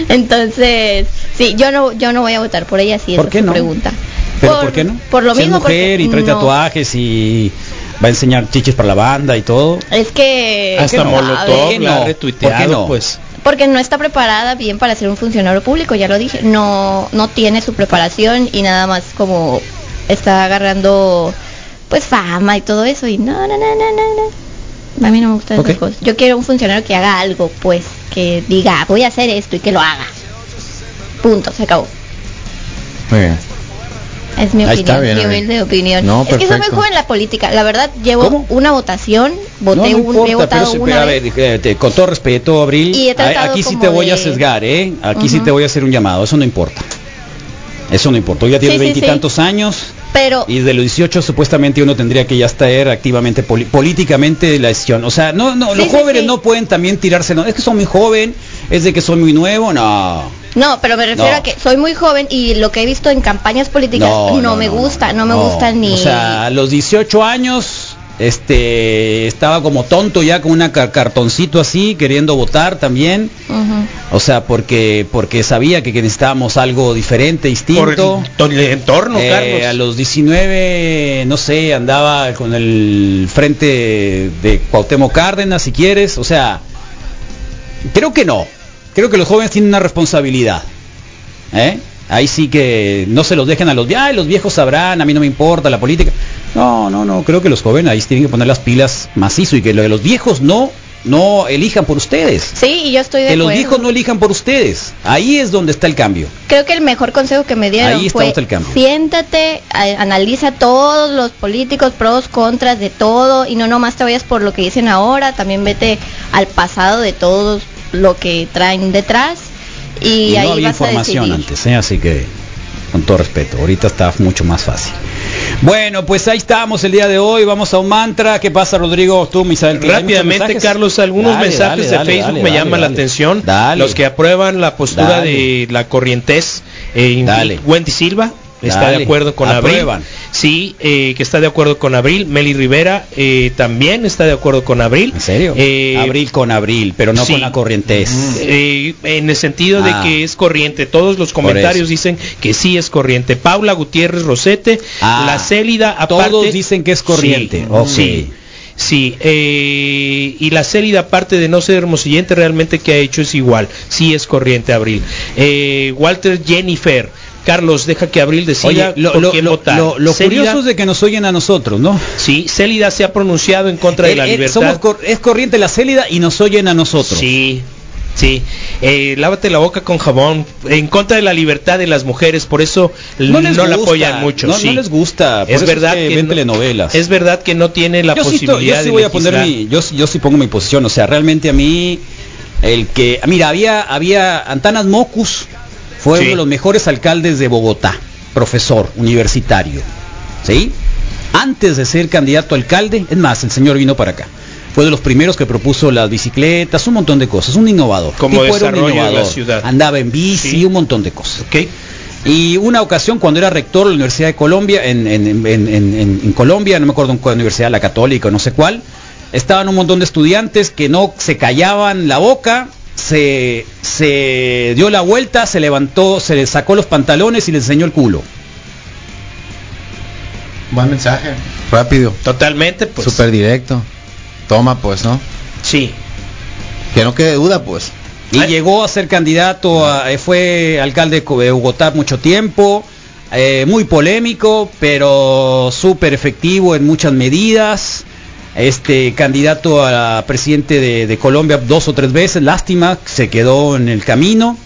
Entonces, sí, yo no yo no voy a votar por ella si ¿Por esa qué es su no? pregunta. ¿Pero Por- por, qué no? por lo Si es mismo, mujer porque y trae no. tatuajes y va a enseñar chiches para la banda y todo. Es que Hasta ¿por qué Molotov no? la ha ¿Por retuiteado, qué no? pues. Porque no está preparada bien para ser un funcionario público, ya lo dije. No no tiene su preparación y nada más como está agarrando pues fama y todo eso y no, no, no, no, no, no. A mí no me gustan Ok. esas cosas. Yo quiero un funcionario que haga algo, pues, que diga, voy a hacer esto y que lo haga. Punto, se acabó. Muy bien. Es mi Ahí opinión, está bien, mi humilde opinión. No, es que soy muy joven en la política. La verdad, llevo ¿Cómo? una votación, voté no, no un, importa, he votado pero, sí, una a ver, eh, te- con todo respeto, Abril, Y aquí sí te voy a sesgar, ¿eh? Aquí sí Ujú. te voy a hacer un llamado, eso no importa. Eso no importa. Tú ya tienes Sí, sí, veintitantos años Pero y de los 18 supuestamente uno tendría que ya estar activamente políticamente la decisión. O sea, no, no, Sí, los sí, jóvenes sí. no pueden también tirarse, no, es que soy muy joven, es de que soy muy nuevo, no. no, pero me refiero No. a que soy muy joven y lo que he visto en campañas políticas no, No, no, me gusta, no, me gusta ni O sea, a los 18 años, este, estaba como tonto ya con una car- cartoncito así, queriendo votar también. O sea, porque porque sabía que, necesitábamos algo diferente, Por distinto. to- el entorno, Eh, Carlos. a los 19, no sé, andaba con el frente de Cuauhtémoc Cárdenas, si quieres. O sea, creo que no. Creo que los jóvenes tienen una responsabilidad. ¿eh? Ahí sí que no se los dejen a los, ay, los viejos sabrán, a mí no me importa la política. No, no, no, creo que los jóvenes ahí tienen que poner las pilas macizo y que lo de los viejos no, no elijan por ustedes. Sí, y yo estoy de Que los viejos no elijan por ustedes. Ahí es donde está el cambio. Creo que el mejor consejo que me dieron Ahí está fue donde está el cambio. siéntate, analiza todos los políticos, pros, contras de todo y no nomás te vayas por lo que dicen ahora, también vete al pasado de todos lo que traen detrás y, Y ahí no había vas información antes, ¿eh? así que con todo respeto, ahorita está mucho más fácil. Bueno, pues ahí estamos el día de hoy, vamos a un mantra. ¿Qué pasa, Rodrigo? Tú, Misael. ¿hay muchos Rápidamente? Carlos, algunos Dale, mensajes dale, de Facebook me llaman la atención. Dale. Los que aprueban la postura de la corrientez. Eh, Dale. Wendy Silva, está Dale, de acuerdo con aprueban. Abril. Sí, eh, que está de acuerdo con Abril. Meli Rivera eh, también está de acuerdo con Abril. ¿En serio? Eh, abril con abril, pero no sí. con la corrientez. Eh, en el sentido Ah. de que es corriente. Todos los comentarios dicen que sí es corriente. Paula Gutiérrez Rosete, Ah. la Célida, aparte... Todos dicen que es corriente. Sí, sí. Sí, eh, y la Célida, aparte de no ser hermosillente, realmente que ha hecho es igual. Sí es corriente, Abril. Eh, Walter Jennifer. Carlos, deja que Abril decida Oye, lo, por lo- quién lo- votar. lo- Célida- curioso es de que nos oyen a nosotros, ¿no? Sí, Célida se ha pronunciado en contra de la Eh, eh, libertad. somos cor- es corriente la célida y nos oyen a nosotros. Sí, sí. Eh, lávate la boca con jabón. En contra de la libertad de las mujeres, por eso No no, les la apoyan mucho. no- sí. no les gusta, por Es eso verdad es que que, ven no- telenovelas. Es verdad que no tiene la yo sí, to- posibilidad yo sí de voy a poner mi, yo, sí- yo sí pongo mi posición, o sea, realmente a mí el que, mira, había, había Antanas Mocus, fue Sí. uno de los mejores alcaldes de Bogotá, profesor universitario, ¿sí? Antes de ser candidato a alcalde, es más, el señor vino para acá. Fue de los primeros que propuso las bicicletas, un montón de cosas, un innovador. Como era un desarrollo de la innovador. ciudad. Andaba en bici, Sí. un montón de cosas. Ok. Y una ocasión cuando era rector de la Universidad de Colombia, en, en- en- en- en- en Colombia, no me acuerdo en cuál universidad, la católica o no sé cuál, estaban un montón de estudiantes que no se callaban la boca, se, se dio la vuelta, se levantó, se le sacó los pantalones y le enseñó el culo. Buen mensaje. Rápido. Totalmente, pues. Súper directo. Toma, pues, ¿no? Sí. Que no quede duda, pues. Y llegó a ser candidato, a- eh, fue alcalde de Bogotá mucho tiempo, eh, muy polémico, pero súper efectivo en muchas medidas. Este candidato a presidente de, de Colombia dos o tres veces, lástima, se quedó en el camino.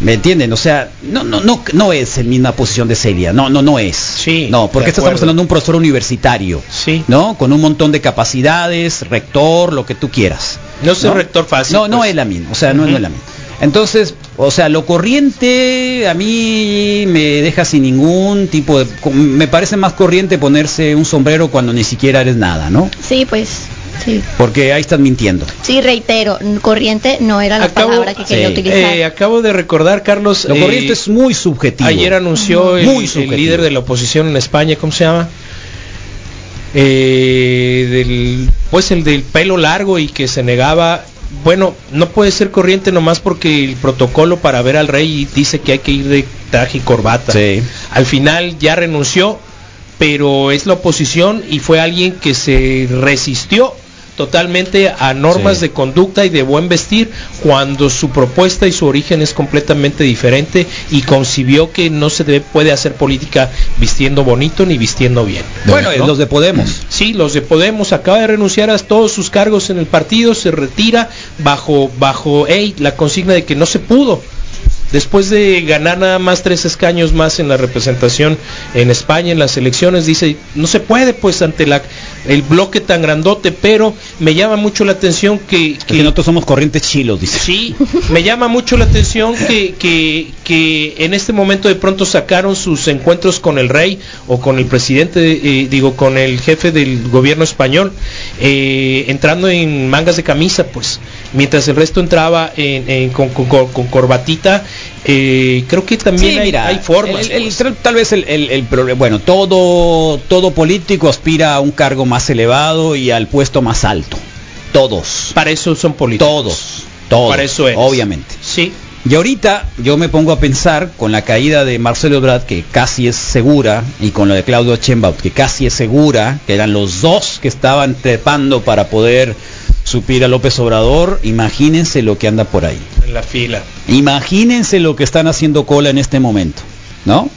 ¿Me entienden? O sea, no, no, no, no es en misma posición de Celia, no, no, no es. Sí, No, porque estamos hablando de un profesor universitario, Sí. ¿no? Con un montón de capacidades, rector, lo que tú quieras. No es un rector fácil. No, no pues. es la misma, o sea, no, no es la misma. Entonces, o sea, lo corriente a mí me deja sin ningún tipo de... Me parece más corriente ponerse un sombrero cuando ni siquiera eres nada, ¿no? Sí, pues, sí. Porque ahí estás mintiendo. Sí, reitero, corriente no era la Acabo- palabra que quería Sí. utilizar. Eh, acabo de recordar, Carlos. Lo eh, corriente es muy subjetivo. Ayer anunció el, Muy el subjetivo. líder de la oposición en España, ¿cómo se llama? Eh, del, pues el del pelo largo y que se negaba. Bueno, no puede ser corriente nomás porque el protocolo para ver al rey dice que hay que ir de traje y corbata. Sí. Al final ya renunció, pero es la oposición y fue alguien que se resistió totalmente a normas Sí. de conducta y de buen vestir cuando su propuesta y su origen es completamente diferente y concibió que no se debe, puede hacer política vistiendo bonito ni vistiendo bien. Bueno, ¿no? los de Podemos. Sí, los de Podemos acaba de renunciar a todos sus cargos en el partido, se retira bajo bajo ey, la consigna de que no se pudo. Después de ganar nada más tres escaños más en la representación en España en las elecciones, dice, no se puede pues ante la el bloque tan grandote, pero me llama mucho la atención que, Que nosotros somos corrientes chilos, dice. Sí, me llama mucho la atención que, que, que en este momento de pronto sacaron sus encuentros con el rey o con el presidente, eh, digo, con el jefe del gobierno español, eh, entrando en mangas de camisa, pues, mientras el resto entraba en- en- con, con- con- con corbatita. Eh, creo que también Sí, hay, mira, hay formas. el- el- pues. tal- vez el, problema, bueno, todo, todo político aspira a un cargo más elevado y al puesto más alto. Todos. Para eso son políticos. Todos. Todos. Para eso es. Obviamente. Sí. Y ahorita yo me pongo a pensar con la caída de Marcelo Ebrard, que casi es segura, y con la de Claudio Sheinbaum, que casi es segura, que eran los dos que estaban trepando para poder supir a López Obrador, imagínense lo que anda por ahí. En la fila. Imagínense lo que están haciendo cola en este momento, ¿no?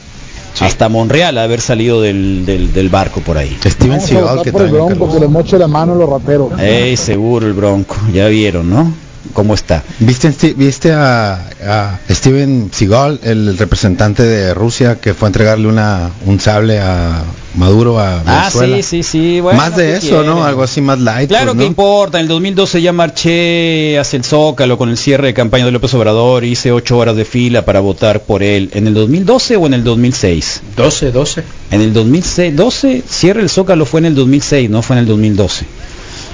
Hasta Monreal haber salido del, del- del barco por ahí. Steven Vamos a votar por el bronco que le moche la mano a los rateros. Ey, seguro el bronco, ya vieron, ¿no? ¿Cómo está? ¿Viste, viste a, a Steven Seagal, el representante de Rusia, que fue a entregarle una, un sable a Maduro a Ah, Venezuela? sí, sí, sí. bueno, más de ¿qué eso, ¿no? quieren? Algo así más light. Claro pues, que ¿no? importa, en el 2012 ya marché hacia el Zócalo con el cierre de campaña de López Obrador, hice ocho horas de fila para votar por él. ¿En el 2012 o en el 2006? 12, 12. En el 2006, 12, cierre el Zócalo fue en el 2006, no fue en el 2012.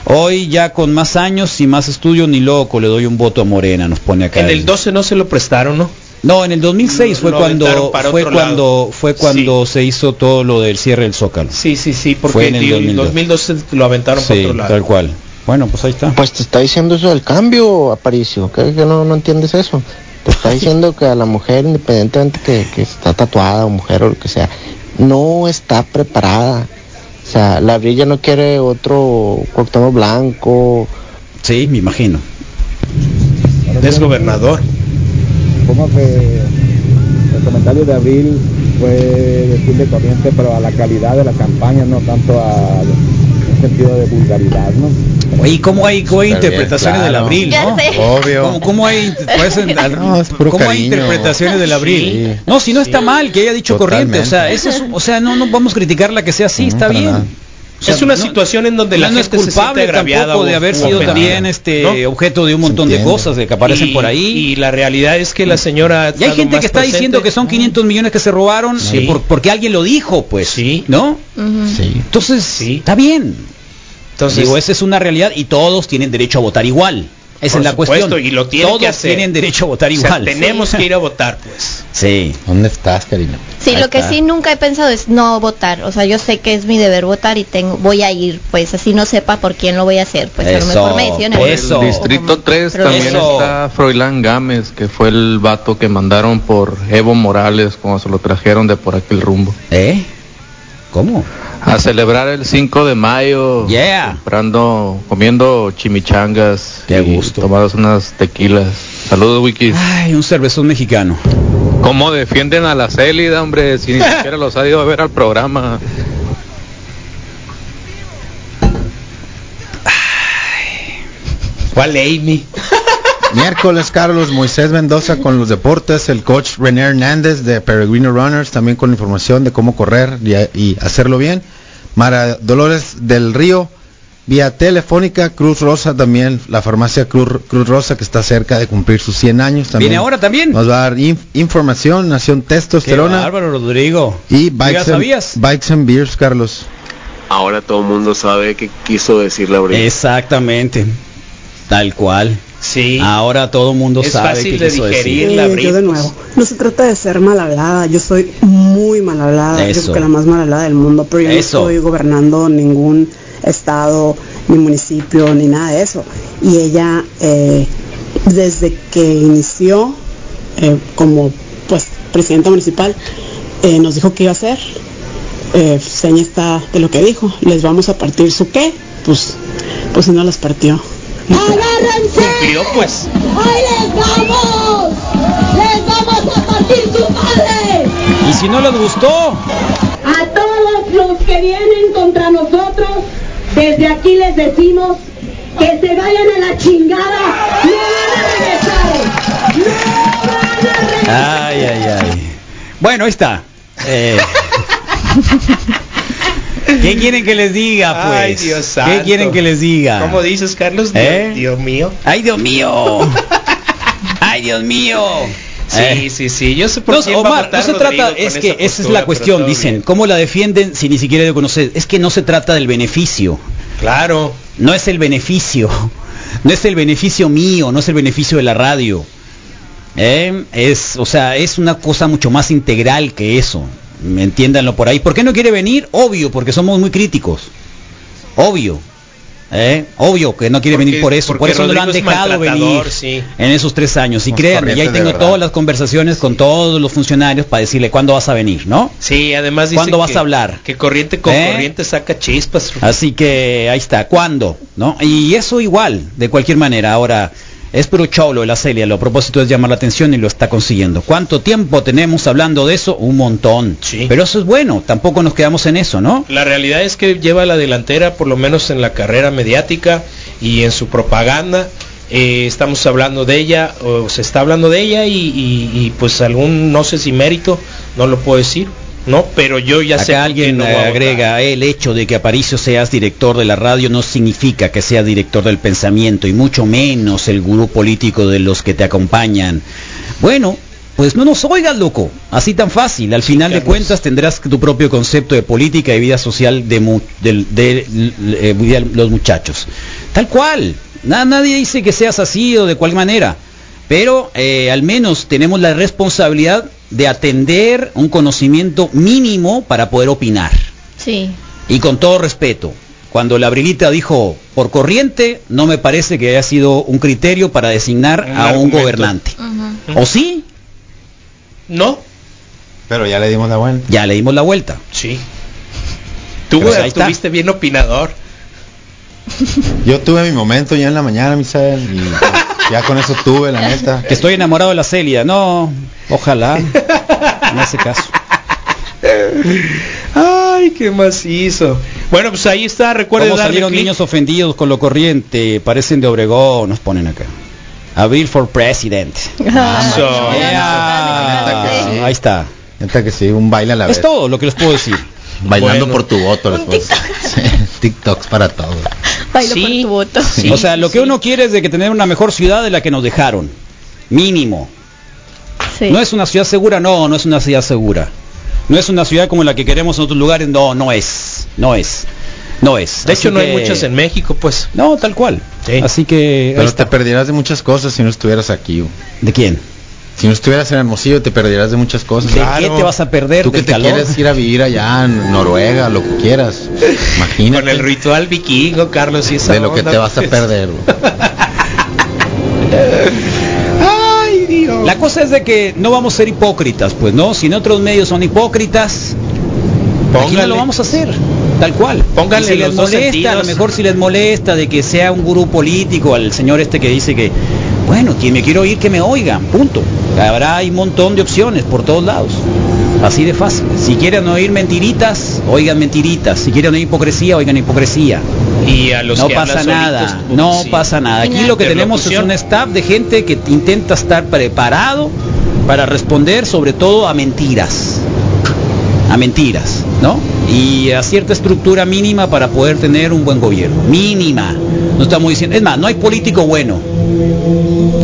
Hoy ya con más años y más estudio, ni loco, le doy un voto a Morena, nos pone acá. En el 12 no se lo prestaron, ¿no? No, en el 2006 fue cuando fue cuando fue cuando se hizo todo lo del cierre del Zócalo. Sí, sí, sí, porque Fue en el digo, en 2002. 2012 lo aventaron Sí, para otro lado. tal cual. Bueno, pues ahí está. Pues te está diciendo eso del cambio, Aparicio, que, que no, no entiendes eso. Te está diciendo que a la mujer, independientemente que, que está tatuada o mujer o lo que sea, no está preparada. O sea, la brilla no quiere otro Cuauhtémoc Blanco. Sí, me imagino. Es gobernador. Como que el comentario de Abril fue decirle corriente, pero a la calidad de la campaña, no tanto a sentido de vulgaridad, ¿no? Oye, ¿cómo hay, cómo hay Está bien, interpretaciones del abril, no? Obvio. ¿Cómo, cómo hay, pues, en- No, es puro cómo hay interpretaciones del abril? Sí. No, si no está mal que haya dicho corriente, o sea, eso es, o sea, no, no vamos a criticarla que sea así, está bien. nada. O sea, es una no- situación en donde la no es gente culpable tampoco de haber sido ofendida, también este ¿no? objeto de un montón de cosas de que aparecen Y- por ahí. Y la realidad es que la señora Y hay gente que está presente. diciendo que son 500 millones que se robaron Sí. por- porque alguien lo dijo, pues, ¿no? Sí. Entonces, está bien. Entonces- Digo, esa es una realidad y todos tienen derecho a votar igual. Esa Por es la supuesto, cuestión. y lo tienen todos que hacer. tienen derecho a votar O sea, igual. tenemos que ir a votar, pues. Sí. ¿Dónde estás, Karina? Sí, lo que sí nunca he pensado es no votar. O sea, yo sé que es mi deber votar y tengo, voy a ir, pues así no sepa por quién lo voy a hacer. Pues a lo mejor me decían Por el distrito 3 Pero también eso. está Froilán Gámez, que fue el vato que mandaron por Evo Morales cuando se lo trajeron de por aquel rumbo. ¿Eh? ¿Cómo? A celebrar el 5 de mayo. Yeah. Comprando, comiendo chimichangas. Qué y gusto. Tomados unas tequilas. Saludos, Wikis. Ay, un cervezón mexicano. ¿Cómo defienden a la Célida, hombre? Si ni siquiera los ha ido a ver al programa. ¿Cuál Amy? Miércoles, Carlos Moisés Mendoza con los deportes, el coach René Hernández de Peregrino Runners, también con información de cómo correr y, y hacerlo bien. Mara Dolores del Río, vía telefónica, Cruz Rosa también, la farmacia Cruz, Cruz Rosa que está cerca de cumplir sus 100 años. También ¿Viene ahora también? Nos va a dar inf- información, Nación Qué Testosterona bárbaro, Rodrigo. y ¿Ya Bikes and, sabías? Bikes and Beers, Carlos. Ahora todo el mundo sabe qué quiso decir la Exactamente. Tal cual. Sí. Ahora todo el mundo Es sabe fácil qué de quiso digerir decir. la Eh, yo de nuevo. No se trata de ser mal hablada, yo soy muy mal hablada, yo Eso. creo que la más mal hablada del mundo, pero yo Eso. no estoy gobernando ningún estado, ni municipio, ni nada de eso. Y ella, eh, desde que inició eh, como pues presidenta municipal, eh, nos dijo que iba a hacer. Eh, seña está de lo que dijo, les vamos a partir su qué, pues, pues si no las partió. Cumplió, pues. ¡Ahí les vamos! ¡Les vamos a partir su madre! Y si no les gustó, A todos los que vienen contra nosotros, desde aquí les decimos que se vayan a la chingada. ¡No van a regresar! ¡No van a regresar! Ay, ay, ay. Bueno, ahí está. Eh, ¿Qué quieren que les diga, pues? Ay, Dios ¿Qué santo. quieren que les diga? ¿Cómo dices, Carlos? Dios, ¿Eh? Dios mío. ¡Ay, Dios mío! ¡Ay, Dios mío! Sí, Eh. sí, sí. Yo sé por No, quién va a Omar, no se Rodrigo trata, es que esa es la cuestión, dicen. ¿cómo la defienden si ni siquiera lo conoces? Es que no se trata del beneficio. Claro. No es el beneficio. No es el beneficio mío, no es el beneficio de la radio. ¿Eh? Es, o sea, es una cosa mucho más integral que eso. Entiéndanlo por ahí. ¿Por qué no quiere venir? Obvio, porque somos muy críticos. Obvio. ¿Eh? Obvio que no quiere Porque- venir por eso. Por eso no lo han dejado venir sí. en esos tres años. Y créanme, ya ahí tengo verdad. todas las conversaciones con todos los funcionarios para decirle cuándo vas a venir, ¿no? Sí, además dice ¿Cuándo vas a hablar? Que corriente con ¿Eh? corriente saca chispas. Así que ahí está, ¿cuándo? ¿No? Y eso igual, de cualquier manera. Ahora, es puro cholo de la Celia, lo a propósito es llamar la atención y lo está consiguiendo. ¿Cuánto tiempo tenemos hablando de eso? Un montón. Pero eso es bueno, tampoco nos quedamos en eso, ¿no? La realidad es que lleva la delantera, por lo menos en la carrera mediática y en su propaganda. Eh, estamos hablando de ella, o se está hablando de ella y, y- y, pues algún, no sé si mérito, no lo puedo decir, ¿no? Pero yo ya sé Acá alguien no agrega, el hecho de que Aparicio seas director de la radio no significa que seas director del pensamiento y mucho menos el gurú político de los que te acompañan. Bueno, pues no nos oigas, loco. Así tan fácil. Al final de cuentas tendrás tu propio concepto de política y vida social de, mu- del- de, eh, de los muchachos. Tal cual. Na- nadie dice que seas así o de cual manera. Pero eh, al menos tenemos la responsabilidad de atender un conocimiento mínimo para poder opinar. Sí. Y con todo respeto, cuando la Abrilita dijo por corriente, no me parece que haya sido un criterio para designar Un a un gobernante. ¿O sí? No. Pero ya le dimos la vuelta. Ya le dimos la vuelta. Sí. Tú Pues estuviste bien opinador. Yo tuve mi momento ya en la mañana, Misael, y ya con eso tuve, la neta. Que estoy enamorado de la Celia. No, ojalá. No hace caso. Ay, qué macizo. Bueno, pues ahí está, recuerden ¿Cómo salieron niños ofendidos con lo corriente? Parecen de Obregón, nos ponen acá. Abril for President. Eso. Yeah. Ahí está. Que sí, un baile a la Es todo lo que les puedo decir. Bailando Bueno. por tu voto. decir. Sí, TikToks para todo. Bailo por tu voto. o sea, lo que uno quiere es de que tener una mejor ciudad de la que nos dejaron. Mínimo. Sí. No es una ciudad segura, no, no es una ciudad segura. No es una ciudad como la que queremos en otros lugares, no, no es. No es. No es. De Así hecho, no hay muchas en México, pues. No, tal cual. Así que... Pero te perderás de muchas cosas si no estuvieras aquí. ¿De quién? Si no estuvieras en Hermosillo te perderás de muchas cosas. ¿De qué te vas a perder? Tú que ¿Del te calor? quieres ir a vivir allá en Noruega, lo que quieras. Imagínate. Con el ritual vikingo, Carlos, y esa de lo que te vas a pues. perder. Ay, Dios. La cosa es de que no vamos a ser hipócritas, pues no, si en otros medios son hipócritas, aquí no Póngale. lo vamos a hacer, tal cual. Póngale Y si les los dos molesta, a lo mejor si les molesta de que sea un gurú político, al señor este que dice que, bueno, quien me quiero oír que me oigan, punto. Habrá hay un montón de opciones por todos lados. Así de fácil. Si quieren oír mentiritas, oigan mentiritas. Si quieren oír hipocresía, oigan hipocresía. Y a los no que pasa nada, solitos, no sí. pasa nada. Aquí lo que tenemos es un staff de gente que intenta estar preparado para responder sobre todo a mentiras. A mentiras, ¿no? Y a cierta estructura mínima para poder tener un buen gobierno. Mínima. No estamos diciendo, es más, no hay político bueno.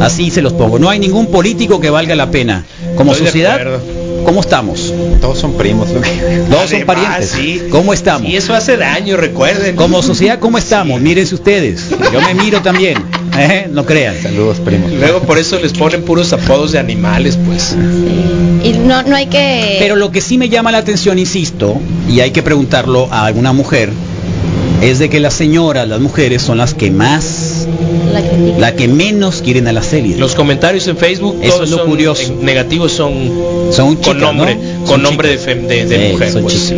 Así se los pongo. No hay ningún político que valga la pena. Como Estoy sociedad. ¿cómo estamos? Todos son primos. Todos son parientes. sí. ¿Cómo estamos? Y eso hace daño, recuerden. Como sociedad, ¿cómo estamos? Mírense ustedes. Yo me miro también. ¿eh? No crean. Saludos, primos. Luego por eso les ponen puros apodos de animales, pues. Y no, no hay que... Pero lo que sí me llama la atención, insisto, y hay que preguntarlo a alguna mujer, es de que las señoras, las mujeres, son las que más, La que menos quieren a la serie. Los comentarios en Facebook, Eso todos es lo son curioso. negativos son, Son con chicas, nombre, ¿no? con Son nombre de, fem- de, mujer. son pues.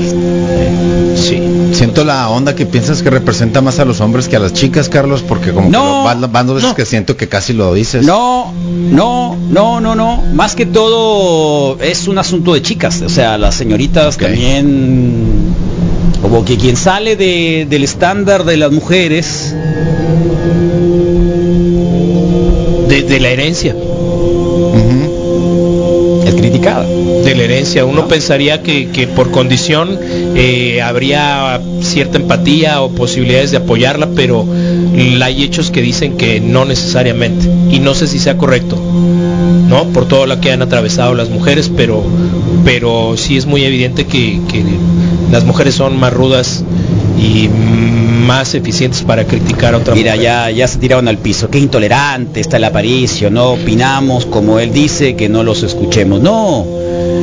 Sí. Siento la onda que piensas que representa más a los hombres que a las chicas, Carlos, porque como No, que lo- van, van dos veces no. que siento que casi lo dices. No, no, no, no, no. Más que todo es un asunto de chicas. O sea, las señoritas también, como que quien sale de- del estándar de las mujeres, De, de la herencia. Es criticada. De la herencia. Uno pensaría que, que por condición eh, habría cierta empatía o posibilidades de apoyarla, pero hay hechos que dicen que no necesariamente. Y no sé si sea correcto. ¿no? Por todo lo que han atravesado las mujeres, pero, pero sí es muy evidente que, que las mujeres son más rudas y más eficientes para criticar a otra Mira, mujer. ya, ya se tiraron al piso. Qué intolerante está el aparicio. No opinamos como él dice que no los escuchemos. No.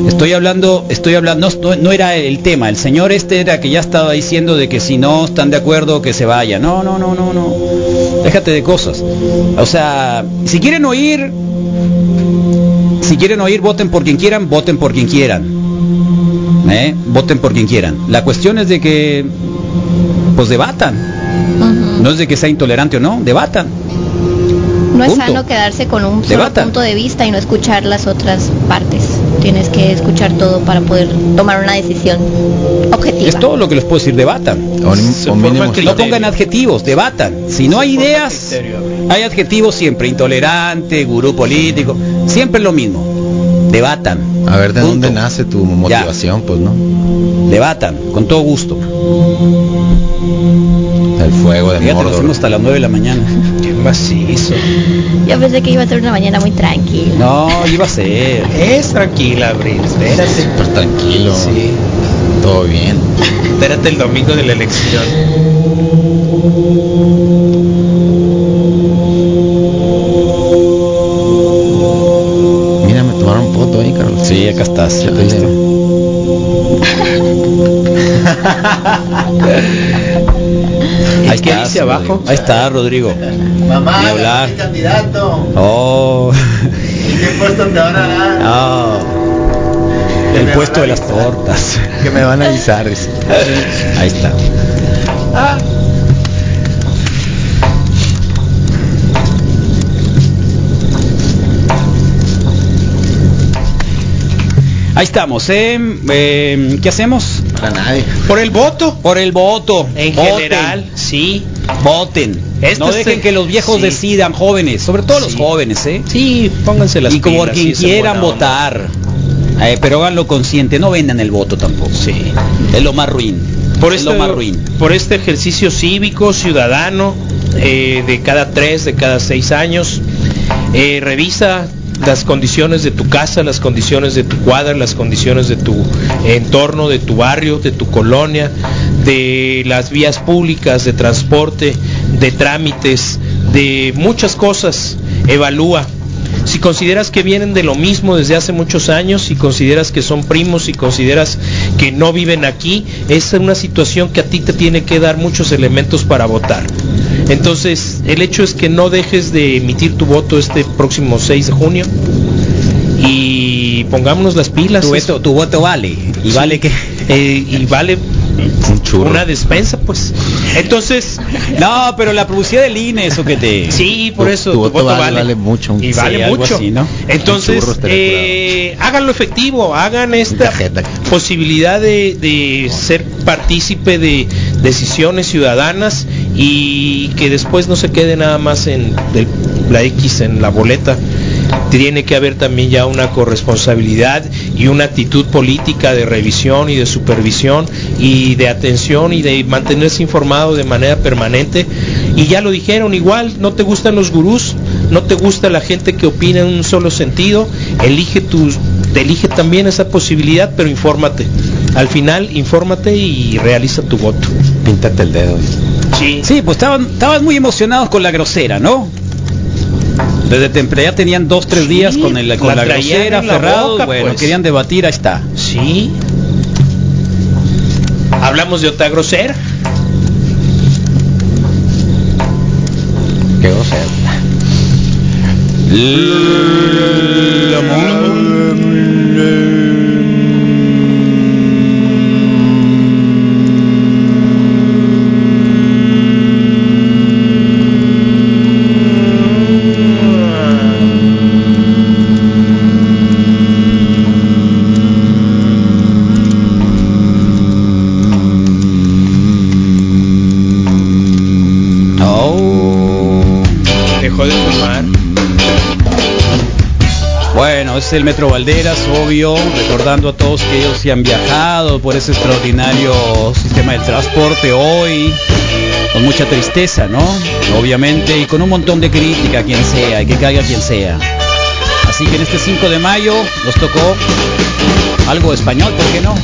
Estoy hablando, estoy hablando, no, no era el tema. El señor este era que ya estaba diciendo de que si no están de acuerdo que se vaya. No, no, no, no, no. Déjate de cosas. O sea, si quieren oír, si quieren oír, voten por quien quieran, voten por quien quieran. ¿Eh? Voten por quien quieran. La cuestión es de que, pues debatan. No es de que sea intolerante o no, debatan. No es sano quedarse con un solo punto de vista y no escuchar las otras partes. Tienes que escuchar todo para poder tomar una decisión objetiva. Es todo lo que les puedo decir, debatan. o mínimo- no pongan adjetivos, debatan. Si no hay ideas, hay adjetivos siempre, intolerante, gurú político, siempre lo mismo. Debatan. A ver de Punto. dónde nace tu motivación, pues, ¿no? Debatan, con todo gusto. El fuego de Fíjate, nos Mordor. fuimos hasta las 9 de la mañana. Qué macizo. Yo pensé que iba a ser una mañana muy tranquila. No, iba a ser. Es tranquila, Abril, espérate. Súper tranquilo. Sí. Todo bien. Espérate el domingo de la elección. Sí, acá estás. Ahí ¿Qué estás, dice abajo? Rodrigo. Ahí está, Rodrigo. Mamá, hablar. soy candidato. Oh. ¿Qué puesto te van a dar? Ah. El puesto de las tortas. Que me van a avisar. Ahí está. Ahí estamos, ¿eh? Eh, ¿Qué hacemos? Para nadie. Por el voto. Por el voto. En Voten. general, sí. Voten. Esto no es dejen el- que los viejos sí. decidan, jóvenes, sobre todo los jóvenes, ¿eh? Sí, pónganse las y como pilas, quien sí, quieran votar. Eh, pero háganlo consciente, no vendan el voto tampoco. Sí. Es lo más ruin. Por es este, lo más ruin. por este ejercicio cívico, ciudadano, eh, de cada tres, de cada seis años, eh, revisa las condiciones de tu casa, las condiciones de tu cuadra, las condiciones de tu entorno, de tu barrio, de tu colonia, de las vías públicas, de transporte, de trámites, de muchas cosas. Evalúa. Si consideras que vienen de lo mismo desde hace muchos años, si consideras que son primos, si consideras que no viven aquí, es una situación que a ti te tiene que dar muchos elementos para votar. Entonces, el hecho es que no dejes de emitir tu voto este próximo 6 de junio y pongámonos las pilas. Tu tu voto vale. Y Sí. vale que. Eh, y vale una despensa, pues. Entonces, No, pero la publicidad del INE, eso que te. sí, por Tu- eso tu tu voto voto vale- vale, vale mucho. Y vale mucho. así, ¿no? Entonces, eh, háganlo efectivo, hagan esta posibilidad de, de ser partícipe de decisiones ciudadanas y que después no se quede nada más en del- la X en la boleta. Tiene que haber también ya una corresponsabilidad y una actitud política de revisión y de supervisión y de atención y de mantenerse informado de manera permanente. Y ya lo dijeron, igual, no te gustan los gurús, no te gusta la gente que opina en un solo sentido, elige tus, te elige también esa posibilidad, pero infórmate. Al final, infórmate y realiza tu voto. Píntate el dedo. Sí. Sí, pues estaban, estaban muy emocionados con la grosera, ¿no? Desde temprano ya tenían dos, tres días con, el, con la grosera aferrados. boca, bueno, pues. querían debatir, ahí está. Sí. Hablamos de otra grosera. Qué grosero. Oh. El Metro Valderas, obvio, recordando a todos que ellos sí han viajado por ese extraordinario sistema del transporte hoy, con mucha tristeza, ¿no? Obviamente, y con un montón de crítica quien sea, y que caiga quien sea. Así que en este 5 de mayo nos tocó algo español, ¿por qué no?